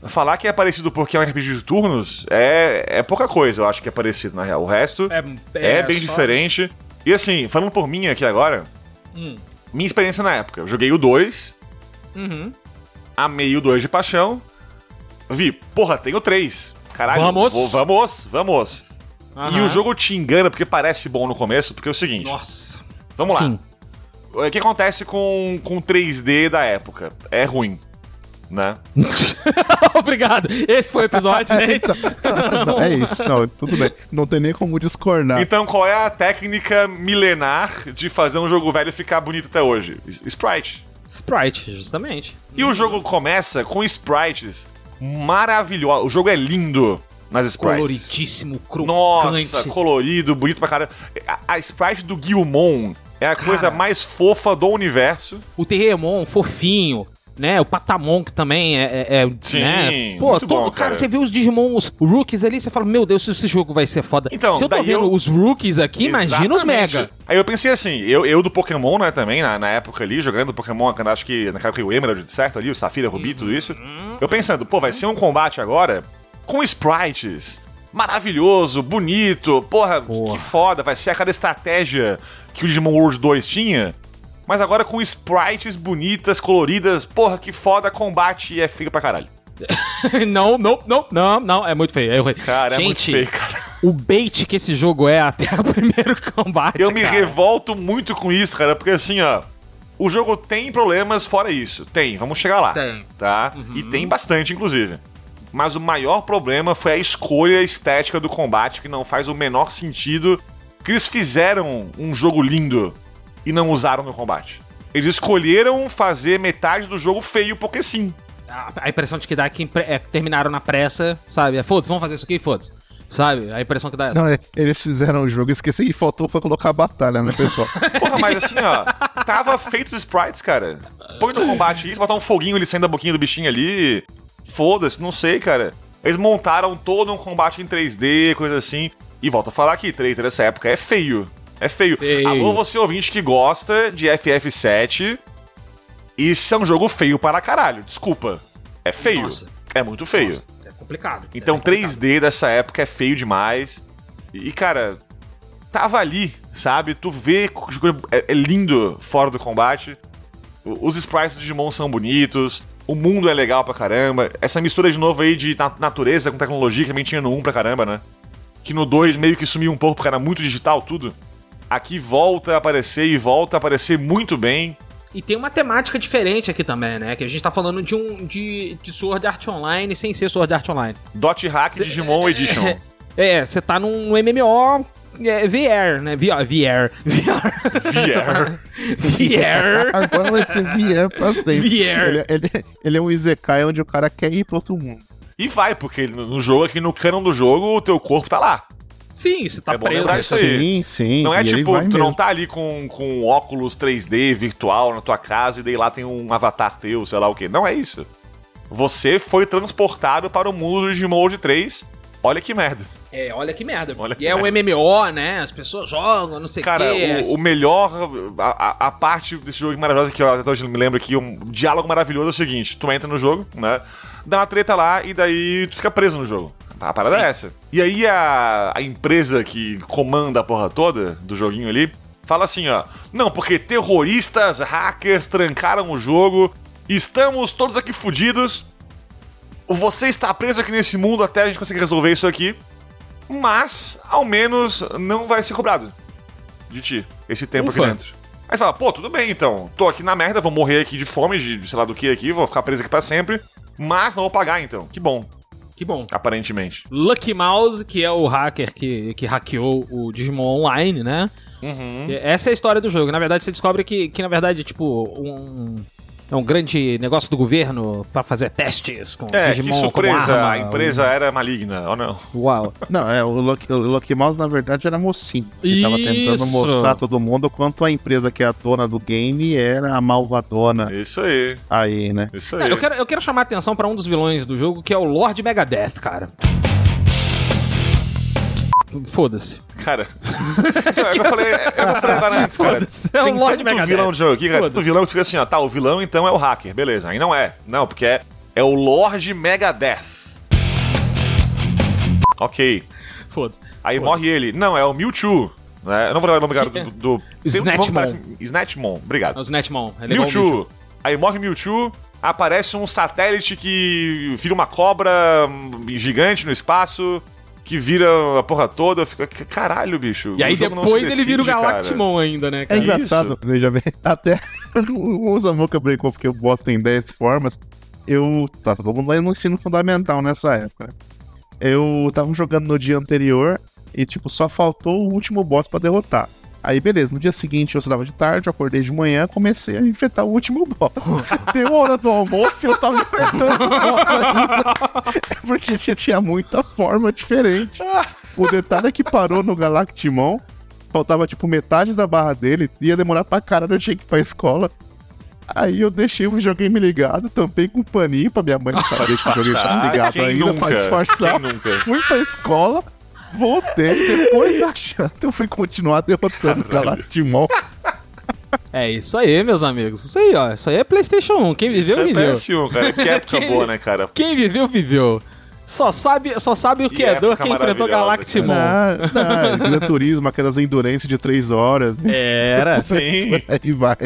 Speaker 3: Falar que é parecido porque é um RPG de turnos é, é pouca coisa, eu acho que é parecido, na real. O resto é, bem
Speaker 2: só-
Speaker 3: diferente. E assim, falando por mim aqui agora,
Speaker 2: Hum.
Speaker 3: minha experiência na época. Eu joguei o 2,
Speaker 2: Uhum.
Speaker 3: amei o 2 de paixão. Vi, porra, tem o 3. Caralho,
Speaker 2: Vamos.
Speaker 3: vou- vamos, vamos. E
Speaker 2: Aham.
Speaker 3: o jogo te engana porque parece bom no começo, porque é o seguinte.
Speaker 2: Nossa.
Speaker 3: Vamos lá.
Speaker 2: Sim.
Speaker 3: O que acontece com, com 3D da época? É ruim, né?
Speaker 2: Obrigado. Esse foi o episódio, gente.
Speaker 17: Não, é isso, não, tudo bem. Não tem nem como discordar.
Speaker 3: Então qual é a técnica milenar de fazer um jogo velho ficar bonito até hoje? Sprite.
Speaker 2: Sprite, justamente.
Speaker 3: E o jogo começa com sprites maravilhosos. O jogo é lindo nas sprites.
Speaker 2: Coloridíssimo, crocante.
Speaker 3: Nossa, colorido, bonito pra caramba. A, a sprite do Guilmon é a coisa mais fofa do universo.
Speaker 2: O Terremon, fofinho. Né, o Patamon, que também é. é, é,
Speaker 3: Sim,
Speaker 2: né? Pô, todo,
Speaker 3: bom,
Speaker 2: cara,
Speaker 3: cara.
Speaker 2: você vê os Digimon, os rookies ali, você fala, meu Deus, esse jogo vai ser foda.
Speaker 3: Então,
Speaker 2: Se eu tô vendo
Speaker 3: eu-
Speaker 2: os rookies aqui, imagina os
Speaker 3: Exatamente.
Speaker 2: Mega.
Speaker 3: Aí eu pensei assim, eu, eu do Pokémon, né, também, na, na época ali, jogando Pokémon, acho que naquela época o Emerald, certo ali, o Safira, Rubi, tudo isso. Eu pensando, pô, vai ser um combate agora com sprites maravilhoso, bonito, porra, que foda, vai ser aquela estratégia que o Digimon World 2 tinha. Mas agora com sprites bonitas, coloridas, porra, que foda, combate é feio pra caralho.
Speaker 2: não, não, não, não, não, é muito feio. É horrível.
Speaker 3: Cara, é
Speaker 2: Gente,
Speaker 3: muito feio, cara.
Speaker 2: O bait que esse jogo é até o primeiro combate.
Speaker 3: Eu me
Speaker 2: cara.
Speaker 3: revolto muito com isso, cara, porque assim, ó. O jogo tem problemas fora isso. Tem, vamos chegar lá.
Speaker 2: Tem. Uhum.
Speaker 3: Tá? E tem bastante, inclusive. Mas o maior problema foi a escolha estética do combate, que não faz o menor sentido. Que eles fizeram um jogo lindo e não usaram no combate. Eles escolheram fazer metade do jogo feio porque sim.
Speaker 2: A, impressão de que dá é que impre- é, terminaram na pressa, sabe? É, foda-se, vamos fazer isso aqui, foda-se. Sabe? A impressão que dá é essa.
Speaker 17: Não, é, eles fizeram o jogo, esqueci e faltou foi colocar a batalha, né, pessoal?
Speaker 3: Porra, mas assim, ó, tava feito os sprites, cara. Põe no combate isso, botar um foguinho ali saindo da boquinha do bichinho ali. Foda-se, não sei, cara. Eles montaram todo um combate em 3D, coisa assim. E volto a falar aqui, 3D dessa época é feio. É feio.
Speaker 2: Feio.
Speaker 3: Alô, você ouvinte que gosta de FF7. Isso é um jogo feio para caralho, desculpa. É feio.
Speaker 2: Nossa.
Speaker 3: É muito feio.
Speaker 2: É complicado.
Speaker 3: Então 3D dessa época é feio demais. E, cara, tava ali, sabe? Tu vê que o jogo é, é lindo fora do combate. Os sprites do Digimon são bonitos. O mundo é legal pra caramba. Essa mistura de novo aí de na- natureza com tecnologia que também tinha no 1 pra caramba, né? Que no 2 meio que sumiu um pouco porque era muito digital tudo. Aqui volta a aparecer e volta a aparecer muito bem.
Speaker 2: E tem uma temática diferente aqui também, né? Que a gente tá falando de um de, de Sword Art Online sem ser Sword Art Online.
Speaker 3: Dot Hack Digimon Edition.
Speaker 2: É, você tá num MMO é, VR, né? VR. VR. VR. VR.
Speaker 17: Agora vai ser VR pra sempre.
Speaker 2: VR.
Speaker 17: Ele, ele- ele é um Izekai onde o cara quer ir pro outro mundo.
Speaker 3: E vai, porque no jogo aqui, no canon do jogo, o teu corpo tá lá.
Speaker 2: Sim, você tá
Speaker 3: é
Speaker 2: preso.
Speaker 3: isso aí.
Speaker 17: Sim, sim.
Speaker 3: Não é
Speaker 17: e
Speaker 3: tipo, tu não
Speaker 17: mesmo.
Speaker 3: tá ali com, com óculos 3D virtual na tua casa e daí lá tem um avatar teu, sei lá o que. Não é isso. Você foi transportado para o mundo do Digimon World 3. Olha que merda.
Speaker 2: É, olha que merda.
Speaker 3: Olha que
Speaker 2: e é um. MMO, né? As pessoas jogam, não sei o
Speaker 3: Cara,
Speaker 2: quê.
Speaker 3: o, o melhor. A, a- parte desse jogo maravilhosa que eu até hoje me lembro aqui, um diálogo maravilhoso é o seguinte: tu entra no jogo, né? Dá uma treta lá e daí tu fica preso no jogo. A parada é essa. E aí a, a empresa que comanda a porra toda do joguinho ali fala assim, ó. Não, porque terroristas, hackers trancaram o jogo. Estamos todos aqui fudidos. Você está preso aqui nesse mundo até a gente conseguir resolver isso aqui. Mas, ao menos, não vai ser cobrado de ti esse tempo
Speaker 2: Ufa.
Speaker 3: aqui dentro. Aí você fala, pô, tudo bem então. Tô aqui na merda, vou morrer aqui de fome, de sei lá do que aqui, vou ficar preso aqui pra sempre. Mas não vou pagar então. Que bom.
Speaker 2: Que bom.
Speaker 3: Aparentemente.
Speaker 2: Lucky Mouse, que é o hacker que, que hackeou o Digimon Online, né?
Speaker 3: Uhum.
Speaker 2: Essa é a história do jogo. Na verdade, você descobre que, que na verdade, tipo, um. É um grande negócio do governo pra fazer testes com
Speaker 3: É,
Speaker 2: Digimon
Speaker 3: que surpresa.
Speaker 2: como arma.
Speaker 3: a empresa era maligna, ou não?
Speaker 2: Uau.
Speaker 17: Não, é, o Lucky, o Lucky Mouse, na verdade, era mocinho. Ele tava tentando mostrar a todo mundo quanto a empresa que é a dona do game era a malvadona.
Speaker 3: Isso aí.
Speaker 17: Aí, né?
Speaker 3: Isso
Speaker 2: É, eu, quero, eu quero chamar a atenção pra um dos vilões do jogo, que é o Lord Megadeth, cara. Foda-se.
Speaker 3: Cara. Então, é que eu falei, é eu falei agora antes, cara.
Speaker 2: É o
Speaker 3: Tem
Speaker 2: Lord
Speaker 3: tanto
Speaker 2: Megadeth.
Speaker 3: vilão do jogo aqui, cara. Tanto vilão que fica assim, ó, tá, o vilão então é o hacker, beleza. Aí não é. Não, porque é, é o Lord Megadeth. Ok.
Speaker 2: Foda-se.
Speaker 3: Aí morre ele. Não, é o Mewtwo. Né? Eu não vou lembrar o nome cara, do. do, um
Speaker 2: Snatchmon.
Speaker 3: parece- Snatchmon, obrigado.
Speaker 2: É o Snatchmon. Ele é ao
Speaker 3: Mewtwo. Aí morre Mewtwo. Aparece um satélite que vira uma cobra hum, gigante no espaço. Que vira a porra toda. Fica. Caralho, bicho.
Speaker 2: E aí depois ele vira o
Speaker 3: decide, cara.
Speaker 2: Galactimon ainda, né,
Speaker 17: É
Speaker 2: cara?
Speaker 17: engraçado, veja bem. Até o Zamuca brincou porque o boss tem 10 formas. Eu. Tá, todo mundo lá no ensino fundamental nessa época. né? Eu tava jogando no dia anterior e, tipo, só faltou o último boss pra derrotar. Aí, beleza, no dia seguinte eu estudava de tarde, eu acordei de manhã, comecei a enfrentar o último boss. Deu hora do almoço e eu tava enfrentando o boss ainda. É porque tinha, muita forma diferente. O detalhe é que parou no Galactimon, faltava tipo metade da barra dele, ia demorar pra caralho, eu tinha que ir pra escola. Aí eu deixei o videogame ligado, tampei com um paninho pra minha mãe não saber que o videogame tá
Speaker 3: disfarçar.
Speaker 17: ligado
Speaker 3: Quem
Speaker 17: ainda,
Speaker 3: nunca?
Speaker 17: pra disfarçar. Fui pra escola, voltei, depois da janta eu fui continuar derrotando o Galactimon.
Speaker 2: É isso aí, meus amigos. Isso aí, ó. Isso aí é PlayStation 1. Quem viveu,
Speaker 3: Isso é
Speaker 2: viveu.
Speaker 3: PS1, cara. Que época
Speaker 2: Quem-
Speaker 3: boa, né, cara?
Speaker 2: Quem viveu, viveu. Só sabe, só sabe o que, é dor quem enfrentou Galactimon.
Speaker 17: Não, não, Gran Turismo, aquelas endurance de 3 horas.
Speaker 2: Era.
Speaker 3: Sim.
Speaker 17: Aí vai.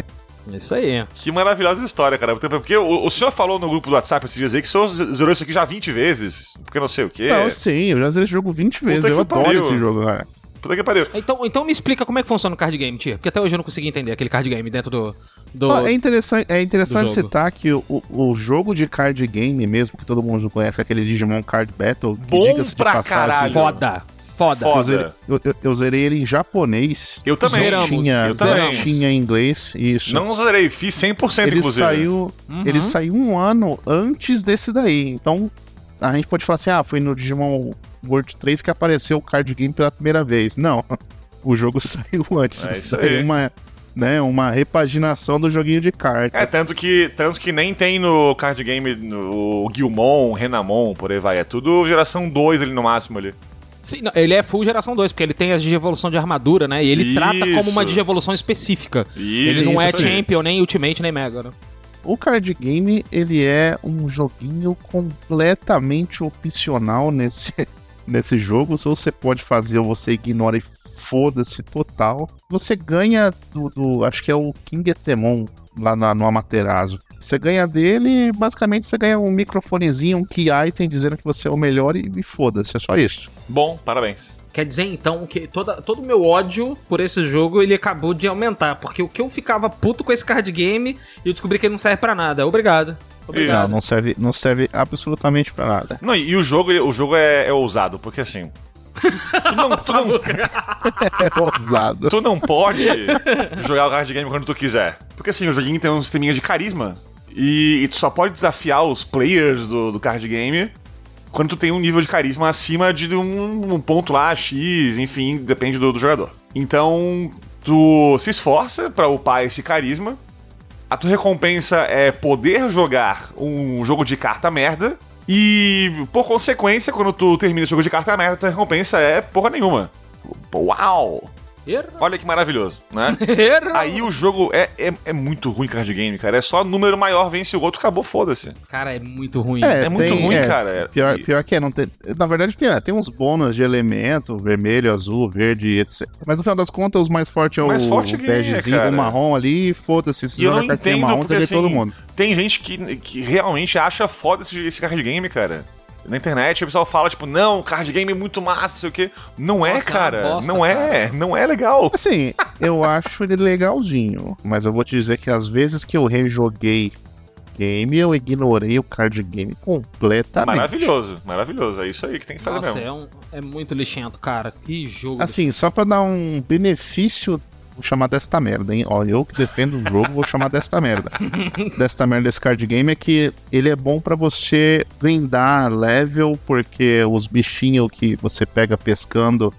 Speaker 2: Isso aí.
Speaker 3: Que maravilhosa história, cara. Porque, o, o senhor falou no grupo do WhatsApp esses dias aí que o senhor zerou isso aqui já 20 vezes. Porque não sei o quê.
Speaker 17: Não, sim, eu já zerei esse jogo 20 vezes.
Speaker 3: Puta
Speaker 17: Eu
Speaker 3: que
Speaker 17: adoro
Speaker 3: pariu.
Speaker 17: esse jogo, cara.
Speaker 3: Puta que pariu.
Speaker 2: Então, então me explica como é que funciona o card game, tia. Porque até hoje eu não consegui entender aquele card game dentro do. do...
Speaker 17: Ó, é interessante, é interessante citar que o, o, jogo de card game mesmo, que todo mundo conhece, que é aquele Digimon Card Battle, que
Speaker 3: Bom
Speaker 17: de
Speaker 3: pra
Speaker 17: passagem,
Speaker 3: caralho.
Speaker 2: Foda. Foda.
Speaker 17: Eu zerei, eu, eu- eu zerei ele em japonês.
Speaker 3: Eu também.
Speaker 17: Não tinha,
Speaker 3: Eu também.
Speaker 17: não tinha em inglês, isso.
Speaker 3: Não zerei, fiz 100%
Speaker 17: ele
Speaker 3: inclusive.
Speaker 17: saiu,
Speaker 2: Uhum.
Speaker 17: ele saiu um ano antes desse daí. Então, a gente pode falar assim: ah, foi no Digimon World 3 que apareceu o card game pela primeira vez. Não. O jogo saiu antes.
Speaker 3: É isso
Speaker 17: saiu
Speaker 3: aí.
Speaker 17: uma, né, uma repaginação do joguinho de carta.
Speaker 3: É, tanto que, tanto que nem tem no card game no Guilmon, Renamon, por aí vai. É tudo geração 2 ali no máximo ali.
Speaker 2: Sim, não, ele é full geração 2, porque ele tem as digievolução de armadura, né? E ele trata como uma
Speaker 3: Isso.
Speaker 2: digievolução específica.
Speaker 3: Isso,
Speaker 2: ele não é
Speaker 17: isso.
Speaker 2: Champion, nem Ultimate, nem Mega, né?
Speaker 17: O card game, ele é um joguinho completamente opcional nesse, nesse jogo. Se você pode fazer ou você ignora e foda-se total. Você ganha do, do- acho que é o King Etemon lá na- no Amaterasu. Você ganha dele e basicamente você ganha um microfonezinho, um key item dizendo que você é o melhor e, e foda-se, é só isso.
Speaker 3: Bom, parabéns.
Speaker 2: Quer dizer, então, que toda, todo o meu ódio por esse jogo, ele acabou de aumentar. Porque o que eu ficava puto com esse card game, eu descobri que ele não serve pra nada. Obrigado.
Speaker 17: Não, não serve, não serve absolutamente pra nada.
Speaker 3: Não, e, e o jogo, o jogo é, é ousado, porque assim. Tu não, tu, não,
Speaker 17: É ousado.
Speaker 3: tu não pode jogar o card game quando tu quiser. Porque assim, o joguinho tem um sisteminha de carisma. E, e tu só pode desafiar os players do, do card game quando tu tem um nível de carisma acima de um, um ponto lá, X, enfim, depende do, do jogador. Então, tu se esforça pra upar esse carisma. A tua recompensa é poder jogar um jogo de carta merda. E, por consequência, quando tu termina o jogo de carta merda, tua recompensa é porra nenhuma. Uau! Olha que maravilhoso, né? Aí o jogo é, é, é muito ruim card game, cara. É só número maior vence o outro, acabou, foda-se.
Speaker 2: Cara, é muito ruim.
Speaker 3: É muito ruim, cara.
Speaker 17: Pior, pior que é, não tem. Na verdade, tem, tem uns bônus de elemento, vermelho, azul, verde, etc. Mas no final das contas, os mais fortes é o,
Speaker 3: Mais forte
Speaker 17: o
Speaker 3: é,
Speaker 17: begezinho, o marrom ali, foda-se. Se joga
Speaker 3: não
Speaker 17: cartinha marrom,
Speaker 3: porque
Speaker 17: você vê
Speaker 3: assim,
Speaker 17: todo mundo.
Speaker 3: tem gente que, que realmente acha foda esse, esse card game, cara. Na internet, o pessoal fala, tipo, não, card game é muito massa, sei o quê. Não é,
Speaker 2: Nossa, é
Speaker 3: cara.
Speaker 2: bosta,
Speaker 3: não é, não é legal.
Speaker 17: Assim, eu acho ele legalzinho, mas eu vou te dizer que às vezes que eu rejoguei game, eu ignorei o card game completamente.
Speaker 3: Maravilhoso, maravilhoso. É isso aí que tem que fazer
Speaker 2: Nossa,
Speaker 3: mesmo.
Speaker 2: é, um, é muito lixento, cara. Que jogo.
Speaker 17: Assim, só pra dar um benefício, vou chamar desta merda, hein? Olha, eu que defendo o jogo, vou chamar desta merda. desta merda desse card game é que ele é bom pra você grindar level, porque os bichinhos que você pega pescando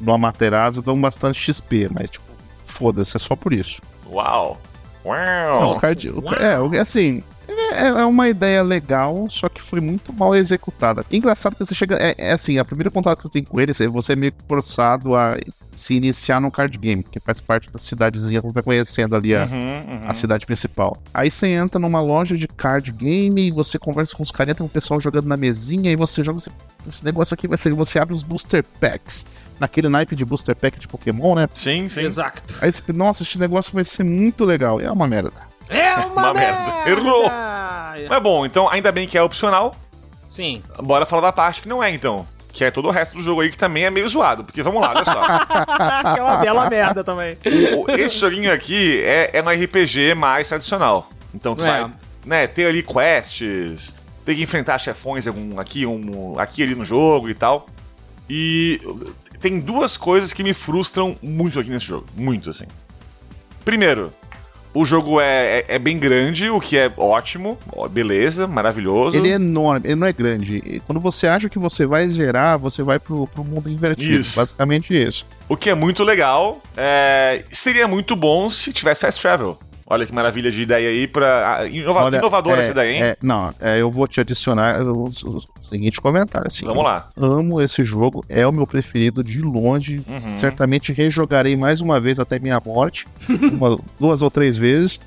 Speaker 17: no Amaterasu dão bastante XP, mas tipo, foda-se, é só por isso.
Speaker 3: Uau!
Speaker 17: Não,
Speaker 3: Uau!
Speaker 17: o card, o, é, o- assim, é, é uma ideia legal, só que foi muito mal executada. Engraçado que você chega. É, é assim, a primeira contato que você tem com ele, você- você é meio que forçado a se iniciar no card game, que faz parte da cidadezinha que você tá conhecendo ali a,
Speaker 3: Uhum, uhum.
Speaker 17: a cidade principal. Aí você entra numa loja de card game e você conversa com os caras, tem um pessoal jogando na mesinha e você joga. Esse, esse negócio aqui vai ser. Você abre os booster packs. Naquele naipe de booster pack de Pokémon, né?
Speaker 3: Sim, sim.
Speaker 2: Exato.
Speaker 17: Aí você, nossa, esse negócio vai ser muito legal. E é uma merda.
Speaker 2: É uma,
Speaker 3: Uma merda. Errou! Mas bom, então ainda bem que é opcional.
Speaker 2: Sim.
Speaker 3: Bora falar da parte que não é, então. Que é todo o resto do jogo aí que também é meio zoado. Porque vamos lá, olha só.
Speaker 2: que é uma bela merda também.
Speaker 3: Esse joguinho aqui é, é um RPG mais tradicional. Então tu
Speaker 2: É.
Speaker 3: vai né, ter ali quests, ter que enfrentar chefões algum, aqui, um, aqui ali no jogo e tal. E tem duas coisas que me frustram muito aqui nesse jogo. Muito, assim. Primeiro, o jogo é, é, é bem grande, o que é ótimo. Beleza, maravilhoso.
Speaker 17: Ele é enorme, ele não é grande. E quando você acha que você vai zerar, você vai pro, pro mundo invertido.
Speaker 3: Isso.
Speaker 17: Basicamente isso.
Speaker 3: O que é muito legal. é, seria muito bom se tivesse fast travel. Olha que maravilha de ideia aí pra. ah, inova-
Speaker 17: Olha,
Speaker 3: inovadora
Speaker 17: é-
Speaker 3: essa ideia, hein?
Speaker 17: é, não, é, eu vou te adicionar o, o- seguinte comentário. Assim,
Speaker 3: Vamos lá.
Speaker 17: Amo esse jogo, é o meu preferido de longe.
Speaker 3: Uhum.
Speaker 17: Certamente rejogarei mais uma vez até minha morte. uma- duas ou três vezes.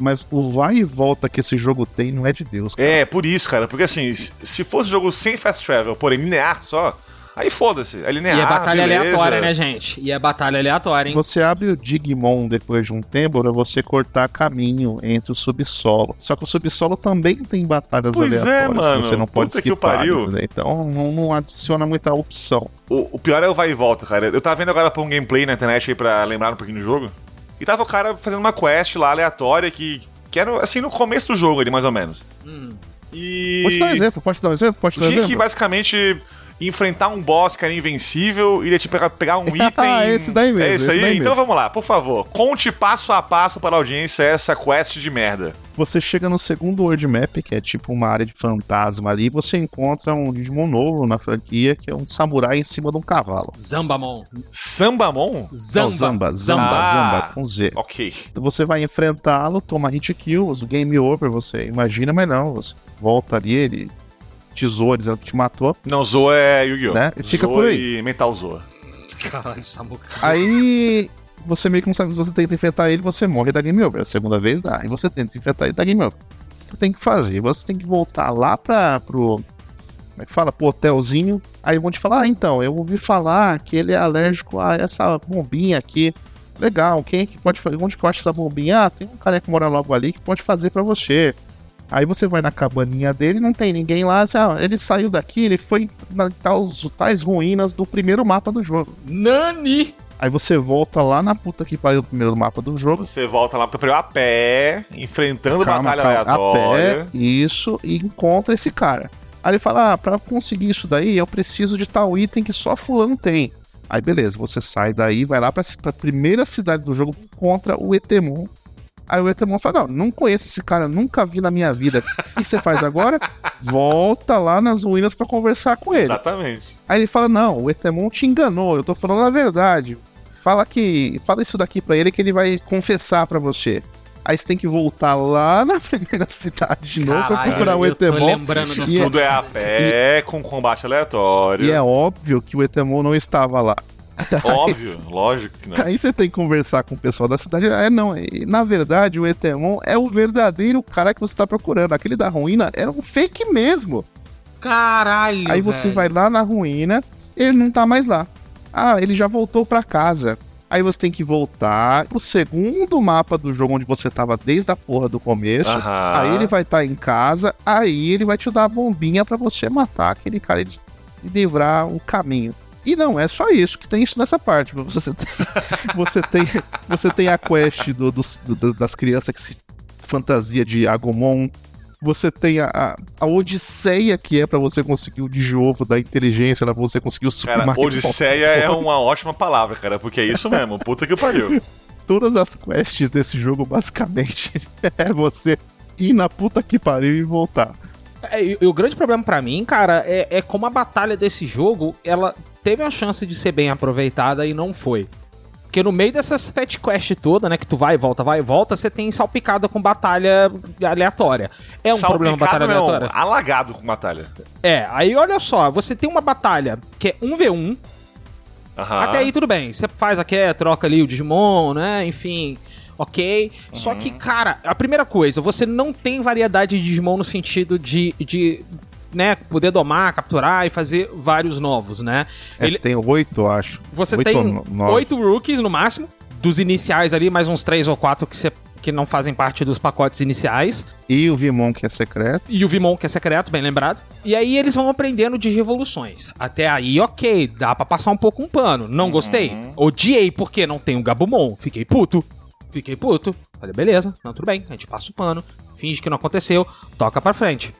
Speaker 17: Mas o vai e volta que esse jogo tem não é de Deus. cara.
Speaker 3: É, por isso, cara. Porque assim, se- se fosse jogo sem fast travel, porém linear só, aí foda-se. É linear.
Speaker 2: e é batalha
Speaker 3: beleza.
Speaker 2: aleatória, né, gente? E é batalha aleatória, hein?
Speaker 17: Você abre o Digimon depois de um tempo pra você cortar caminho entre o subsolo. Só que o subsolo também tem batalhas
Speaker 3: Pois é,
Speaker 17: aleatórias.
Speaker 3: mano.
Speaker 17: Você não pode
Speaker 3: Puta que o
Speaker 17: esquipar.
Speaker 3: pariu.
Speaker 17: né? Então não, não adiciona muita opção.
Speaker 3: O, o pior é o vai e volta, cara. Eu tava vendo agora por um gameplay na internet aí pra lembrar um pouquinho do jogo. E tava o cara fazendo uma quest lá aleatória que, que era assim no começo do jogo ali, mais ou menos. E.
Speaker 17: Pode dar um exemplo? Pode dar um exemplo? Pode dar um
Speaker 3: Tinha que
Speaker 17: exemplo?
Speaker 3: basicamente enfrentar um boss que era invencível e daí, tipo, pegar, pegar um item.
Speaker 17: Ah, esse daí mesmo,
Speaker 3: É isso aí? então
Speaker 17: mesmo.
Speaker 3: vamos lá, por favor. Conte passo a passo para a audiência essa quest de merda.
Speaker 17: Você chega no segundo World Map, que é tipo uma área de fantasma ali, e você encontra um Digimon novo na franquia, que é um samurai em cima de um cavalo.
Speaker 2: Zambamon.
Speaker 3: Sambamon?
Speaker 2: Zamba.
Speaker 17: Não, Zamba, Zamba,
Speaker 3: Ah,
Speaker 17: Zamba, com Z.
Speaker 3: Ok.
Speaker 17: Então você vai enfrentá-lo, toma hit kill, o game over, você imagina, mas não, você volta ali, ele tesoura dizendo que te matou.
Speaker 3: Não, Zoa é Yu-Gi-Oh!
Speaker 17: Né? E fica
Speaker 3: Zoa
Speaker 17: por aí.
Speaker 3: e Mental Zoa.
Speaker 2: Caralho, Samuca.
Speaker 17: Aí você meio que não sabe se você tenta enfrentar ele, você morre da game over. A segunda vez dá. Aí você tenta enfrentar ele da game over. O que tem que fazer? Você tem que voltar lá pra, pro. Como é que fala? Pro hotelzinho. Aí vão te falar: ah, então, eu ouvi falar que ele é alérgico a essa bombinha aqui. Legal, quem é que pode fazer? Onde que eu acho essa bombinha? Ah, tem um cara que mora logo ali que pode fazer pra você. Aí você vai na cabaninha dele, não tem ninguém lá. Assim, ah, ele saiu daqui, ele foi na tais, tais ruínas do primeiro mapa do jogo.
Speaker 2: Nani!
Speaker 17: Aí você volta lá na puta que pariu do primeiro mapa do jogo.
Speaker 3: Você volta lá pro primeiro a pé, enfrentando
Speaker 17: Calma,
Speaker 3: batalha
Speaker 17: calma,
Speaker 3: aleatória.
Speaker 17: A pé, isso, e encontra esse cara. Aí ele fala: Ah, pra conseguir isso daí, eu preciso de tal item que só fulano tem. Aí beleza, você sai daí, vai lá pra, pra primeira cidade do jogo, encontra o Etemon. Aí o Etemon fala: Não, não conheço esse cara, nunca vi na minha vida. O que você faz agora? Volta lá nas ruínas pra conversar com ele.
Speaker 3: Exatamente.
Speaker 17: Aí ele fala: Não, o Etemon te enganou, eu tô falando a verdade. Fala que. Fala isso daqui pra ele que ele vai confessar pra você. Aí você tem que voltar lá na primeira cidade de novo pra
Speaker 2: Caralho,
Speaker 17: procurar o Etemon.
Speaker 2: lembrando
Speaker 3: Isso
Speaker 17: E
Speaker 3: tudo é a pé, com combate aleatório.
Speaker 17: E é óbvio que o Etemon não estava lá.
Speaker 3: Óbvio, lógico que não.
Speaker 17: Aí você tem que conversar com o pessoal da cidade. É, não. e, Na verdade, o Etemon é o verdadeiro cara que você tá procurando. Aquele da ruína era um fake mesmo.
Speaker 2: Caralho.
Speaker 17: Aí você
Speaker 2: velho.
Speaker 17: vai lá na ruína, ele não tá mais lá. Ah, ele já voltou pra casa. Aí você tem que voltar pro segundo mapa do jogo onde você tava desde a porra do começo.
Speaker 3: Aham.
Speaker 17: Aí ele vai estar em casa, aí ele vai te dar a bombinha pra você matar aquele cara e e livrar o caminho. E não é só isso que tem isso nessa parte. Você tem, você tem, você tem a quest do- dos- do- das crianças que se fantasia de Agumon. Você tem a, a, a Odisseia, que é pra você conseguir o Digiovo da inteligência, pra você conseguir o Super
Speaker 3: Cara, Odisseia é uma ótima palavra, cara, porque é isso mesmo, puta que pariu.
Speaker 17: Todas as quests desse jogo, basicamente, é você ir na puta que pariu e voltar.
Speaker 2: É, e, e o grande problema pra mim, cara, é, é como a batalha desse jogo, ela teve a chance de ser bem aproveitada e não foi. Porque no meio dessas sete quests toda, né, que tu vai e volta, vai e volta, você tem salpicada com batalha aleatória. É um problema
Speaker 3: Salpicado
Speaker 2: batalha
Speaker 3: não,
Speaker 2: aleatória?
Speaker 3: alagado com batalha.
Speaker 2: É, aí olha só, você tem uma batalha que é 1v1,
Speaker 3: Aham.
Speaker 2: até aí tudo bem, você faz aqui, troca ali o Digimon, né, enfim, ok. Só que, cara, a primeira coisa, você não tem variedade de Digimon no sentido de, de né, poder domar, capturar e fazer vários novos, né?
Speaker 17: É,
Speaker 2: Ele-
Speaker 17: Tem oito, eu acho.
Speaker 2: você
Speaker 17: Oito
Speaker 2: tem oito rookies no máximo, dos iniciais ali, mais uns três ou quatro que, você, que não fazem parte dos pacotes iniciais.
Speaker 17: E o Vimon, que é secreto.
Speaker 2: E o Vimon, que é secreto, bem lembrado. E aí eles vão aprendendo de revoluções. Até aí, ok, dá pra passar um pouco um pano. Não gostei. Odiei porque não tem o Gabumon. Fiquei puto. Fiquei puto. Falei, beleza, não, tudo bem. A gente passa o pano, finge que não aconteceu, toca pra frente.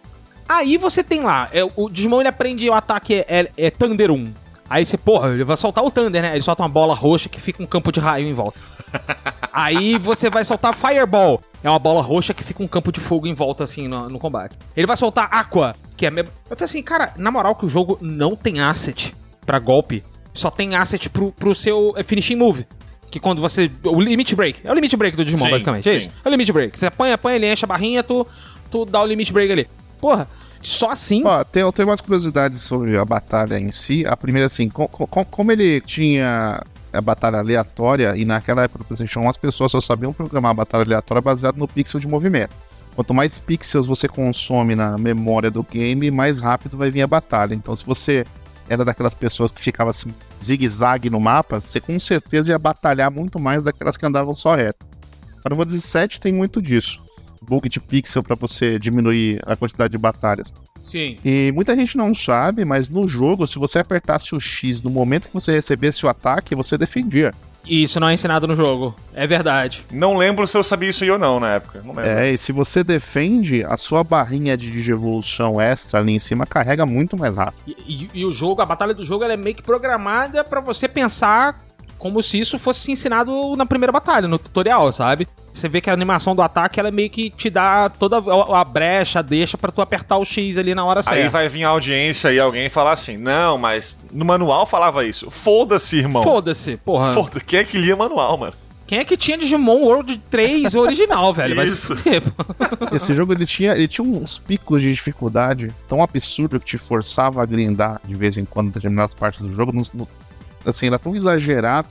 Speaker 2: Aí você tem lá, é, o Digimon ele aprende o ataque é, é, é Thunder 1. Aí você, porra, ele vai soltar o Thunder, né? Ele solta uma bola roxa que fica um campo de raio em volta. Aí você vai soltar Fireball. É uma bola roxa que fica um campo de fogo em volta, assim, no, no combate. Ele vai soltar Aqua, que é... Eu falei assim, cara, na moral que o jogo não tem asset pra golpe. Só tem asset pro, pro seu é, finishing move. Que quando você... O limit break. É o limit break do Digimon,
Speaker 3: Sim,
Speaker 2: basicamente. É
Speaker 3: sim.
Speaker 2: isso. É o limit break. Você apanha, apanha, ele enche a barrinha, tu, tu dá o limit break ali. Porra, só assim...
Speaker 17: Ó, tem, tenho umas curiosidades sobre a batalha em si. A primeira, assim, co- co- como ele tinha a batalha aleatória, e naquela época do PlayStation 1 as pessoas só sabiam programar a batalha aleatória baseado no pixel de movimento. Quanto mais pixels você consome na memória do game, mais rápido vai vir a batalha. Então, se você era daquelas pessoas que ficava assim, zigue-zague no mapa, você com certeza ia batalhar muito mais daquelas que andavam só reto. Final Fantasy 7 tem muito disso. Bug de pixel para você diminuir a quantidade de batalhas.
Speaker 2: Sim.
Speaker 17: E muita gente não sabe, mas no jogo, se você apertasse o X no momento que você recebesse o ataque, você defendia.
Speaker 2: E isso não é ensinado no jogo. É verdade.
Speaker 3: Não lembro se eu sabia isso aí ou não na época. Não lembro.
Speaker 17: É, e se você defende, a sua barrinha de digievolução extra ali em cima carrega muito mais rápido.
Speaker 2: E, e- e o jogo, a batalha do jogo, ela é meio que programada pra você pensar como se isso fosse ensinado na primeira batalha, no tutorial, sabe? Você vê que a animação do ataque, ela é meio que te dá toda a a brecha, deixa pra tu apertar o X ali na hora certa.
Speaker 3: Aí vai vir a audiência e alguém falar assim: Não, mas no manual falava isso. Foda-se, irmão.
Speaker 2: Foda-se, porra.
Speaker 3: Foda Quem é que lia manual, mano?
Speaker 2: Quem é que tinha Digimon World 3 original, velho?
Speaker 3: Isso.
Speaker 17: Esse jogo ele tinha, ele tinha uns picos de dificuldade tão absurdo que te forçava a grindar de vez em quando determinadas partes do jogo. no- no- assim, era tão exagerado.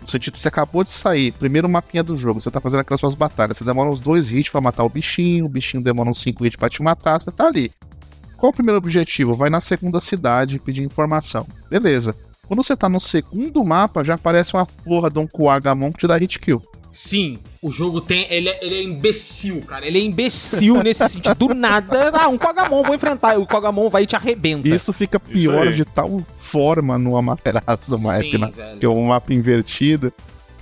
Speaker 17: No sentido, você acabou de sair, primeiro mapinha do jogo, você tá fazendo aquelas suas batalhas, você demora uns dois hits pra matar o bichinho, o bichinho demora uns cinco hits pra te matar, você tá ali. Qual o primeiro objetivo? Vai na segunda cidade pedir informação. Beleza. Quando você tá no segundo mapa, já aparece uma porra de um Kuagamon que te dá hit kill.
Speaker 2: Sim, o jogo tem. Ele é, ele é imbecil, cara. Ele é imbecil nesse sentido. Do nada. Ah, um Kogamon, vou enfrentar. O Kogamon vai e te arrebenta.
Speaker 17: Isso fica pior
Speaker 2: aí.
Speaker 17: de tal forma no Amaterasu Map,
Speaker 2: Sim,
Speaker 17: né?
Speaker 2: velho.
Speaker 17: Que é um mapa invertido.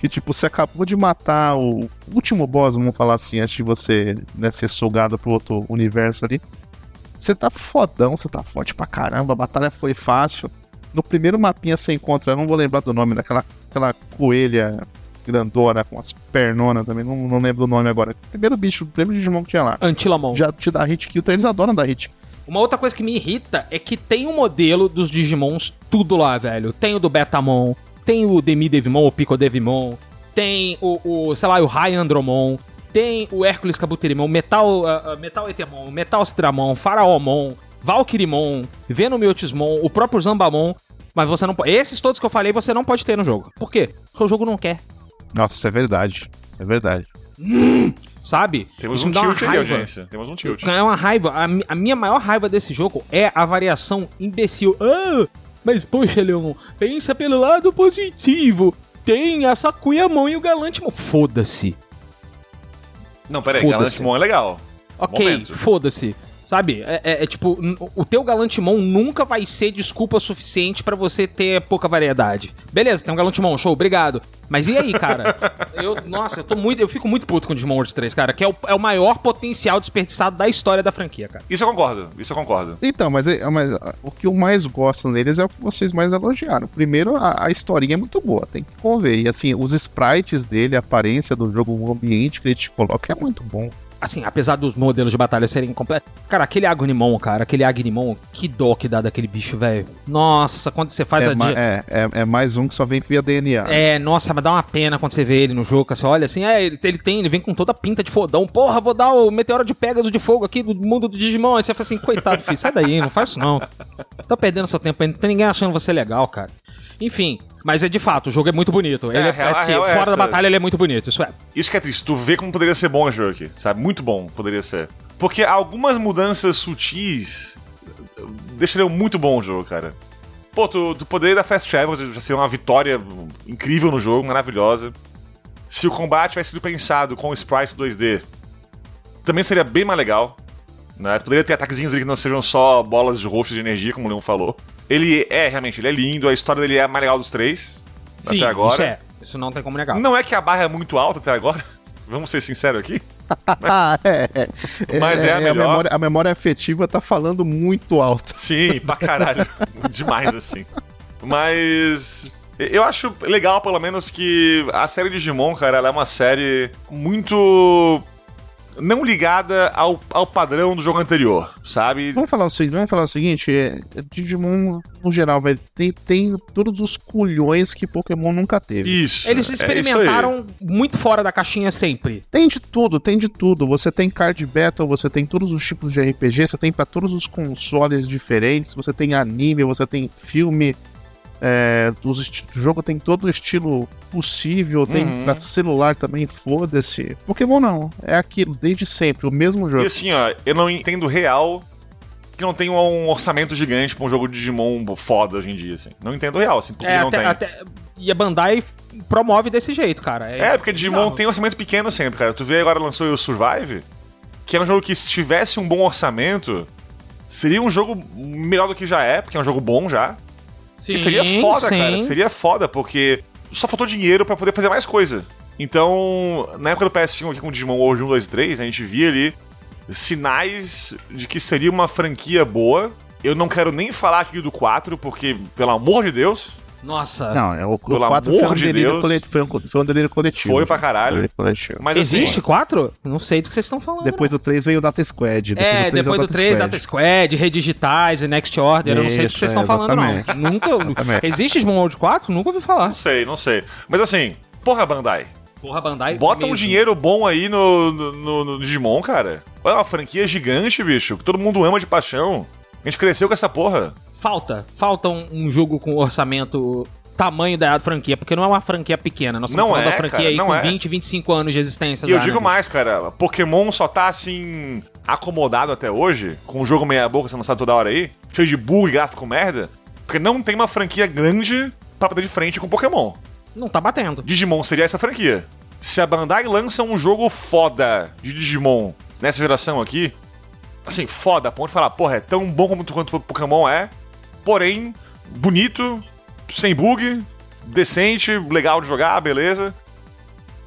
Speaker 17: Que, tipo, você acabou de matar o último boss, vamos falar assim, antes de você né, ser sugado pro outro universo ali. Você tá fodão, você tá forte pra caramba, a batalha foi fácil. No primeiro mapinha você encontra, eu não vou lembrar do nome, daquela aquela coelha grandona com as pernonas também, não, não lembro do nome agora. Primeiro bicho, primeiro Digimon que tinha lá.
Speaker 2: Antilamon.
Speaker 17: Já te dá hit kill, então eles adoram dar hit kill.
Speaker 2: Uma outra coisa que me irrita é que tem um modelo dos Digimons tudo lá, velho. Tem o do Betamon, tem o Demi Devimon, o Pico Devimon, tem o, o, sei lá, o Rai Andromon, tem o Hércules Kabuterimon, Metal, ah, ah, Metal Etemon, Metal Citramon, Faraomon, Valkyrimon, Venomiotismon, o próprio Zambamon. Mas você não pode. Esses todos que eu falei, você não pode ter no jogo. Por quê? Porque o jogo não quer.
Speaker 17: Nossa, isso é verdade. Isso é verdade.
Speaker 2: Sabe?
Speaker 3: Temos
Speaker 2: Isso
Speaker 3: um
Speaker 2: me dá uma
Speaker 3: tilt aí, audiência. Temos um tilt.
Speaker 2: É uma raiva. A, a minha maior raiva desse jogo é a variação imbecil. Ah, mas poxa, Leon, pensa pelo lado positivo. Tem a Sakuyamon e o Galantemon. Foda-se.
Speaker 3: Não, peraí. Galantimon é legal.
Speaker 2: Ok, foda-se. Sabe? É, é- é tipo, o teu Galantimon nunca vai ser desculpa suficiente pra você ter pouca variedade. Beleza, tem um Galantimon, show, obrigado. Mas e aí, cara? eu, nossa, eu tô muito, eu fico muito puto com o Digimon World 3, cara, que é o, é o maior potencial desperdiçado da história da franquia, cara.
Speaker 3: Isso eu concordo, isso eu concordo.
Speaker 17: Então, mas, é- mas o que eu mais gosto neles é o que vocês mais elogiaram. Primeiro, a, a historinha é muito boa, tem que conver. E assim, os sprites dele, a aparência do jogo, o ambiente que ele te coloca é muito bom.
Speaker 2: Assim, apesar dos modelos de batalha serem completos. Cara, aquele Agnimon, cara, aquele Agnimon, que dó que dá daquele bicho, velho. Nossa, quando você faz
Speaker 17: é,
Speaker 2: a.
Speaker 17: é, é, é mais um que só vem via DNA.
Speaker 2: É, nossa, mas dá uma pena quando você vê ele no jogo, você olha assim, é, ele, ele tem, ele vem com toda a pinta de fodão. Porra, vou dar o meteoro de Pegasus de fogo aqui do mundo do Digimon. Aí você fala assim, coitado, filho, sai daí, não faz isso não. Tá perdendo seu tempo aí, não tem ninguém achando você legal, cara. Enfim, mas é de fato, o jogo é muito bonito. Ele
Speaker 3: É,
Speaker 2: é,
Speaker 3: a real- a
Speaker 2: assim,
Speaker 3: real é
Speaker 2: fora da
Speaker 3: essa.
Speaker 2: batalha ele é muito bonito, isso é.
Speaker 3: Isso que é triste. Tu vê como poderia ser bom esse jogo aqui, sabe? Muito bom poderia ser. Porque algumas mudanças sutis deixariam muito bom o jogo, cara. Pô, tu, tu poderia dar fast travel já seria uma vitória incrível no jogo, maravilhosa. Se o combate tivesse sido pensado com sprites 2D, também seria bem mais legal. Né? Tu poderia ter ataquezinhos ali que não sejam só bolas de roxo de energia, como o Leon falou. Ele é, realmente, ele é lindo, a história dele é a mais legal dos três.
Speaker 2: Sim,
Speaker 3: até agora.
Speaker 2: isso é. Isso não tem como negar.
Speaker 3: Não é que a barra é muito alta até agora. Vamos ser sinceros aqui.
Speaker 17: Ah, é, é.
Speaker 3: Mas é a melhor.
Speaker 17: memória, a memória afetiva tá falando muito alto.
Speaker 3: Sim, pra caralho. Demais, assim. Mas. Eu acho legal, pelo menos, que a série Digimon, cara, ela é uma série muito. Não ligada ao, ao padrão do jogo anterior, sabe?
Speaker 17: Vamos falar o seguinte, vamos falar o seguinte, é, Digimon, no geral, vai tem, tem todos os culhões que Pokémon nunca teve.
Speaker 3: Isso.
Speaker 2: Eles
Speaker 3: é
Speaker 2: experimentaram muito fora da caixinha sempre.
Speaker 17: Tem de tudo, tem de tudo. Você tem card battle, você tem todos os tipos de RPG, você tem pra todos os consoles diferentes, você tem anime, você tem filme. É, o jogo tem todo o estilo possível, tem
Speaker 3: Uhum.
Speaker 17: pra celular também, foda-se. Pokémon não, é aquilo, desde sempre, o mesmo jogo.
Speaker 3: E assim, ó, eu não entendo real que não tem um orçamento gigante pra um jogo de Digimon foda hoje em dia, assim. Não entendo real, assim, porque
Speaker 2: É,
Speaker 3: não
Speaker 2: até,
Speaker 3: tem.
Speaker 2: até- E a Bandai promove desse jeito, cara.
Speaker 3: É, porque Digimon
Speaker 2: bizarro.
Speaker 3: tem orçamento pequeno sempre, cara. Tu vê agora lançou o Survive, que é um jogo que se tivesse um bom orçamento, seria um jogo melhor do que já é, porque é um jogo bom já.
Speaker 2: Sim,
Speaker 3: e seria foda,
Speaker 2: sim.
Speaker 3: cara. Seria foda, porque só faltou dinheiro pra poder fazer mais coisa. Então, na época do PS1 aqui com o Digimon World 1, 2 e 3, a gente via ali sinais de que seria uma franquia boa. Eu não quero nem falar aqui do 4, porque, pelo amor de Deus,
Speaker 2: Nossa.
Speaker 17: Não, é o, o
Speaker 3: Pelo
Speaker 17: 4 foi um,
Speaker 3: de
Speaker 17: delírio coletivo, foi, um, foi um delírio coletivo.
Speaker 3: Foi pra caralho.
Speaker 17: Coletivo.
Speaker 3: Mas assim,
Speaker 2: Existe quatro? Não sei do que vocês estão falando.
Speaker 17: Depois do 3 veio o Data Squad. Depois
Speaker 2: é,
Speaker 17: do 3
Speaker 2: depois do 3, Data Squad, Redigitais e Next Order. eu não sei do que
Speaker 17: Isso,
Speaker 2: vocês estão
Speaker 17: é,
Speaker 2: falando, não. Nunca. Existe World 4? Nunca ouvi falar.
Speaker 3: Não sei, não sei. Mas assim, porra, Bandai.
Speaker 2: Porra, Bandai.
Speaker 3: Bota um
Speaker 2: mesmo.
Speaker 3: dinheiro bom aí no, no, no- no Digimon, cara. Olha, uma franquia gigante, bicho, que todo mundo ama de paixão. A gente cresceu com essa porra.
Speaker 2: Falta. Falta um, um jogo com orçamento tamanho da franquia, porque não é uma franquia pequena. Nós estamos
Speaker 3: Não
Speaker 2: falando
Speaker 3: é,
Speaker 2: da franquia
Speaker 3: cara,
Speaker 2: aí com
Speaker 3: é.
Speaker 2: 20, 25 anos de existência.
Speaker 3: E eu digo
Speaker 2: né?
Speaker 3: mais, cara, Pokémon só tá assim. acomodado até hoje, com o jogo meia-boca sendo lançado toda hora aí, cheio de bug e gráfico merda, porque não tem uma franquia grande pra bater de frente com Pokémon.
Speaker 2: Não tá batendo.
Speaker 3: Digimon seria essa franquia. Se a Bandai lança um jogo foda de Digimon nessa geração aqui, assim, foda, a ponto de falar, porra, é tão bom quanto o Pokémon é, porém, bonito, sem bug, decente, legal de jogar, beleza.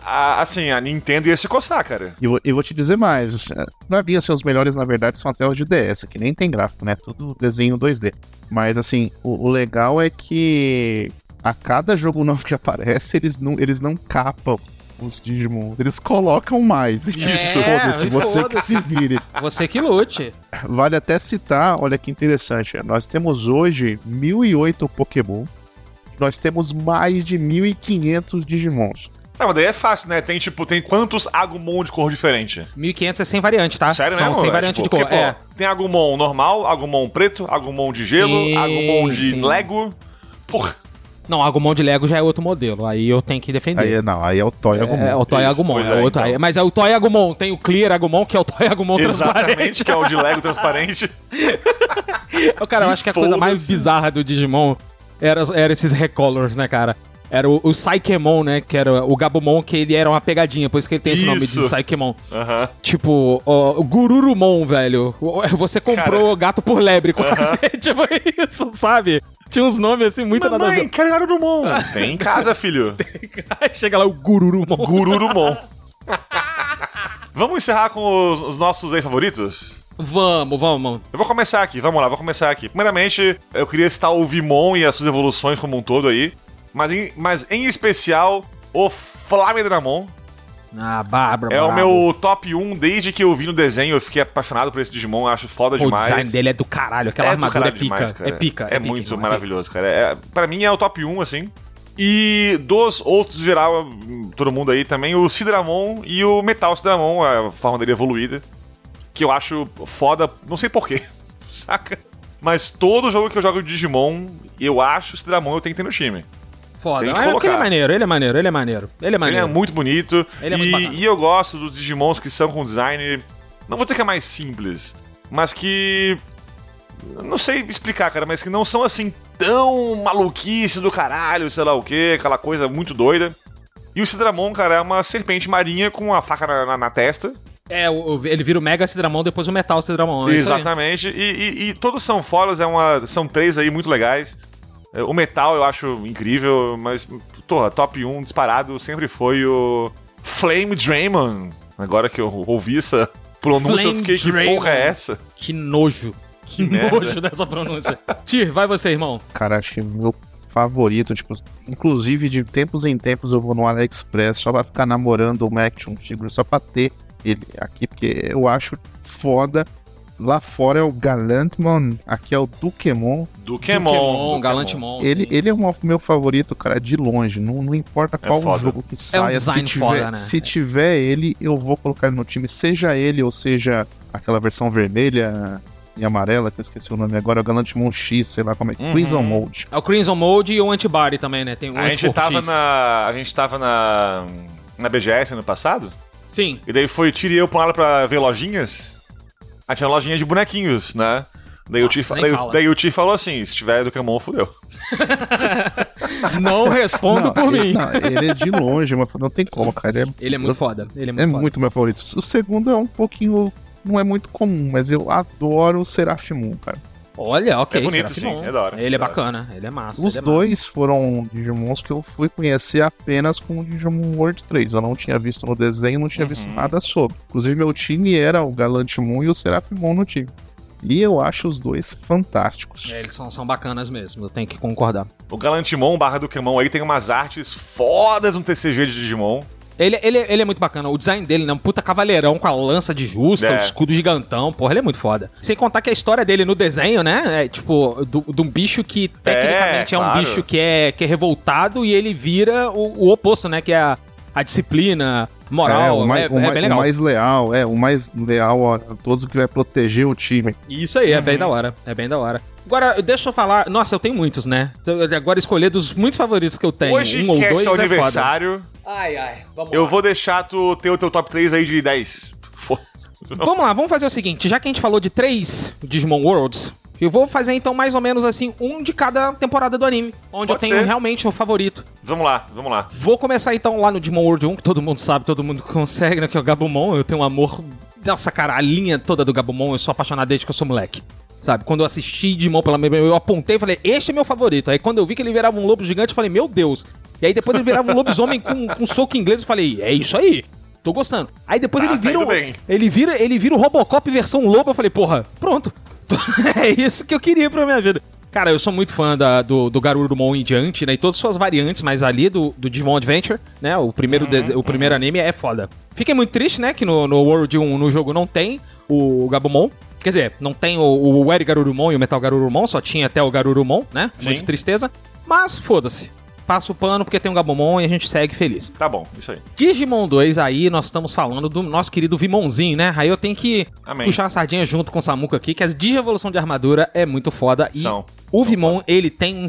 Speaker 3: A- assim, a Nintendo ia se coçar, cara.
Speaker 17: E vou, te dizer mais. é, Pra mim, assim, os melhores, na verdade, são até os de DS, que nem tem gráfico, né? Tudo desenho 2D. Mas, assim, o, o legal é que a cada jogo novo que aparece, eles não, eles não capam os Digimon. Eles colocam mais.
Speaker 2: Isso.
Speaker 17: Foda-se,
Speaker 2: É,
Speaker 17: você que
Speaker 2: foda-se.
Speaker 17: se vire.
Speaker 2: Você que lute.
Speaker 17: Vale até citar, olha que interessante. Nós temos hoje 1008 Pokémon. Nós temos mais de 1500 Digimons.
Speaker 3: Não, mas daí é fácil, né? Tem, tipo, tem quantos Agumon de cor diferente?
Speaker 2: 1500 é sem variante, tá?
Speaker 3: Sério
Speaker 2: São
Speaker 3: mesmo?
Speaker 2: sem
Speaker 3: É,
Speaker 2: variante
Speaker 3: tipo,
Speaker 2: de cor.
Speaker 3: porque, pô,
Speaker 2: é.
Speaker 3: Tem Agumon normal, Agumon preto, Agumon de gelo,
Speaker 2: Sim,
Speaker 3: Agumon de
Speaker 2: sim.
Speaker 3: Lego. Porra.
Speaker 2: Não, Agumon de Lego já é outro modelo. Aí eu tenho que defender.
Speaker 17: Aí, é- não, aí é o Toy Agumon.
Speaker 2: É, o Toy
Speaker 17: Isso,
Speaker 2: Agumon, é
Speaker 17: é,
Speaker 2: outro.
Speaker 17: então.
Speaker 2: aí- Mas é o Toy Agumon, tem o Clear Agumon, que é o Toy Agumon transparente.
Speaker 3: Exatamente, que é o de Lego transparente.
Speaker 2: Cara, eu acho que a coisa mais bizarra do Digimon era, era esses recolors, né, cara? Era o, o Psychemon, né? Que era o Gabumon, que ele era uma pegadinha, por isso que ele tem esse nome de.
Speaker 3: Aham.
Speaker 2: Tipo, ó, o Gururumon, velho. Você comprou gato por lebre, quase. tipo isso, sabe? Tinha uns nomes assim, muito nada a
Speaker 3: Mamãe,
Speaker 2: ver.
Speaker 3: quero Garurumon. Tem em casa, filho.
Speaker 2: Aí chega lá o Gururumon.
Speaker 3: Gururumon. Vamos encerrar com os, os nossos aí favoritos?
Speaker 2: Vamos, vamos.
Speaker 3: Eu vou começar aqui, vamos lá, vou começar aqui. Primeiramente, eu queria citar o Vimon e as suas evoluções como um todo aí. Mas em, mas em especial, o Flamedramon.
Speaker 2: Ah, Bárbara.
Speaker 3: É o meu top 1 desde que eu vi no desenho. Eu fiquei apaixonado por esse Digimon, acho foda
Speaker 2: Pô, o
Speaker 3: demais.
Speaker 2: design dele é do caralho. Aquela
Speaker 3: do
Speaker 2: armadura é pica.
Speaker 3: demais, cara.
Speaker 2: é pica.
Speaker 3: É,
Speaker 2: pica,
Speaker 3: muito maravilhoso, cara. É, pra mim é o top 1, assim. E dos outros, geral, todo mundo aí também, o Sidramon e o Metal Sidramon, a forma dele evoluída. Que eu acho foda, não sei porquê, saca? Mas todo jogo que eu jogo de Digimon, eu acho o Sidramon eu tenho que ter no time.
Speaker 2: Foda.
Speaker 3: Tem que
Speaker 2: é porque ele é
Speaker 3: colocar.
Speaker 2: maneiro, ele é maneiro, ele é maneiro. Ele é
Speaker 3: Ele
Speaker 2: maneiro.
Speaker 3: é muito bonito.
Speaker 2: Ele é
Speaker 3: e,
Speaker 2: muito
Speaker 3: e eu gosto dos Digimons que são com design. Não vou dizer que é mais simples, mas que. Não sei explicar, cara, mas que não são assim tão maluquice do caralho, sei lá o que, aquela coisa muito doida. E o Sidramon, cara, é uma serpente marinha com uma faca na, na- na testa.
Speaker 2: É, o- ele vira o Mega Sidramon, depois o Metal Sidramon. é.
Speaker 3: Exatamente. E, e- e todos são fodas, é uma, são três aí muito legais. É, O metal eu acho incrível, mas, porra, top 1 disparado sempre foi o Flame Draymond. Agora que eu ouvi essa pronúncia, eu
Speaker 2: Flame
Speaker 3: fiquei, que
Speaker 2: Draymond.
Speaker 3: porra é essa?
Speaker 2: Que nojo. Que,
Speaker 3: merda.
Speaker 2: nojo dessa pronúncia. Tir, vai você, irmão.
Speaker 17: Cara, acho que meu favorito, tipo, inclusive de tempos em tempos eu vou no AliExpress só pra ficar namorando o Action Figure, só pra ter ele aqui, porque eu acho foda. Lá fora é o Galantmon, aqui é o Dukemon.
Speaker 3: Dukemon,
Speaker 2: Dukemon, Galantimon,
Speaker 17: Ele, ele é o meu favorito, cara, de longe. Não, não importa
Speaker 3: É
Speaker 17: qual
Speaker 3: foda.
Speaker 17: jogo que
Speaker 2: É um
Speaker 17: saia.
Speaker 2: design
Speaker 17: se, tiver,
Speaker 2: foda, né?
Speaker 17: se tiver ele, eu vou colocar ele no time. Seja ele ou seja aquela versão vermelha. e amarela, que eu esqueci o nome agora, é o Galantimon X, sei lá como é.
Speaker 2: Uhum.
Speaker 17: Crimson Mold.
Speaker 2: É o Crimson Mode e o Antibody também, né? Tem o
Speaker 3: A gente tava
Speaker 2: X.
Speaker 3: na. A gente tava na. Na BGS ano passado.
Speaker 2: Sim.
Speaker 3: E daí foi Tire e eu pra um lado pra ver lojinhas. Aí tinha lojinha de bonequinhos, né? Daí, o,
Speaker 2: Nossa,
Speaker 3: Ti,
Speaker 2: nem
Speaker 3: daí, daí o Ti falou assim: se tiver do Camon, fudeu.
Speaker 2: Não respondo
Speaker 17: Não,
Speaker 2: por
Speaker 17: ele,
Speaker 2: mim.
Speaker 17: não, ele é de longe, mas não tem como, cara. Ele é,
Speaker 2: Ele é muito foda. Ele é muito
Speaker 17: é
Speaker 2: foda.
Speaker 17: muito meu favorito. O segundo é um pouquinho. Não é muito comum, mas eu adoro o Seraphimon, cara.
Speaker 2: Olha, ok.
Speaker 3: É bonito, sim, é da hora,
Speaker 2: Ele é
Speaker 3: hora.
Speaker 2: bacana, ele é massa.
Speaker 17: Os
Speaker 2: é
Speaker 17: dois foram Digimons que eu fui conhecer apenas com o Digimon World 3. Eu não tinha visto no desenho, não tinha visto nada sobre. Inclusive, meu time era o Galantimon e o Seraphimon no time. E eu acho os dois fantásticos.
Speaker 2: É, eles são, são bacanas mesmo, eu tenho que concordar.
Speaker 3: O Galantimon barra do Camon aí tem umas artes fodas no TCG de Digimon.
Speaker 2: Ele, ele, ele é muito bacana. O design dele, né? Um puta cavaleirão com a lança de justa,
Speaker 3: É.
Speaker 2: o escudo gigantão. Porra, ele é muito foda. Sem contar que a história dele no desenho, né? É tipo, do- de um bicho que tecnicamente é, um
Speaker 3: claro.
Speaker 2: bicho que é, que é revoltado e ele vira o, o oposto, né? Que é a, a disciplina, moral.
Speaker 17: é,
Speaker 2: É,
Speaker 17: o mais,
Speaker 2: é
Speaker 17: o mais-
Speaker 2: bem
Speaker 17: o
Speaker 2: legal.
Speaker 17: mais leal, é, o mais leal a todos que vai proteger o time.
Speaker 2: Isso aí, é
Speaker 3: Uhum.
Speaker 2: bem da hora. É bem da hora. Agora, deixa eu falar. Nossa, eu tenho muitos, né? Eu- Agora escolher dos muitos favoritos que eu tenho.
Speaker 3: Hoje
Speaker 2: um ou
Speaker 3: que é
Speaker 2: dois
Speaker 3: seu
Speaker 2: é foda.
Speaker 3: aniversário,
Speaker 2: Ai, ai. Vamos
Speaker 3: eu
Speaker 2: lá.
Speaker 3: vou deixar tu ter o teu top 3 aí de 10. Foda.
Speaker 2: Vamos lá, vamos fazer o seguinte, já que a gente falou de três Digimon Worlds, eu vou fazer então mais ou menos assim, um de cada temporada do anime, onde eu
Speaker 3: Pode
Speaker 2: tenho
Speaker 3: ser.
Speaker 2: realmente o favorito.
Speaker 3: Vamos lá, vamos lá.
Speaker 2: Vou começar então lá no Digimon World 1, que todo mundo sabe, todo mundo consegue, né, que é o Gabumon, eu tenho um amor... Nossa, cara, a linha toda do Gabumon, eu sou apaixonado desde que eu sou moleque. Sabe, quando eu assisti Digimon pela minha eu apontei e falei, este é meu favorito. Aí quando eu vi que ele virava um lobo gigante, eu falei, meu Deus. E aí depois ele virava um lobisomem com, com soco inglês, eu falei, é isso aí. Tô gostando. Aí depois
Speaker 3: Tá,
Speaker 2: ele
Speaker 3: tá
Speaker 2: vira um,
Speaker 3: bem.
Speaker 2: ele vira, ele vira o Robocop versão lobo, eu falei, porra, pronto. é isso que eu queria pra minha vida. Cara, eu sou muito fã da- do, do Garurumon em diante, né? E todas as suas variantes, mas ali do, do Digimon Adventure, né? O primeiro, de- o primeiro anime é foda. Fiquei muito triste, né? Que no, no World 1, no jogo, não tem o Gabumon. Quer dizer, não tem o, o Eri Garurumon e o Metal Garurumon, só tinha até o Garurumon, né?
Speaker 3: Sim.
Speaker 2: Muito tristeza. Mas foda-se. Passa o pano porque tem um Gabumon e a gente segue feliz.
Speaker 3: Tá bom, isso aí.
Speaker 2: Digimon 2, aí nós estamos falando do nosso querido Vimonzinho, né? Aí eu tenho que
Speaker 3: Amém.
Speaker 2: puxar a sardinha junto com o Samuka aqui, que a Digievolução de armadura é muito foda. E
Speaker 3: São.
Speaker 2: o Vimon, ele tem um,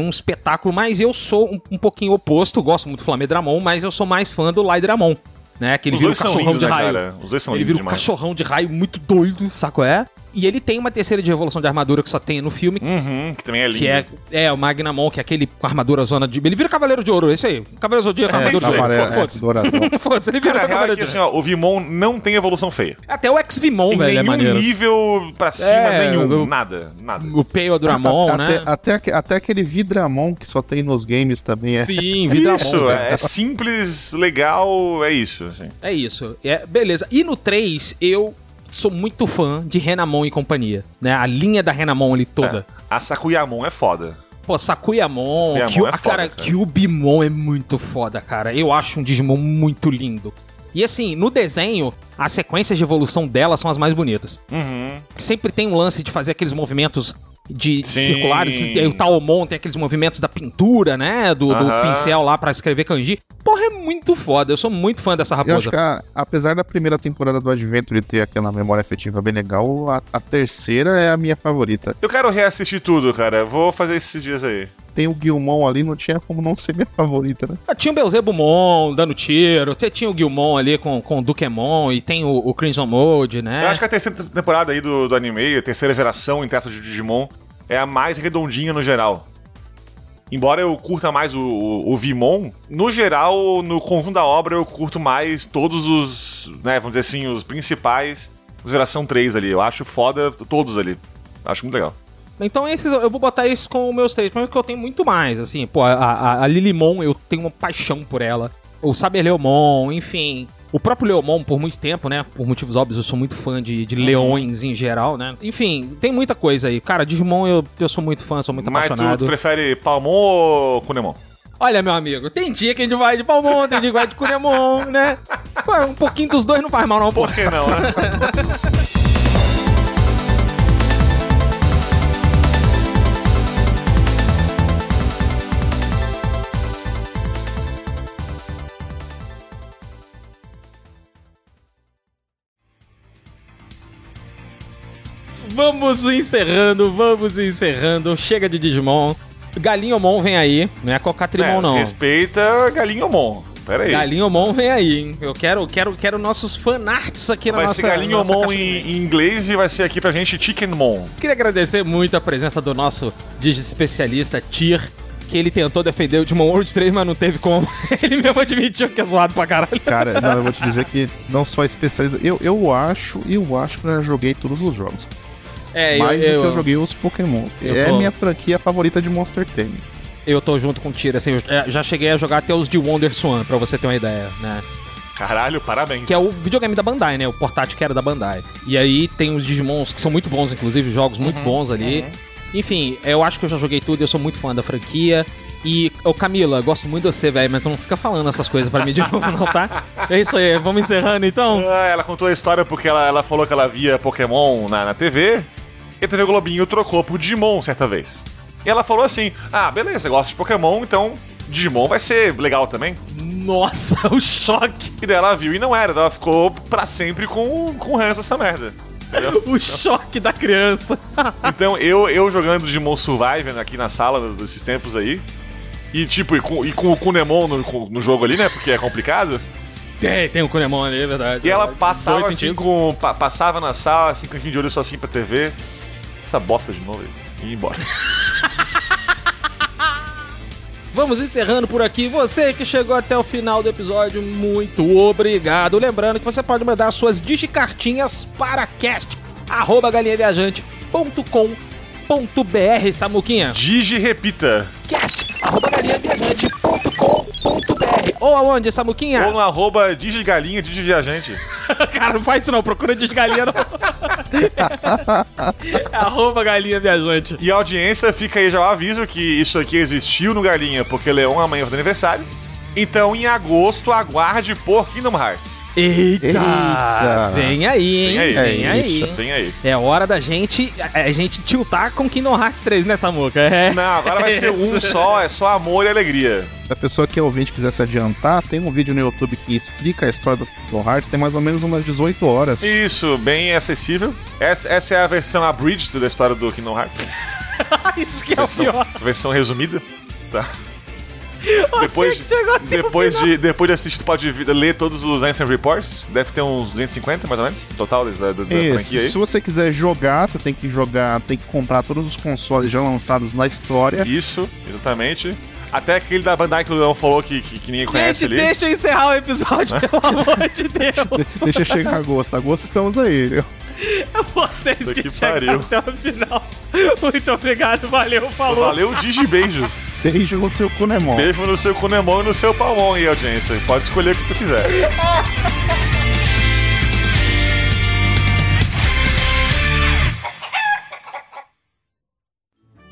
Speaker 2: um espetáculo, mas eu sou um, um pouquinho oposto, gosto muito do Flamedramon, mas eu sou mais fã do Lydramon. Né? Que ele
Speaker 3: Os
Speaker 2: vira um
Speaker 3: são
Speaker 2: cachorrão
Speaker 3: lindos,
Speaker 2: de
Speaker 3: né,
Speaker 2: raio.
Speaker 3: cara? Os dois são
Speaker 2: ele vira um
Speaker 3: demais.
Speaker 2: cachorrão de raio muito doido, saco é? E ele tem uma terceira de evolução de armadura que só tem no filme.
Speaker 3: Uhum, que também é lindo.
Speaker 2: Que é, é o Magnamon, que é aquele com armadura zona de. Ele vira Cavaleiro de Ouro, é isso aí. Cavaleiro Zodíaco,
Speaker 3: É,
Speaker 2: armadura de ouro.
Speaker 3: foda-se.
Speaker 2: Foda-se. Ele vira
Speaker 3: Cara, a real é
Speaker 2: Cavaleiro
Speaker 3: que
Speaker 2: de
Speaker 3: assim, ó, o Vimon não tem evolução feia.
Speaker 2: Até o Ex-Vimon, velho, é maneiro.
Speaker 3: nível pra cima,
Speaker 2: É,
Speaker 3: nenhum.
Speaker 2: o-
Speaker 3: Nada, nada.
Speaker 2: O Peio Dramon,
Speaker 17: até,
Speaker 2: né?
Speaker 17: até, aque- até aquele Vidramon que só tem nos games também é.
Speaker 2: Sim, Vidramon.
Speaker 3: Isso,
Speaker 2: velho.
Speaker 3: é simples, legal, é isso. Assim.
Speaker 2: É isso. É, beleza. E no 3, eu sou muito fã de Renamon e companhia. Né? A linha da Renamon ali toda.
Speaker 3: A Sakuyamon é foda.
Speaker 2: Pô, Sakuyamon,
Speaker 3: Sakuyamon
Speaker 2: Kyu,
Speaker 3: é
Speaker 2: a
Speaker 3: foda,
Speaker 2: cara,
Speaker 3: cara.
Speaker 2: Kyubimon é muito foda, cara. Eu acho um Digimon muito lindo. E assim, no desenho, as sequências de evolução dela são as mais bonitas.
Speaker 3: Uhum.
Speaker 2: Sempre tem um lance de fazer aqueles movimentos de
Speaker 3: Sim.
Speaker 2: circulares. E aí o Taomon tem aqueles movimentos da pintura, né? Do, do pincel lá pra escrever kanji. Porra, é muito foda. Eu sou muito fã dessa
Speaker 17: Eu
Speaker 2: raposa.
Speaker 17: acho que, a- apesar da primeira temporada do Adventure ter aquela memória afetiva bem legal, a, a terceira é a minha favorita.
Speaker 3: Eu quero reassistir tudo, cara. Vou fazer esses dias aí.
Speaker 17: Tem o Gilmon ali, não tinha como não ser minha favorita, né?
Speaker 2: Ah, Tinha o Beelzebumon dando tiro, você tinha o Gilmon ali com, com o Dukemon e tem o, o Crimson Mode, né?
Speaker 3: Eu acho que a terceira temporada aí do, do anime, a terceira geração em teto de Digimon, é a mais redondinha no geral. Embora eu curta mais o, o, o Vimon, no geral, no conjunto da obra, eu curto mais todos os, né, vamos dizer assim, os principais geração 3 ali. Eu acho foda todos ali. Acho muito legal.
Speaker 2: Então esses eu vou botar isso com os meus três, porque eu tenho muito mais, assim, pô, a, a, a Lilimon eu tenho uma paixão por ela. O Saber Leomon, enfim. O próprio Leomon, por muito tempo, né? Por motivos óbvios, eu sou muito fã de, de leões em geral, né? Enfim, tem muita coisa aí. Cara, Digimon eu, eu sou muito fã, sou muito
Speaker 3: Mas tu,
Speaker 2: apaixonado.
Speaker 3: tu prefere Palmon ou Kunemon?
Speaker 2: Olha, meu amigo, tem dia que a gente vai de Palmon, tem dia que vai de Kunemon, né? Pô, um pouquinho dos dois não faz mal, não.
Speaker 3: Por que não, né?
Speaker 2: vamos encerrando, vamos encerrando. Chega de Digimon. Galinhomon vem aí, não é Cocatrimon
Speaker 3: É,
Speaker 2: não.
Speaker 3: Respeita Galinhomon. Pera aí.
Speaker 2: Galinhomon vem aí, hein? Eu quero, quero, quero nossos fanarts aqui na
Speaker 3: Vai
Speaker 2: nossa
Speaker 3: ser Galinhomon
Speaker 2: nossa
Speaker 3: em, em inglês e vai ser aqui pra gente Chickenmon.
Speaker 2: Queria agradecer muito a presença do nosso especialista, Tyr, que ele tentou defender o Digimon World 3, mas não teve como. Ele mesmo admitiu que é zoado pra caralho.
Speaker 17: Cara, não, eu vou te dizer que não só especialista. Eu, eu acho, eu acho que eu já joguei todos os jogos.
Speaker 2: É,
Speaker 17: Mais
Speaker 2: eu,
Speaker 17: do que
Speaker 2: eu,
Speaker 17: eu joguei os Pokémon.
Speaker 2: Eu
Speaker 17: é
Speaker 2: tô-
Speaker 17: minha franquia favorita de Monster Team.
Speaker 2: eu tô junto com o Tyr, assim, eu é, já cheguei a jogar até os de Wonder Swan, pra você ter uma ideia, né?
Speaker 3: Caralho, parabéns.
Speaker 2: Que é o videogame da Bandai, né? O portátil que era da Bandai. E aí tem os Digimons que são muito bons, inclusive, jogos muito bons ali. Enfim, eu acho que eu já joguei tudo, eu sou muito fã da franquia. E, ô Camila, gosto muito de você, velho, mas tu não fica falando essas coisas pra mim de novo, não, tá? É isso aí, vamos encerrando então?
Speaker 3: Ah, ela contou a história porque ela, ela falou que ela via Pokémon na, na TV e a TV Globinho trocou por Digimon certa vez. E ela falou assim: Ah, beleza, gosto de Pokémon, então Digimon vai ser legal também.
Speaker 2: Nossa, o choque!
Speaker 3: E daí ela viu e não era, ela ficou pra sempre com, com ranço essa merda. entendeu?
Speaker 2: O choque da criança.
Speaker 3: Então eu, eu jogando Digimon Survivor aqui na sala desses tempos aí. E tipo, e com, e com o Kunemon no, no jogo ali, né? Porque é complicado.
Speaker 2: Tem, tem o Kunemon ali, é verdade.
Speaker 3: E ela passava
Speaker 2: Dois
Speaker 3: assim
Speaker 2: sentidos.
Speaker 3: com. pa- passava na sala, assim, com a de olho só assim pra TV. Essa bosta de novo. E ia embora.
Speaker 2: Vamos encerrando por aqui. Você que chegou até o final do episódio, muito obrigado. Lembrando que você pode mandar suas digicartinhas para cast.galinhaviajante.com.br, Samuquinha.
Speaker 3: Digi repita.
Speaker 2: cast.galinhaviajante.com.br Ou aonde, Samuquinha?
Speaker 3: Ou no arroba digigalinha, digiviajante.
Speaker 2: Cara, não faz isso não, procura desgalinha não. arroba galinha viajante.
Speaker 3: E a audiência fica aí já o aviso que isso aqui existiu no Galinha, porque Leão amanhã faz aniversário. Então, em agosto, aguarde por Kingdom Hearts.
Speaker 2: Eita,
Speaker 3: Eita.
Speaker 2: Vem aí, hein?
Speaker 3: Vem aí.
Speaker 2: Vem
Speaker 3: É
Speaker 2: aí.
Speaker 3: vem aí.
Speaker 2: É hora da gente, a gente tiltar com Kingdom Hearts 3, né, Samuca? É.
Speaker 3: Não, agora vai ser um só, é só amor e alegria.
Speaker 17: Se a pessoa que é ouvinte quiser se adiantar, tem um vídeo no YouTube que explica a história do Kingdom Hearts, tem mais ou menos umas 18 horas.
Speaker 3: Isso, bem acessível. Essa, essa é a versão abridged da história do Kingdom Hearts.
Speaker 2: Isso que é o pior.
Speaker 3: versão resumida. Tá. Depois, depois, de, depois de assistir, tu pode ler todos os Answer Reports. Deve ter uns 250, mais ou menos, no total da, da,
Speaker 17: Isso, se você quiser jogar, você tem que jogar, tem que comprar todos os consoles já lançados na história.
Speaker 3: Isso, exatamente. Até aquele da Bandai que o Leão falou que, que, que ninguém conhece
Speaker 2: Gente,
Speaker 3: ali.
Speaker 2: deixa eu encerrar o episódio, pelo amor de Deus.
Speaker 17: Deixa chegar agosto. Agosto estamos aí. viu?
Speaker 2: Vocês
Speaker 3: Puta
Speaker 2: que,
Speaker 3: que
Speaker 2: chegaram até o final. Muito obrigado, valeu, falou.
Speaker 3: Valeu, Digibeijos.
Speaker 17: Beijo no seu Kunemon.
Speaker 3: Beijo no seu Kunemon e no seu Palmon aí, audiência. Pode escolher o que tu quiser.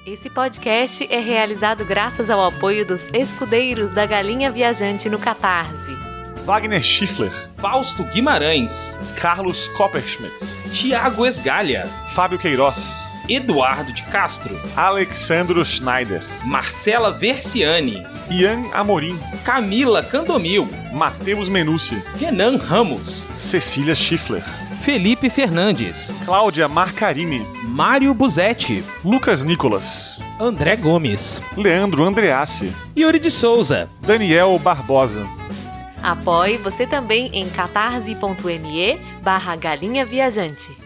Speaker 16: Esse podcast é realizado graças ao apoio dos escudeiros da Galinha Viajante no Catarse.
Speaker 3: Wagner Schiffler.
Speaker 2: Fausto Guimarães.
Speaker 3: Carlos Copperschmidt.
Speaker 2: Tiago Esgalha.
Speaker 3: Fábio Queiroz.
Speaker 2: Eduardo de Castro.
Speaker 3: Alexandro Schneider.
Speaker 2: Marcela Versiani.
Speaker 3: Ian Amorim.
Speaker 2: Camila Candomil.
Speaker 3: Matheus Menucci.
Speaker 2: Renan Ramos.
Speaker 3: Cecília Schiffler.
Speaker 2: Felipe Fernandes.
Speaker 3: Cláudia Marcarini.
Speaker 2: Mário Buzetti.
Speaker 3: Lucas Nicolas.
Speaker 2: André Gomes.
Speaker 3: Leandro Andreassi.
Speaker 2: Yuri de Souza.
Speaker 3: Daniel Barbosa.
Speaker 16: Apoie você também em catarse.me barra galinha viajante.